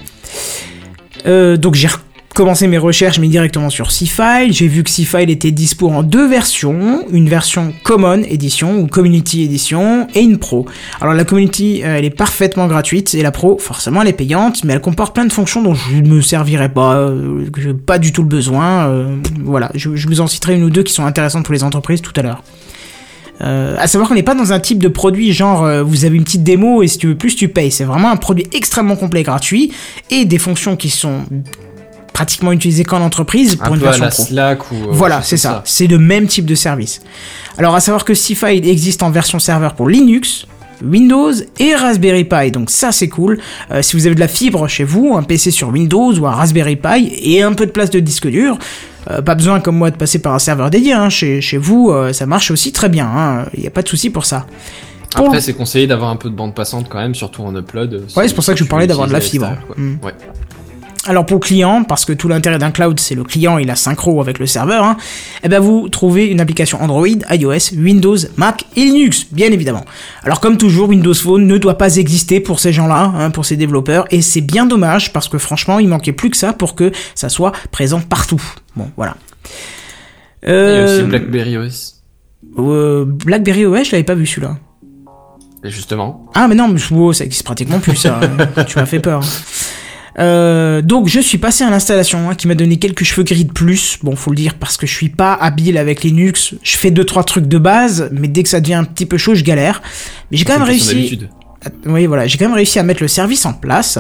Euh, donc j'ai commencé mes recherches mais directement sur C-File, j'ai vu que C-File était dispo en deux versions, une version Common Edition ou Community Edition et une Pro. Alors la Community euh, elle est parfaitement gratuite et la Pro forcément elle est payante mais elle comporte plein de fonctions dont je ne me servirai pas, euh, j'ai pas du tout le besoin, voilà, je vous en citerai une ou deux qui sont intéressantes pour les entreprises tout à l'heure. Euh, à savoir qu'on n'est pas dans un type de produit genre euh, vous avez une petite démo et si tu veux plus tu payes. C'est vraiment un produit extrêmement complet gratuit et des fonctions qui sont pratiquement utilisé qu'en entreprise pour un une peu à version la pro. Slack ou. euh, Voilà, c'est ça. C'est le même type de service. Alors, à savoir que C-File existe en version serveur pour Linux, Windows et Raspberry Pi. Donc ça, c'est cool. Euh, si vous avez de la fibre chez vous, un PC sur Windows ou un Raspberry Pi et un peu de place de disque dur, euh, pas besoin comme moi de passer par un serveur dédié. hein. Chez, chez vous, euh, ça marche aussi très bien. hein. Il n'y a pas de souci pour ça. Pour Après, le- c'est conseillé d'avoir un peu de bande passante quand même, surtout en upload. Ouais, si- c'est pour ça que je vous parlais d'avoir de la fibre. Ouais. Alors pour le client, parce que tout l'intérêt d'un cloud, c'est le client, il a synchro avec le serveur, hein, eh ben vous trouvez une application Android, iOS, Windows, Mac et Linux, bien évidemment. Alors comme toujours, Windows Phone ne doit pas exister pour ces gens-là, hein, pour ces développeurs, et c'est bien dommage parce que franchement, il manquait plus que ça pour que ça soit présent partout. Bon, voilà. Et Euh, aussi BlackBerry OS. euh, BlackBerry OS, je l'avais pas vu celui-là. Et justement. Ah mais non, mais wow, ça existe pratiquement plus ça. tu m'as fait peur. Euh, donc je suis passé à l'installation hein, qui m'a donné quelques cheveux gris de plus. Bon, faut le dire parce que je suis pas habile avec Linux. Je fais deux trois trucs de base, mais dès que ça devient un petit peu chaud, je galère. Mais j'ai quand même réussi. Oui, voilà, j'ai quand même réussi à mettre le service en place.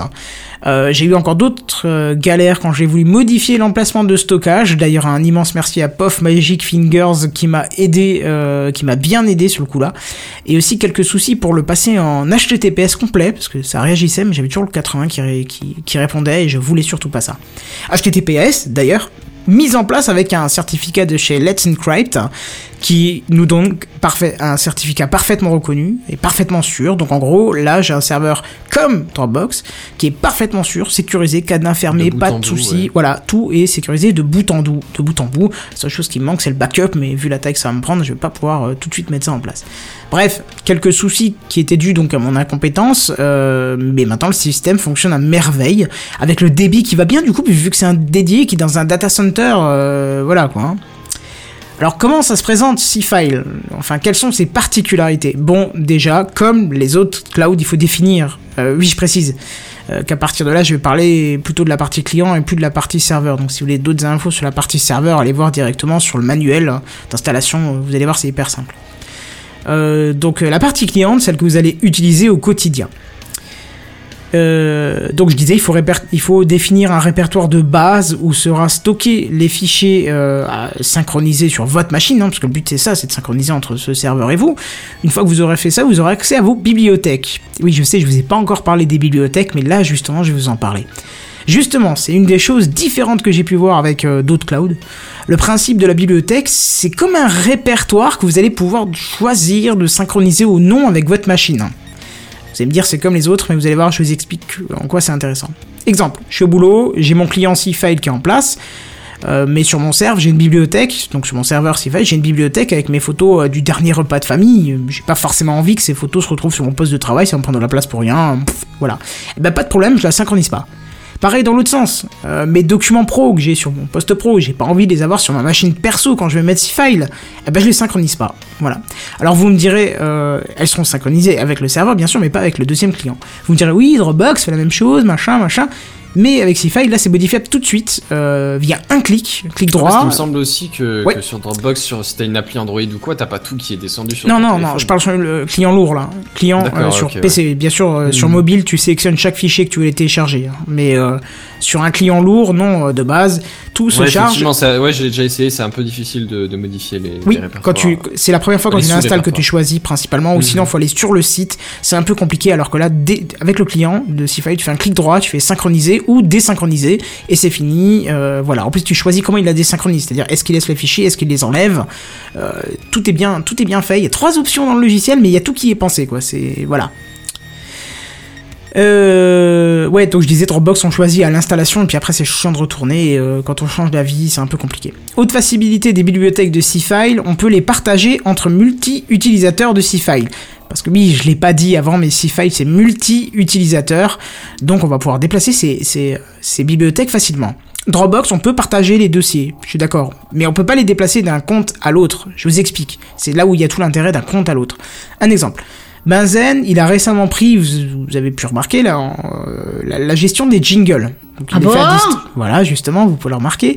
Euh, j'ai eu encore d'autres euh, galères quand j'ai voulu modifier l'emplacement de stockage. D'ailleurs, un immense merci à Puff Magic Fingers qui m'a aidé, euh, qui m'a bien aidé sur le coup là. Et aussi quelques soucis pour le passer en HTTPS complet parce que ça réagissait, mais j'avais toujours le 80 qui, ré- qui, qui répondait et je voulais surtout pas ça. HTTPS d'ailleurs. Mise en place avec un certificat de chez Let's Encrypt qui nous donne parfait, un certificat parfaitement reconnu et parfaitement sûr. Donc en gros, là j'ai un serveur comme Dropbox qui est parfaitement sûr, sécurisé, cadenas fermé, De pas de soucis. ouais. Voilà, tout est sécurisé de bout en bout. De bout en bout. La seule chose qui me manque, c'est le backup, mais vu la taille que ça va me prendre, je vais pas pouvoir euh, tout de suite mettre ça en place. Bref, quelques soucis qui étaient dus donc à mon incompétence, euh, mais maintenant le système fonctionne à merveille avec le débit qui va bien du coup vu que c'est un dédié qui est dans un data center, euh, voilà quoi. hein. Alors comment ça se présente C-File? Enfin, quelles sont ses particularités? Bon, déjà, comme les autres clouds, il faut définir. Euh, oui, je précise euh, qu'à partir de là, je vais parler plutôt de la partie client et plus de la partie serveur. Donc si vous voulez d'autres infos sur la partie serveur, allez voir directement sur le manuel d'installation. Vous allez voir, c'est hyper simple. Euh, donc la partie cliente, celle que vous allez utiliser au quotidien. Euh, donc je disais, il faut, définir un répertoire de base où sera stocké les fichiers euh, synchronisés sur votre machine, hein, parce que le but c'est ça, c'est de synchroniser entre ce serveur et vous. Une fois que vous aurez fait ça, vous aurez accès à vos bibliothèques. Oui, je sais, je vous ai pas encore parlé des bibliothèques, mais là justement, je vais vous en parler. Justement, c'est une des choses différentes que j'ai pu voir avec euh, d'autres clouds. Le principe de la bibliothèque, c'est comme un répertoire que vous allez pouvoir choisir de synchroniser ou non avec votre machine. Allez me dire c'est comme les autres, mais vous allez voir, je vous explique en quoi c'est intéressant. Exemple, je suis au boulot, j'ai mon client C-File qui est en place, euh, mais sur mon serveur j'ai une bibliothèque, donc sur mon serveur C-File j'ai une bibliothèque avec mes photos euh, du dernier repas de famille. J'ai pas forcément envie que ces photos se retrouvent sur mon poste de travail, ça me prendre de la place pour rien. voilà. Et ben pas de problème, je la synchronise pas. Pareil dans l'autre sens, euh, mes documents pro que j'ai sur mon poste pro, j'ai pas envie de les avoir sur ma machine perso quand je vais mettre C-File, eh ben je les synchronise pas. Voilà. Alors vous me direz, euh, elles seront synchronisées avec le serveur bien sûr, mais pas avec le deuxième client. Vous me direz oui, Dropbox fait la même chose, machin, machin. Mais avec C-File, là, c'est modifiable tout de suite euh, via un clic, clic Parce qu'il droit. me semble aussi que, Ouais. que sur Dropbox, sur, si t'as une appli Android ou quoi, t'as pas tout qui est descendu sur Non, ton non, téléphone. non, je parle sur le client lourd là. Client euh, sur ouais. PC. Bien sûr, euh, sur Mhm. mobile, tu sélectionnes chaque fichier que tu voulais télécharger. hein. Mais sur un client lourd, non, de base, tout se charge. effectivement, ça- ouais, j'ai déjà essayé, c'est un peu difficile de, de modifier les, Oui, les répertoires. quand tu, c'est la première fois quand tu l'installes que tu choisis principalement, ou Mhm. sinon faut aller sur le site. C'est un peu compliqué, alors que là, dès- avec le client de C-File, tu fais un clic droit, tu fais synchroniser ou désynchroniser, et c'est fini. euh, voilà. En plus, tu choisis comment il la désynchronise, c'est-à-dire est-ce qu'il laisse les fichiers, est-ce qu'il les enlève. Euh, tout est bien, tout est bien fait. Il y a trois options dans le logiciel, mais il y a tout qui est pensé, quoi. C'est voilà. Euh, ouais, donc je disais Dropbox on choisit à l'installation et puis après c'est chiant de retourner et, quand on change d'avis c'est un peu compliqué. Autre facilité des bibliothèques de C-File, on peut les partager entre multi-utilisateurs de C-File. Parce que oui, je l'ai pas dit avant, mais C-File c'est multi-utilisateur, donc on va pouvoir déplacer ces, ces, ces bibliothèques facilement. Dropbox, on peut partager les dossiers, je suis d'accord, mais on peut pas les déplacer d'un compte à l'autre. Je vous explique. C'est là où il y a tout l'intérêt d'un compte à l'autre. Un exemple. Benzen, il a récemment pris, vous, vous avez pu remarquer euh, la, la gestion des jingles. Donc, il Ah les fait à bon Voilà, justement, vous pouvez le remarquer.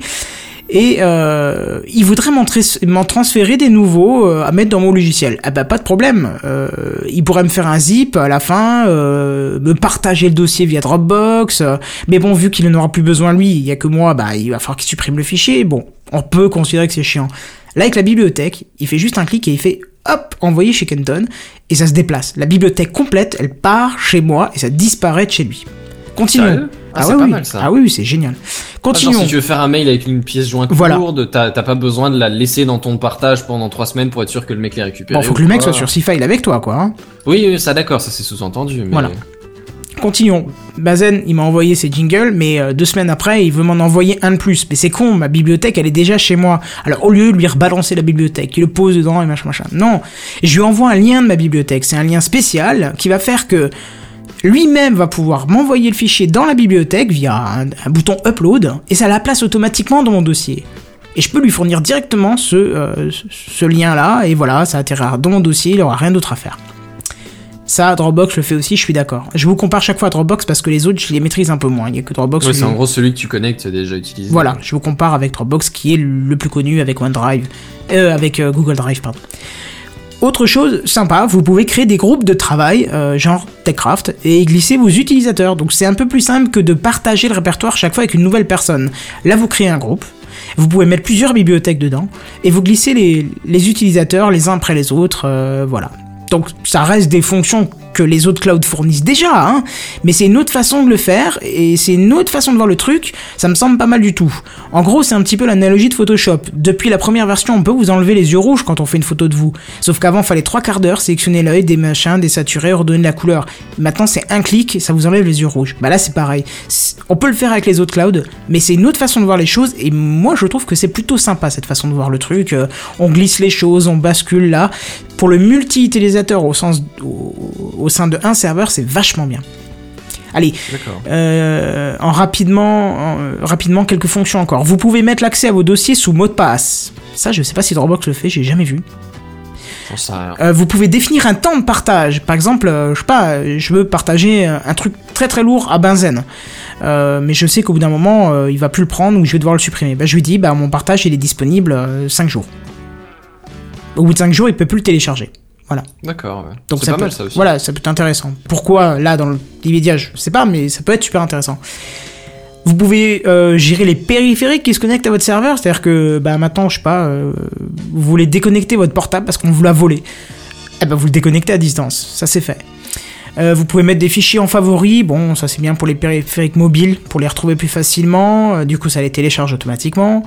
Et euh, il voudrait m'en transférer des nouveaux euh, à mettre dans mon logiciel. Ah bah pas de problème, euh, il pourrait me faire un zip à la fin, me partager le dossier via Dropbox, mais bon vu qu'il n'en aura plus besoin lui, il y a que moi, bah il va falloir qu'il supprime le fichier. Bon, on peut considérer que c'est chiant. Là avec la bibliothèque, il fait juste un clic et il fait hop envoyer chez Kenton et ça se déplace. La bibliothèque complète, elle part chez moi et ça disparaît de chez lui. Continuons. Ah, c'est ouais, pas oui. mal, ça. Ah oui, oui, c'est génial. Ah, genre, Continuons. si tu veux faire un mail avec une pièce jointe Voilà. lourde, t'as t'as pas besoin de la laisser dans ton partage pendant trois semaines pour être sûr que le mec l'ait récupéré. Bon, faut que le mec soit sur C-File avec toi, quoi. hein. Oui, oui, ça d'accord, ça c'est sous-entendu. Mais... Voilà. Continuons. Bazen, il m'a envoyé ses jingles, mais euh, deux semaines après, il veut m'en envoyer un de plus. Mais c'est con, ma bibliothèque, elle est déjà chez moi. Alors, au lieu de lui rebalancer la bibliothèque, il le pose dedans et machin, machin. Non, je lui envoie un lien de ma bibliothèque. C'est un lien spécial qui va faire que lui-même va pouvoir m'envoyer le fichier dans la bibliothèque via un, un bouton upload, et ça la place automatiquement dans mon dossier. Et je peux lui fournir directement ce, euh, ce- lien-là, et voilà, ça atterrira dans mon dossier, il aura rien d'autre à faire. Ça, Dropbox le fait aussi, je suis d'accord. Je vous compare chaque fois à Dropbox parce que les autres, je les maîtrise un peu moins. Il y a que Dropbox. Ouais, où c'est en gros celui que tu connectes déjà utilisé. Voilà, je vous compare avec Dropbox qui est le plus connu avec OneDrive, euh, avec euh, Google Drive, pardon. Autre chose sympa, vous pouvez créer des groupes de travail, euh, genre TechCraft, et glisser vos utilisateurs. Donc c'est un peu plus simple que de partager le répertoire chaque fois avec une nouvelle personne. Là, vous créez un groupe, vous pouvez mettre plusieurs bibliothèques dedans, et vous glissez les, les utilisateurs les uns après les autres, euh, voilà. Donc ça reste des fonctions que les autres clouds fournissent déjà, hein, mais c'est une autre façon de le faire, et c'est une autre façon de voir le truc, ça me semble pas mal du tout. En gros, c'est un petit peu l'analogie de Photoshop. Depuis la première version, on peut vous enlever les yeux rouges quand on fait une photo de vous. Sauf qu'avant, fallait trois quarts d'heure, sélectionner l'œil, des machins, désaturer, redonner la couleur. Maintenant, c'est un clic, ça vous enlève les yeux rouges. Bah là, c'est pareil. On peut le faire avec les autres clouds, mais c'est une autre façon de voir les choses, et moi, je trouve que c'est plutôt sympa, cette façon de voir le truc. Euh, on glisse les choses, on bascule là. Pour le multi-utilisateur au, sens, au sein de un serveur, c'est vachement bien. Allez, euh, en rapidement, en, euh, rapidement quelques fonctions encore. Vous pouvez mettre l'accès à vos dossiers sous mot de passe. Ça, je sais pas si Dropbox le fait, j'ai jamais vu. Euh, vous pouvez définir un temps de partage. Par exemple, je sais pas, je veux partager un truc très très lourd à Benzen. Mais je sais qu'au bout d'un moment, il va plus le prendre ou je vais devoir le supprimer. Bah, je lui dis, bah, mon partage, il est disponible 5 jours. Au bout de 5 jours, il peut plus le télécharger. Voilà. D'accord, ouais. Donc c'est ça pas peut, mal ça aussi. Voilà, ça peut être intéressant. Pourquoi là dans l'immédiat, je sais pas, mais ça peut être super intéressant. Vous pouvez euh, gérer les périphériques qui se connectent à votre serveur, c'est-à-dire que bah maintenant, je sais pas, euh, vous voulez déconnecter votre portable parce qu'on vous l'a volé. Eh ben vous le déconnectez à distance, ça c'est fait. Euh, vous pouvez mettre des fichiers en favoris, bon ça c'est bien pour les périphériques mobiles, pour les retrouver plus facilement, du coup ça les télécharge automatiquement.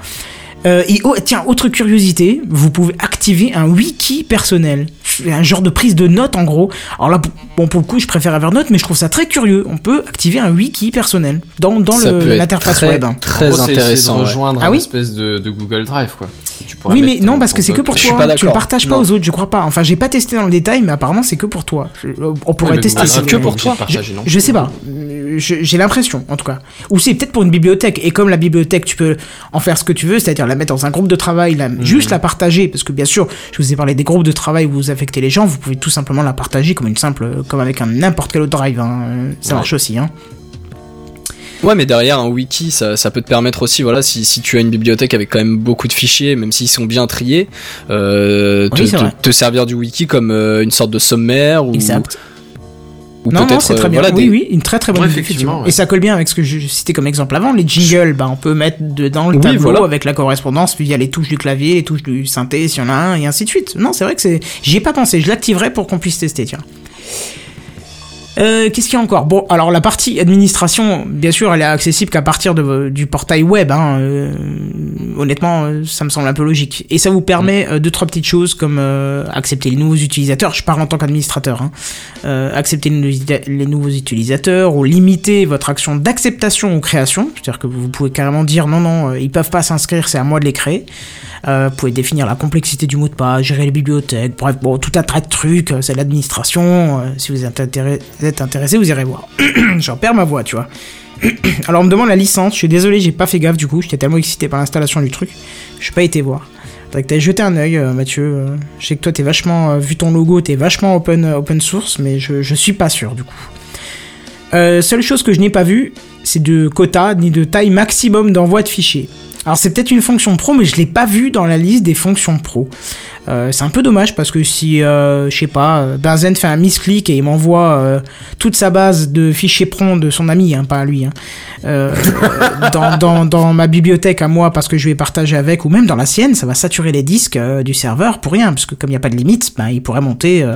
Et oh, tiens, autre curiosité, vous pouvez activer un wiki personnel. Un genre de prise de notes en gros. Alors là, bon pour le coup, je préfère Evernote, mais je trouve ça très curieux. On peut activer un wiki personnel dans, dans l'interface web. Très gros, c'est intéressant. de ouais. rejoindre Ah oui espèce de, de Google Drive, quoi. Tu Oui, mais non, parce que c'est que pour Je toi. pas Tu le partages pas Non. aux autres, je crois pas. Enfin, j'ai pas testé dans le détail, mais apparemment c'est que pour toi. Je- on pourrait Ouais, tester. Ça. Drive, que pour toi. de non Je sais pas. Euh, je- J'ai l'impression, en tout cas. Ou c'est peut-être pour une bibliothèque. Et comme la bibliothèque, tu peux en faire ce que tu veux, c'est-à-dire la mettre dans un groupe de travail, la- Mhm. juste la partager. Parce que bien sûr, je vous ai parlé des groupes de travail où vous les gens, vous pouvez tout simplement la partager comme une simple, comme avec un n'importe quel autre drive. hein. Ça Ouais. marche aussi. Hein. Ouais, mais derrière un wiki, ça, ça peut te permettre aussi, voilà, si, si tu as une bibliothèque avec quand même beaucoup de fichiers, même s'ils sont bien triés, euh, te, Oui, te- servir du wiki comme euh, une sorte de sommaire ou, Exact. Ou non, non, peut-être c'est très euh, bien. voilà, oui, des- oui, une très très bonne Ouais, idée, effectivement, ouais. Et ça colle bien avec ce que je citais comme exemple avant. Les jingles, bah, on peut mettre dedans le Oui, tableau voilà. avec la correspondance via les touches du clavier, les touches du synthé, s'il y en a un, et ainsi de suite. Non, c'est vrai que c'est. J'y ai pas pensé. Je l'activerai pour qu'on puisse tester, tiens. Euh, Qu'est-ce qu'il y a encore? Bon, alors la partie administration, bien sûr, elle est accessible qu'à partir de, du portail web. Hein, euh, honnêtement, euh, ça me semble un peu logique. Et ça vous permet euh, deux trois petites choses comme euh, accepter les nouveaux utilisateurs. Je parle en tant qu'administrateur. Hein. Accepter les, les nouveaux utilisateurs ou limiter votre action d'acceptation ou création. C'est-à-dire que vous pouvez carrément dire non, non, ils peuvent pas s'inscrire, c'est à moi de les créer. Vous pouvez définir la complexité du mot de passe, gérer les bibliothèques, bref, bon, tout un tas de trucs, c'est l'administration. si vous êtes, intéressé, êtes intéressé, vous irez voir. J'en perds ma voix, tu vois. Alors on me demande la licence, je suis désolé, j'ai pas fait gaffe du coup, j'étais tellement excité par l'installation du truc, j'ai pas été voir. Faudrait que jeté un œil, euh, Mathieu. je sais que toi t'es vachement, euh, vu ton logo, t'es vachement open, euh, open source, mais je, je suis pas sûr du coup. Seule chose que je n'ai pas vue, c'est de quota ni de taille maximum d'envoi de fichiers. Alors c'est peut-être une fonction pro, mais je l'ai pas vu dans la liste des fonctions pro. Euh, c'est un peu dommage parce que si, euh, je sais pas, euh, Benzen fait un misclick et il m'envoie toute sa base de fichiers PRON de son ami, hein, pas à lui, hein, dans, ma bibliothèque à moi parce que je vais partager avec, ou même dans la sienne, ça va saturer les disques du serveur pour rien, parce que comme il n'y a pas de limite, ben, il pourrait monter.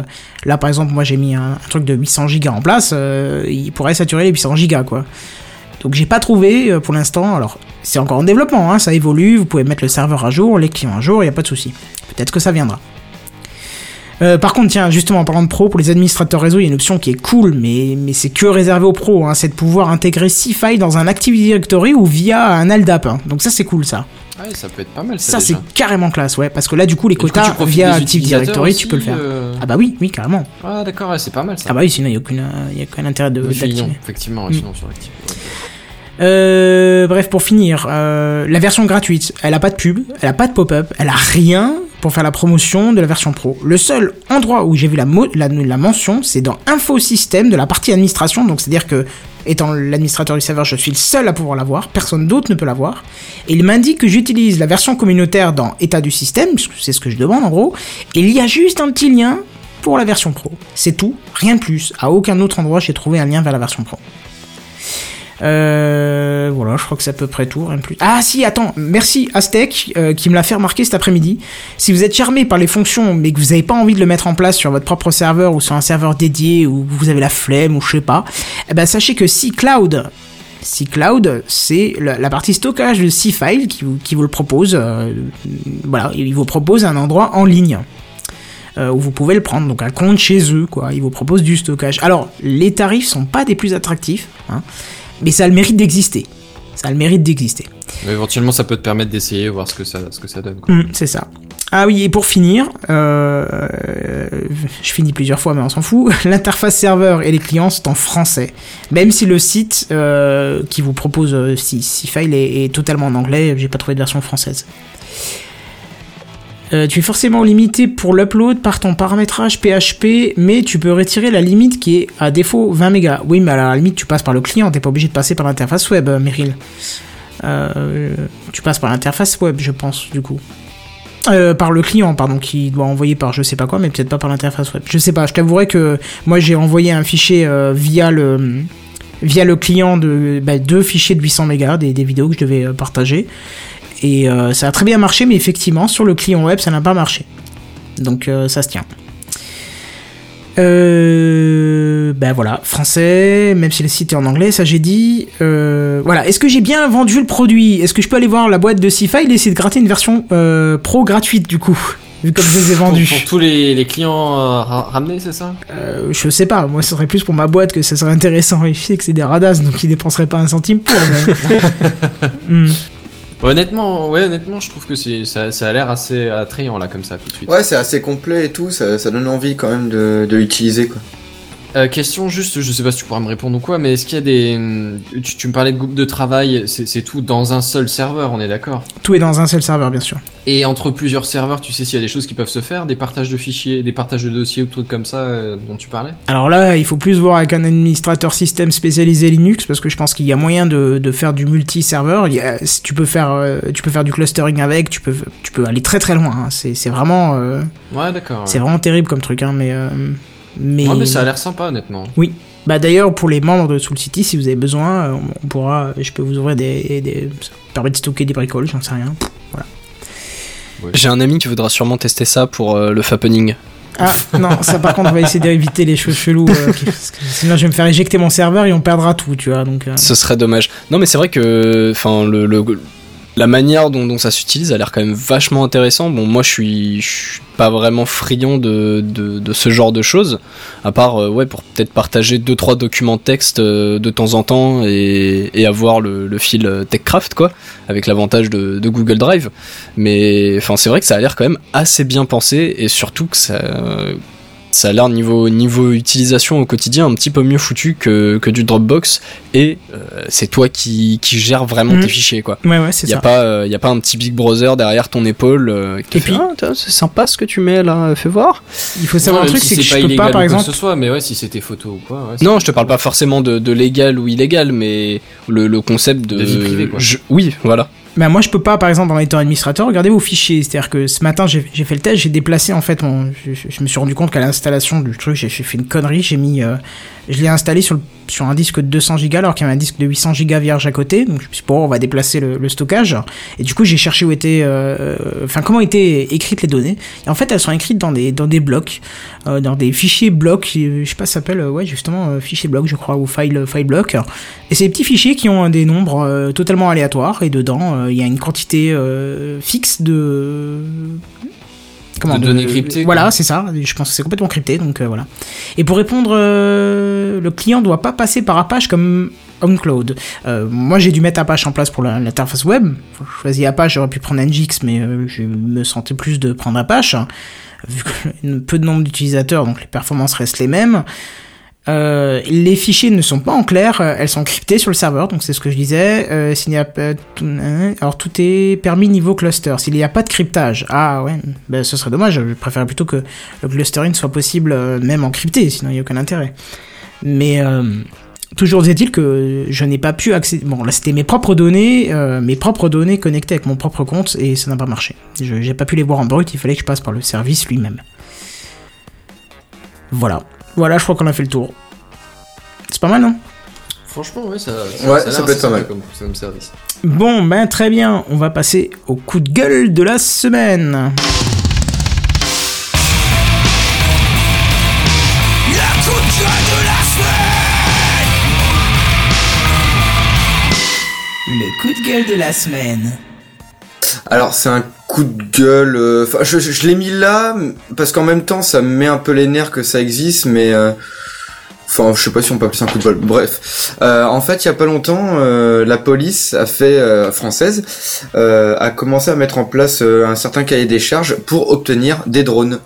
là par exemple, moi j'ai mis un, truc de 800 gigas en place, il pourrait saturer les 800 gigas quoi. Donc j'ai pas trouvé pour l'instant. Alors c'est encore en développement, hein, ça évolue. Vous pouvez mettre le serveur à jour, les clients à jour, il y a pas de souci. Peut-être que ça viendra. Euh, par contre, tiens, justement, en parlant de pro, pour les administrateurs réseau, il y a une option qui est cool, mais, mais c'est que réservé aux pros, hein, c'est de pouvoir intégrer CFI dans un Active Directory ou via un LDAP. hein. Donc ça, c'est cool, ça. Ouais, ça peut être pas mal ça. Ça, c'est carrément classe, ouais, parce que là, du coup, les coup, quotas via Active Directory, aussi, tu peux le faire. euh, Ah bah oui, oui, carrément. Ah d'accord, ouais, c'est pas mal ça. Ah bah oui, sinon, il n'y a, aucune, y a aucun intérêt de filion, effectivement, Mm. sinon sur ouais. Euh, bref, pour finir, euh, la version gratuite, elle a pas de pub, elle a pas de pop-up, elle a rien pour faire la promotion de la version pro. Le seul endroit où j'ai vu la, mention, c'est dans Info System de la partie administration, donc c'est-à-dire que, étant l'administrateur du serveur, je suis le seul à pouvoir l'avoir, personne d'autre ne peut l'avoir. Et il m'indique que j'utilise la version communautaire dans État du système, puisque c'est ce que je demande en gros, et il y a juste un petit lien pour la version pro. C'est tout, rien de plus. À aucun autre endroit j'ai trouvé un lien vers la version pro. Euh, voilà, je crois que c'est à peu près tout, plus. Ah si, attends, merci Aztec euh, qui me l'a fait remarquer cet après-midi. Si vous êtes charmé par les fonctions mais que vous n'avez pas envie de le mettre en place sur votre propre serveur ou sur un serveur dédié ou vous avez la flemme ou je sais pas, eh ben sachez que C-Cloud, C-Cloud, c'est la, partie stockage de C-File qui vous, le propose. euh, voilà, il vous propose un endroit en ligne où vous pouvez le prendre, donc un compte chez eux, quoi. Ils vous proposent du stockage. Alors, les tarifs sont pas des plus attractifs, hein, mais ça a le mérite d'exister. Ça a le mérite d'exister. Éventuellement, ça peut te permettre d'essayer, voir ce que ça, ce que ça donne. Hum, c'est ça. Ah oui, et pour finir, euh, euh, je finis plusieurs fois, mais on s'en fout. L'interface serveur et les clients sont en français. Même si le site euh, qui vous propose euh, si, si file est, est totalement en anglais, j'ai pas trouvé de version française. Euh, tu es forcément limité pour l'upload par ton paramétrage PHP, mais tu peux retirer la limite qui est à défaut 20 mégas. Oui, mais à la limite, tu passes par le client, t'es pas obligé de passer par l'interface web, euh, Meryl. Euh, tu passes par l'interface web, je pense, du coup. Par le client, pardon, qui doit envoyer par je sais pas quoi, mais peut-être pas par l'interface web. Je sais pas, je t'avouerai que moi j'ai envoyé un fichier via le via le client de bah, deux fichiers de 800 mégas, des, vidéos que je devais partager. Et euh, ça a très bien marché, mais effectivement, sur le client web, ça n'a pas marché. Donc euh, ça se tient. Euh, ben voilà, français, même si le site est en anglais, ça j'ai dit. Euh, voilà, est-ce que j'ai bien vendu le produit? Est-ce que je peux aller voir la boîte de C-File et essayer de gratter une version euh, pro gratuite du coup Vu comme je les ai vendus. pour tous les, les clients ra- ramenés, c'est ça? Je sais pas, moi ce serait plus pour ma boîte que ça serait intéressant. Et je sais que c'est des radasses, donc ils dépenseraient pas un centime pour. mais- Hmm. Honnêtement, ouais, honnêtement, je trouve que c'est ça, ça a l'air assez attrayant là comme ça tout de suite. Ouais, c'est assez complet et tout, ça, ça donne envie quand même de, de l'utiliser quoi. Euh, question juste, je sais pas si tu pourras me répondre ou quoi, mais est-ce qu'il y a des, hum, tu, tu me parlais de groupe de travail, c'est tout dans un seul serveur, on est d'accord? Tout est dans un seul serveur, bien sûr. Et entre plusieurs serveurs, tu sais s'il y a des choses qui peuvent se faire, des partages de fichiers, des partages de dossiers ou trucs comme ça euh, dont tu parlais? Alors là, il faut plus voir avec un administrateur système spécialisé Linux parce que je pense qu'il y a moyen de, de faire du multi-serveur. Tu peux faire, euh, tu peux faire du clustering avec, tu peux, tu peux aller très très loin. hein. C'est vraiment, euh, Ouais, d'accord. c'est vraiment terrible comme truc, hein, mais. Mais... Ouais, mais ça a l'air sympa, honnêtement. Bah d'ailleurs pour les membres de Soul City, si vous avez besoin, euh, on pourra, je peux vous ouvrir des, des ça permet de stocker des bricoles, j'en sais rien. J'ai un ami qui voudra sûrement tester ça pour euh, le fappening. Ah non, ça par contre on va essayer d'éviter les choses cheloues, euh, qui- parce que sinon je vais me faire éjecter mon serveur et on perdra tout, tu vois. Donc euh, Ce serait dommage. Non, mais c'est vrai que, enfin, le, le- la manière dont, ça s'utilise a l'air quand même vachement intéressant. Bon, moi, je suis, pas vraiment friand de, ce genre de choses, à part, euh, ouais, pour peut-être partager deux trois documents texte euh, de temps en temps et, avoir le, le fil euh, TechCraft, quoi, avec l'avantage de, de Google Drive. Mais, enfin, c'est vrai que ça a l'air quand même assez bien pensé et surtout que ça. Ça a l'air niveau, niveau utilisation au quotidien un petit peu mieux foutu que, que du Dropbox et euh, c'est toi qui, qui gères vraiment tes fichiers quoi. ouais ouais c'est Il y a ça. pas euh, y a pas un petit Big Brother derrière ton épaule euh, qui te Et fait, puis- ah, c'est sympa ce que tu mets là, fais voir. Il faut savoir Ouais, un truc, si c'est que je peux pas par quoi que exemple. ce soit, mais ouais, si c'était photo ou quoi. ouais, Non, je te parle pas forcément de, de légal ou illégal mais le, le concept de De vie privée, quoi. je- oui, voilà. Ben moi, je peux pas, par exemple, en étant administrateur, regarder vos fichiers. C'est-à-dire que ce matin, j'ai fait le test, j'ai déplacé en fait. Je, me suis rendu compte qu'à l'installation du truc, j'ai fait une connerie. J'ai mis. euh, je l'ai installé sur, le- sur un disque de 200 Go alors qu'il y avait un disque de 800 Go vierge à côté. Donc je me suis dit, bon, on va déplacer le, stockage. Et du coup, j'ai cherché où étaient. euh, Enfin, comment étaient écrites les données. Et en fait, elles sont écrites dans des, blocs, euh, dans des fichiers blocs. euh, Je sais pas, ça s'appelle, ouais, justement, euh, fichier bloc, je crois, ou file, file block. Et c'est des petits fichiers qui ont des nombres totalement aléatoires. Et dedans, il y a une quantité fixe de. De données cryptées, Voilà, c'est ça. Je pense que c'est complètement crypté, donc euh, voilà. Et pour répondre, euh, le client doit pas passer par Apache comme OnCloud. Euh, moi, j'ai dû mettre Apache en place pour l'interface web. J'ai choisi Apache, j'aurais pu prendre Nginx, mais euh, je me sentais plus de prendre Apache. Vu que peu de nombre d'utilisateurs, donc les performances restent les mêmes. Euh, les fichiers ne sont pas en clair, euh, elles sont cryptées sur le serveur, donc c'est ce que je disais. Euh, alors tout est permis niveau cluster. S'il n'y a pas de cryptage, ah ouais, ben ce serait dommage. Je préfère plutôt que le clustering soit possible même en crypté, sinon il n'y a aucun intérêt. Mais toujours est-il que je n'ai pas pu accéder. Bon, là c'était mes propres données, mes propres données connectées avec mon propre compte et ça n'a pas marché. Je n'ai pas pu les voir en brut, il fallait que je passe par le service lui-même. Voilà. Voilà, je crois qu'on a fait le tour. C'est pas mal, non? Franchement, ouais, ça, Ouais, ça peut être pas mal. Comme, comme service. Bon, ben très bien, on va passer au coup de gueule de la semaine. Le coup de gueule de la semaine. Alors c'est un coup de gueule. euh, Enfin, je, je- je l'ai mis là parce qu'en même temps, ça me met un peu les nerfs que ça existe, mais euh, enfin, je sais pas si on peut appeler ça un coup de bol. Bref, Euh, en fait, il y a pas longtemps, euh, la police a fait euh, française euh, a commencé à mettre en place euh, un certain cahier des charges pour obtenir des drones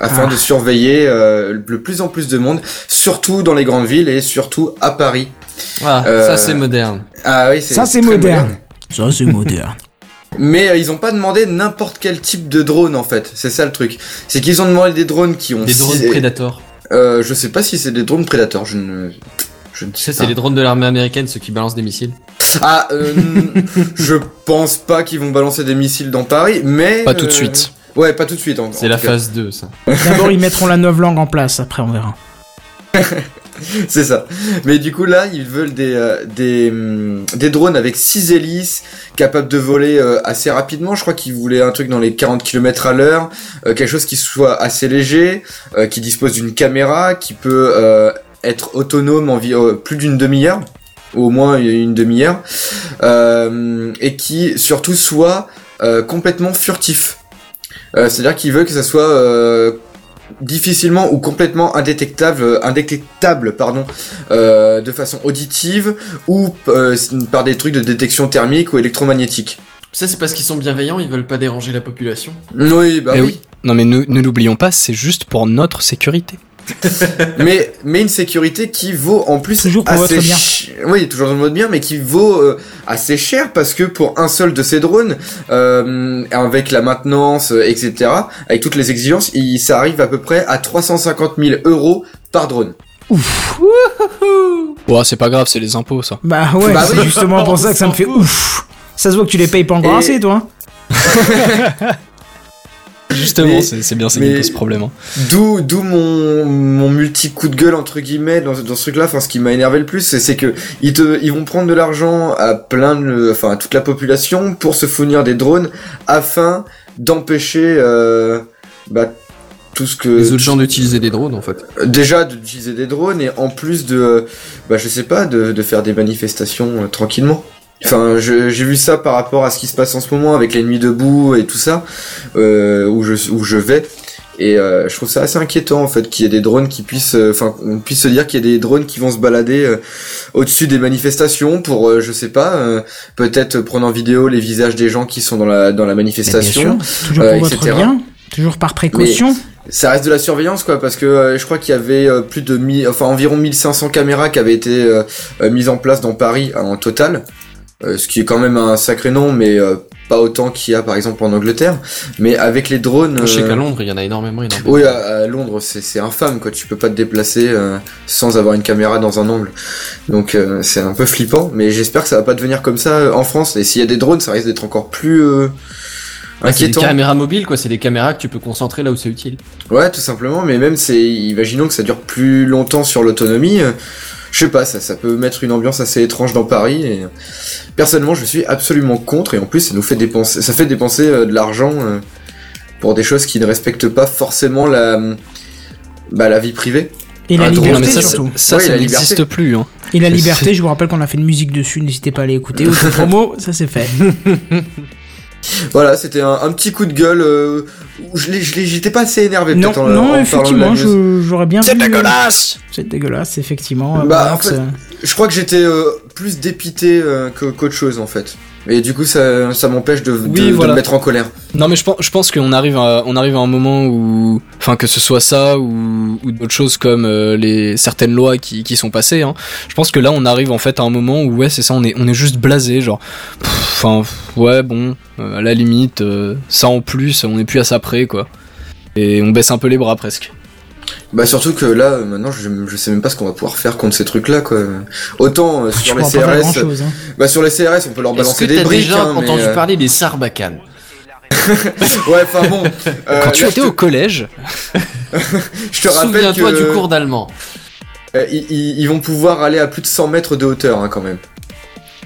afin Ah. de surveiller euh, le plus en plus de monde, surtout dans les grandes villes et surtout à Paris. Ah, Euh, ça c'est moderne. Ah oui, c'est Ça, c'est moderne. Ça, c'est moderne. Mais euh, ils ont pas demandé n'importe quel type de drone en fait. C'est ça le truc. C'est qu'ils ont demandé des drones qui ont. Des drones six- Predator. Euh, je sais pas si c'est des drones Predator. Je ne. Je ne Tu sais c'est les drones de l'armée américaine, ceux qui balancent des missiles. Ah, euh, je pense pas qu'ils vont balancer des missiles dans Paris, mais. Pas tout de euh, suite. Ouais, pas tout de suite. en- C'est en la phase 2, ça. D'abord, ils mettront la langue en place, après on verra. C'est ça. Mais du coup là, ils veulent des euh, hum, drones avec 6 hélices, capables de voler euh, assez rapidement. Je crois qu'ils voulaient un truc dans les 40 km à l'heure, euh, quelque chose qui soit assez léger, qui dispose d'une caméra, qui peut être autonome en plus d'une demi-heure, au moins une demi-heure, et qui surtout soit complètement furtif. C'est-à-dire qu'ils veulent que ça soit difficilement ou complètement indétectable, euh, indétectable pardon, euh, de façon auditive ou euh, par des trucs de détection thermique ou électromagnétique. Ça, c'est parce qu'ils sont bienveillants, ils veulent pas déranger la population. Oui, bah Eh oui. oui. Non mais ne, ne l'oublions pas, c'est juste pour notre sécurité. mais mais une sécurité qui vaut en plus Toujours pour assez votre bien. ch- Oui, toujours dans le mode bien, mais qui vaut euh, assez cher parce que pour un seul de ces drones, euh, avec la maintenance, euh, etc., avec toutes les exigences, il, ça arrive à peu près à 350 000 euros par drone. Bon, c'est pas grave, c'est les impôts ça. Bah ouais, Bah c'est oui. justement pour ça que ça me fait ouf. Ça se voit que tu les payes pas encore Et- assez, toi. Justement, c'est c'est bien ça mais- qui pose problème. hein. D'où, d'où mon, mon multi coup de gueule entre guillemets dans, dans ce truc-là. Enfin, ce qui m'a énervé le plus, c'est, c'est que ils te, ils vont prendre de l'argent à plein de, enfin, à toute la population pour se fournir des drones afin d'empêcher, euh, bah, tout ce que Les autres gens d'utiliser des drones, en fait. déjà d'utiliser des drones et en plus de, bah, je sais pas, de, de faire des manifestations euh, tranquillement. Enfin, j'ai vu ça par rapport à ce qui se passe en ce moment avec les nuits debout et tout ça, euh, où je où je vais. Et euh, je trouve ça assez inquiétant en fait qu'il y ait des drones qui puissent, euh, enfin, on puisse se dire qu'il y a des drones qui vont se balader euh, au-dessus des manifestations pour, euh, je sais pas, euh, peut-être prendre en vidéo les visages des gens qui sont dans la dans la manifestation. Sûr, toujours euh, pour votre etc. bien, toujours par précaution. Ça reste de la surveillance quoi parce que euh, je crois qu'il y avait euh, plus de mi- enfin environ 1500 caméras qui avaient été euh, euh, mises en place dans Paris euh, en total. Euh, ce qui est quand même un sacré nom mais euh, pas autant qu'il y a par exemple en Angleterre, mais avec les drones. Je sais euh, qu'à Londres, il y en a énormément, énormément. Oui, à, à Londres, c'est c'est infâme, quoi. Tu peux pas te déplacer euh, sans avoir une caméra dans un angle. Donc euh, c'est un peu flippant, mais j'espère que ça va pas devenir comme ça en France. Et s'il y a des drones, ça risque d'être encore plus euh, Ah, c'est des caméras mobiles, quoi. C'est des caméras que tu peux concentrer là où c'est utile. Ouais, tout simplement. Mais même, c'est, imaginons que ça dure plus longtemps sur l'autonomie. Je sais pas, ça, ça peut mettre une ambiance assez étrange dans Paris. Et personnellement, je suis absolument contre. Et en plus, ça nous fait dépenser, ça fait dépenser euh, de l'argent euh, pour des choses qui ne respectent pas forcément la, bah, la vie privée. Et la Ah, liberté Non, mais ça, surtout. ça, Ouais, ça la n'existe plus. Hein. Et la liberté, je vous rappelle qu'on a fait une musique dessus, n'hésitez pas à aller écouter. Autre promo, ça c'est fait. Voilà, c'était un, un petit coup de gueule. Euh, je j'étais pas assez énervé. Non, peut-être, en- en non, la effectivement, j'aurais bien C'est dégueulasse C'est dégueulasse, effectivement. euh, Bah, en fait, euh, Je crois que j'étais euh, plus dépité euh, que- qu'autre chose en fait. Et du coup, ça, ça m'empêche de, de- Oui, de me mettre en colère. Non mais je pense, je pense qu'on arrive à, on arrive à un moment où, enfin que ce soit ça ou, ou d'autres choses comme euh, les certaines lois qui, qui sont passées. Hein, je pense que là on arrive en fait à un moment où ouais c'est ça, on est, on est juste blasé, genre, enfin ouais bon, euh, à la limite euh, ça en plus, on est plus à ça près quoi. Et on baisse un peu les bras presque. Bah surtout que là, euh, maintenant, je, je sais même pas ce qu'on va pouvoir faire contre ces trucs-là quoi. Autant euh, tu sur les CRS, chose. bah sur les CRS, on peut leur Est-ce balancer que des t'as briques. déjà hein, entendu euh, parler des sarbacanes Ouais, enfin bon. euh, Quand tu là, étais je te- au collège, je te rappelle Souviens-toi que du cours d'allemand. ils, ils- ils vont pouvoir aller à plus de 100 mètres de hauteur hein, quand même.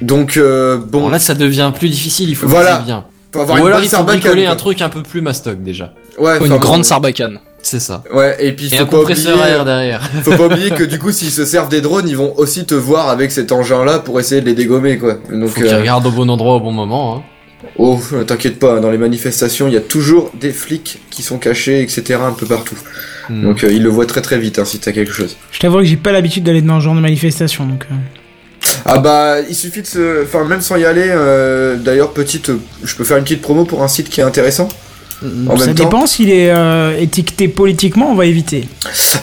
Donc euh, bon, Bon, là, ça devient plus difficile, il faut Voilà. que bien. faut avoir Ou une alors, il faut bricoler quoi. un truc un peu plus mastoc déjà. Ouais, une enfin, grande bon, sarbacane. C'est ça. Ouais, et puis Et faut un pas compresseur oublier, à air derrière. faut pas oublier que du coup, s'ils se servent des drones, ils vont aussi te voir avec cet engin-là pour essayer de les dégommer, quoi. Donc, Faut qu'ils euh, regardent au bon endroit au bon moment. Hein. oh, euh, t'inquiète pas, dans les manifestations, il y a toujours des flics qui sont cachés, etc., un peu partout. Hmm. Donc, euh, ils le voient très très vite, hein, si t'as quelque chose. Je t'avoue que j'ai pas l'habitude d'aller dans ce genre de manifestation, donc. euh, Ah bah, il suffit de se, enfin, même sans y aller. euh, D'ailleurs, petite, je peux faire une petite promo pour un site qui est intéressant. En ça temps. dépend s'il est euh, étiqueté politiquement, on va éviter.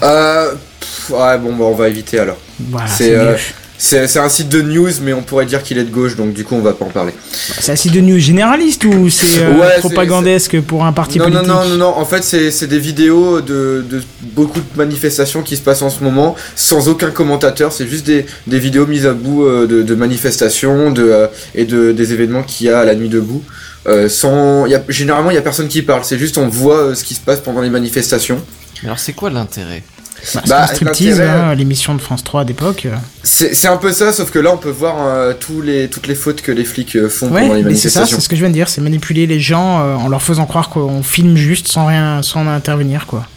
Euh, pff, ouais, bon, bah, on va éviter alors. Voilà, C'est, c'est euh. C'est un site de news, mais on pourrait dire qu'il est de gauche, donc du coup, on va pas en parler. C'est un site de news généraliste ou c'est Ouais, propagandesque pour un parti non, politique non, non, non, non, en fait, c'est des vidéos de, de beaucoup de manifestations qui se passent en ce moment, sans aucun commentateur, c'est juste des, des vidéos mises à bout de, de manifestations de, et de, des événements qu'il y a à la nuit debout. Euh, sans, y a, généralement, il y a personne qui parle, c'est juste on voit euh, ce qui se passe pendant les manifestations. Mais alors, c'est quoi l'intérêt? Bah, c'est Bah, un striptease, hein, l'émission de France 3 d'époque. euh. C'est c'est un peu ça, sauf que là, on peut voir euh, tous les, toutes les fautes que les flics euh, font pendant Ouais, les mais c'est ça, manifestations. c'est ce que je viens de dire, c'est manipuler les gens euh, en leur faisant croire qu'on filme juste sans rien, sans intervenir, quoi.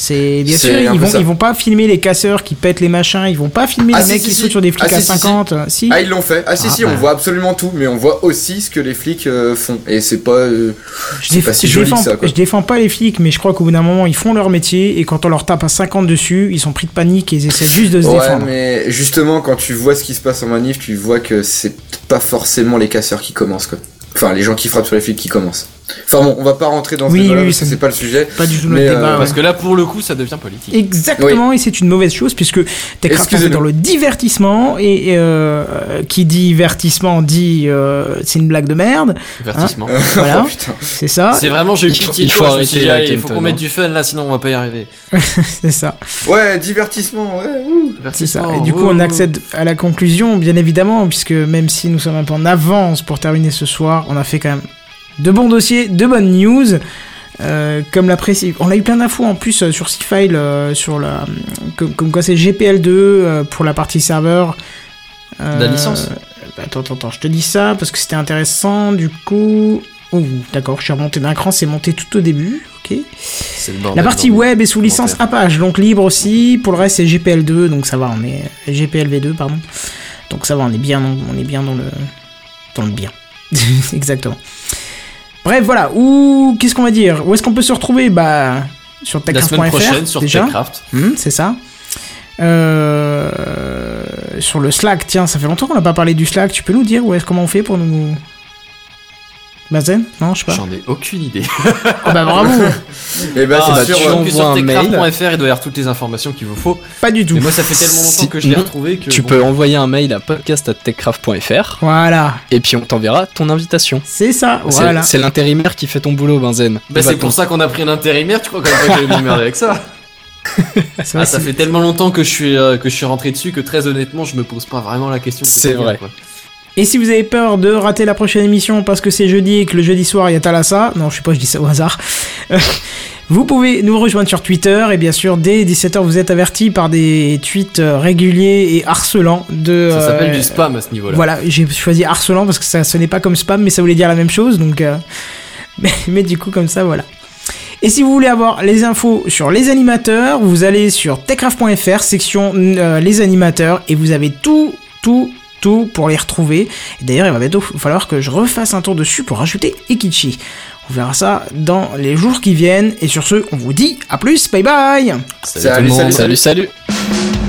C'est bien sûr, ils vont, ça. ils vont pas filmer les casseurs qui pètent les machins, ils vont pas filmer Ah, les si, mecs si, qui si. sautent sur des flics Ah, à si, si, si. 50. euh, Si, Ah, ils l'ont fait. Ah, si, Ah, si, bah. on voit absolument tout, mais on voit aussi ce que les flics euh, font. Et c'est pas. euh, je, c'est déf- pas si je joli défends, que ça, quoi. je défends pas les flics, mais je crois qu'au bout d'un moment, ils font leur métier et quand on leur tape à 50 dessus, ils sont pris de panique et ils essaient juste de se Ouais, défendre. mais justement, quand tu vois ce qui se passe en manif, tu vois que c'est pas forcément les casseurs qui commencent, quoi. Enfin, les gens qui frappent sur les flics qui commencent. Enfin bon, on va pas rentrer dans Oui, ce débat oui, parce que ça- c'est pas le sujet. Pas du tout Mais, notre euh, débat. Parce ouais. que là, pour le coup, ça devient politique. Exactement, et c'est une mauvaise chose puisque Techcraft est dans le divertissement et euh, qui dit divertissement dit euh, c'est une blague de merde, Divertissement. Voilà. Oh, c'est ça, C'est vraiment, j'ai eu Il faut- pitié il faut il faut qu'on mette hein. du fun là, sinon on va pas y arriver. c'est ça, Ouais, divertissement, ouais. ouh. c'est ça. Divertissement, Et du coup on accède à la conclusion bien évidemment puisque même si nous sommes un peu en avance pour terminer ce soir, on a fait quand même de bons dossiers, de bonnes news. Euh, comme l'apprécie, on a eu plein d'infos en plus euh, sur C-File, euh, sur la, comme, comme quoi c'est GPL2 euh, pour la partie serveur. La licence Attends, attends, attends, je te dis ça parce que c'était intéressant. Du coup, oh, d'accord, je suis remonté d'un cran, c'est monté tout au début. Ok. Bordel. La partie web est sous licence. Apache, donc libre aussi. Pour le reste, c'est GPL2, donc ça va, on est GPLv2, pardon. Donc ça va, on est bien, on est bien dans le dans le bien. Exactement. Bref, voilà. Où qu'est-ce qu'on va dire? Où est-ce qu'on peut se retrouver? Bah sur La semaine techcraft.fr prochaine sur déjà. Techcraft. Hmm, c'est ça. Euh, sur le Slack, tiens, ça fait longtemps qu'on n'a pas parlé du Slack. Tu peux nous dire où est-ce comment on fait pour nous Bazen Non, je sais pas. J'en ai aucune idée. Ah bah bravo Et bah, Ah, c'est tu sûr. en- que envoies un sur mail. techcraft.fr, il doit y avoir toutes les informations qu'il vous faut. Pas du tout. Mais moi, ça fait tellement longtemps Si- que je l'ai retrouvé que. Tu bon. peux envoyer un mail à podcast.techcraft.fr Voilà, et puis on t'enverra ton invitation. c'est ça, C'est- voilà. C'est l'intérimaire qui fait ton boulot, Benzen. Bah, c'est pour ça qu'on a pris un intérimaire, tu crois quand même pas m'emmerder avec ça C'est vrai, Ah, ça fait tellement longtemps que je suis euh, que je suis rentré dessus que très honnêtement, je me pose pas vraiment la question. de C'est vrai. Et si vous avez peur de rater la prochaine émission parce que c'est jeudi et que le jeudi soir il y a Thalassa, non je sais pas, je dis ça au hasard, vous pouvez nous rejoindre sur Twitter et bien sûr dès 17h vous êtes avertis par des tweets euh, réguliers et harcelants de... Ça s'appelle euh, du spam à ce niveau-là. Voilà, j'ai choisi harcelant parce que ça ce n'est pas comme spam mais ça voulait dire la même chose donc... euh, mais, mais du coup comme ça voilà. Et si vous voulez avoir les infos sur les animateurs, vous allez sur techcraft.fr, section euh, les animateurs, et vous avez tout, tout, tout pour les retrouver. Et d'ailleurs, il va bientôt falloir que je refasse un tour dessus pour rajouter Ikichi. On verra ça dans les jours qui viennent. Et sur ce, on vous dit à plus, bye bye Salut tout le Salut, monde. salut. Salut, salut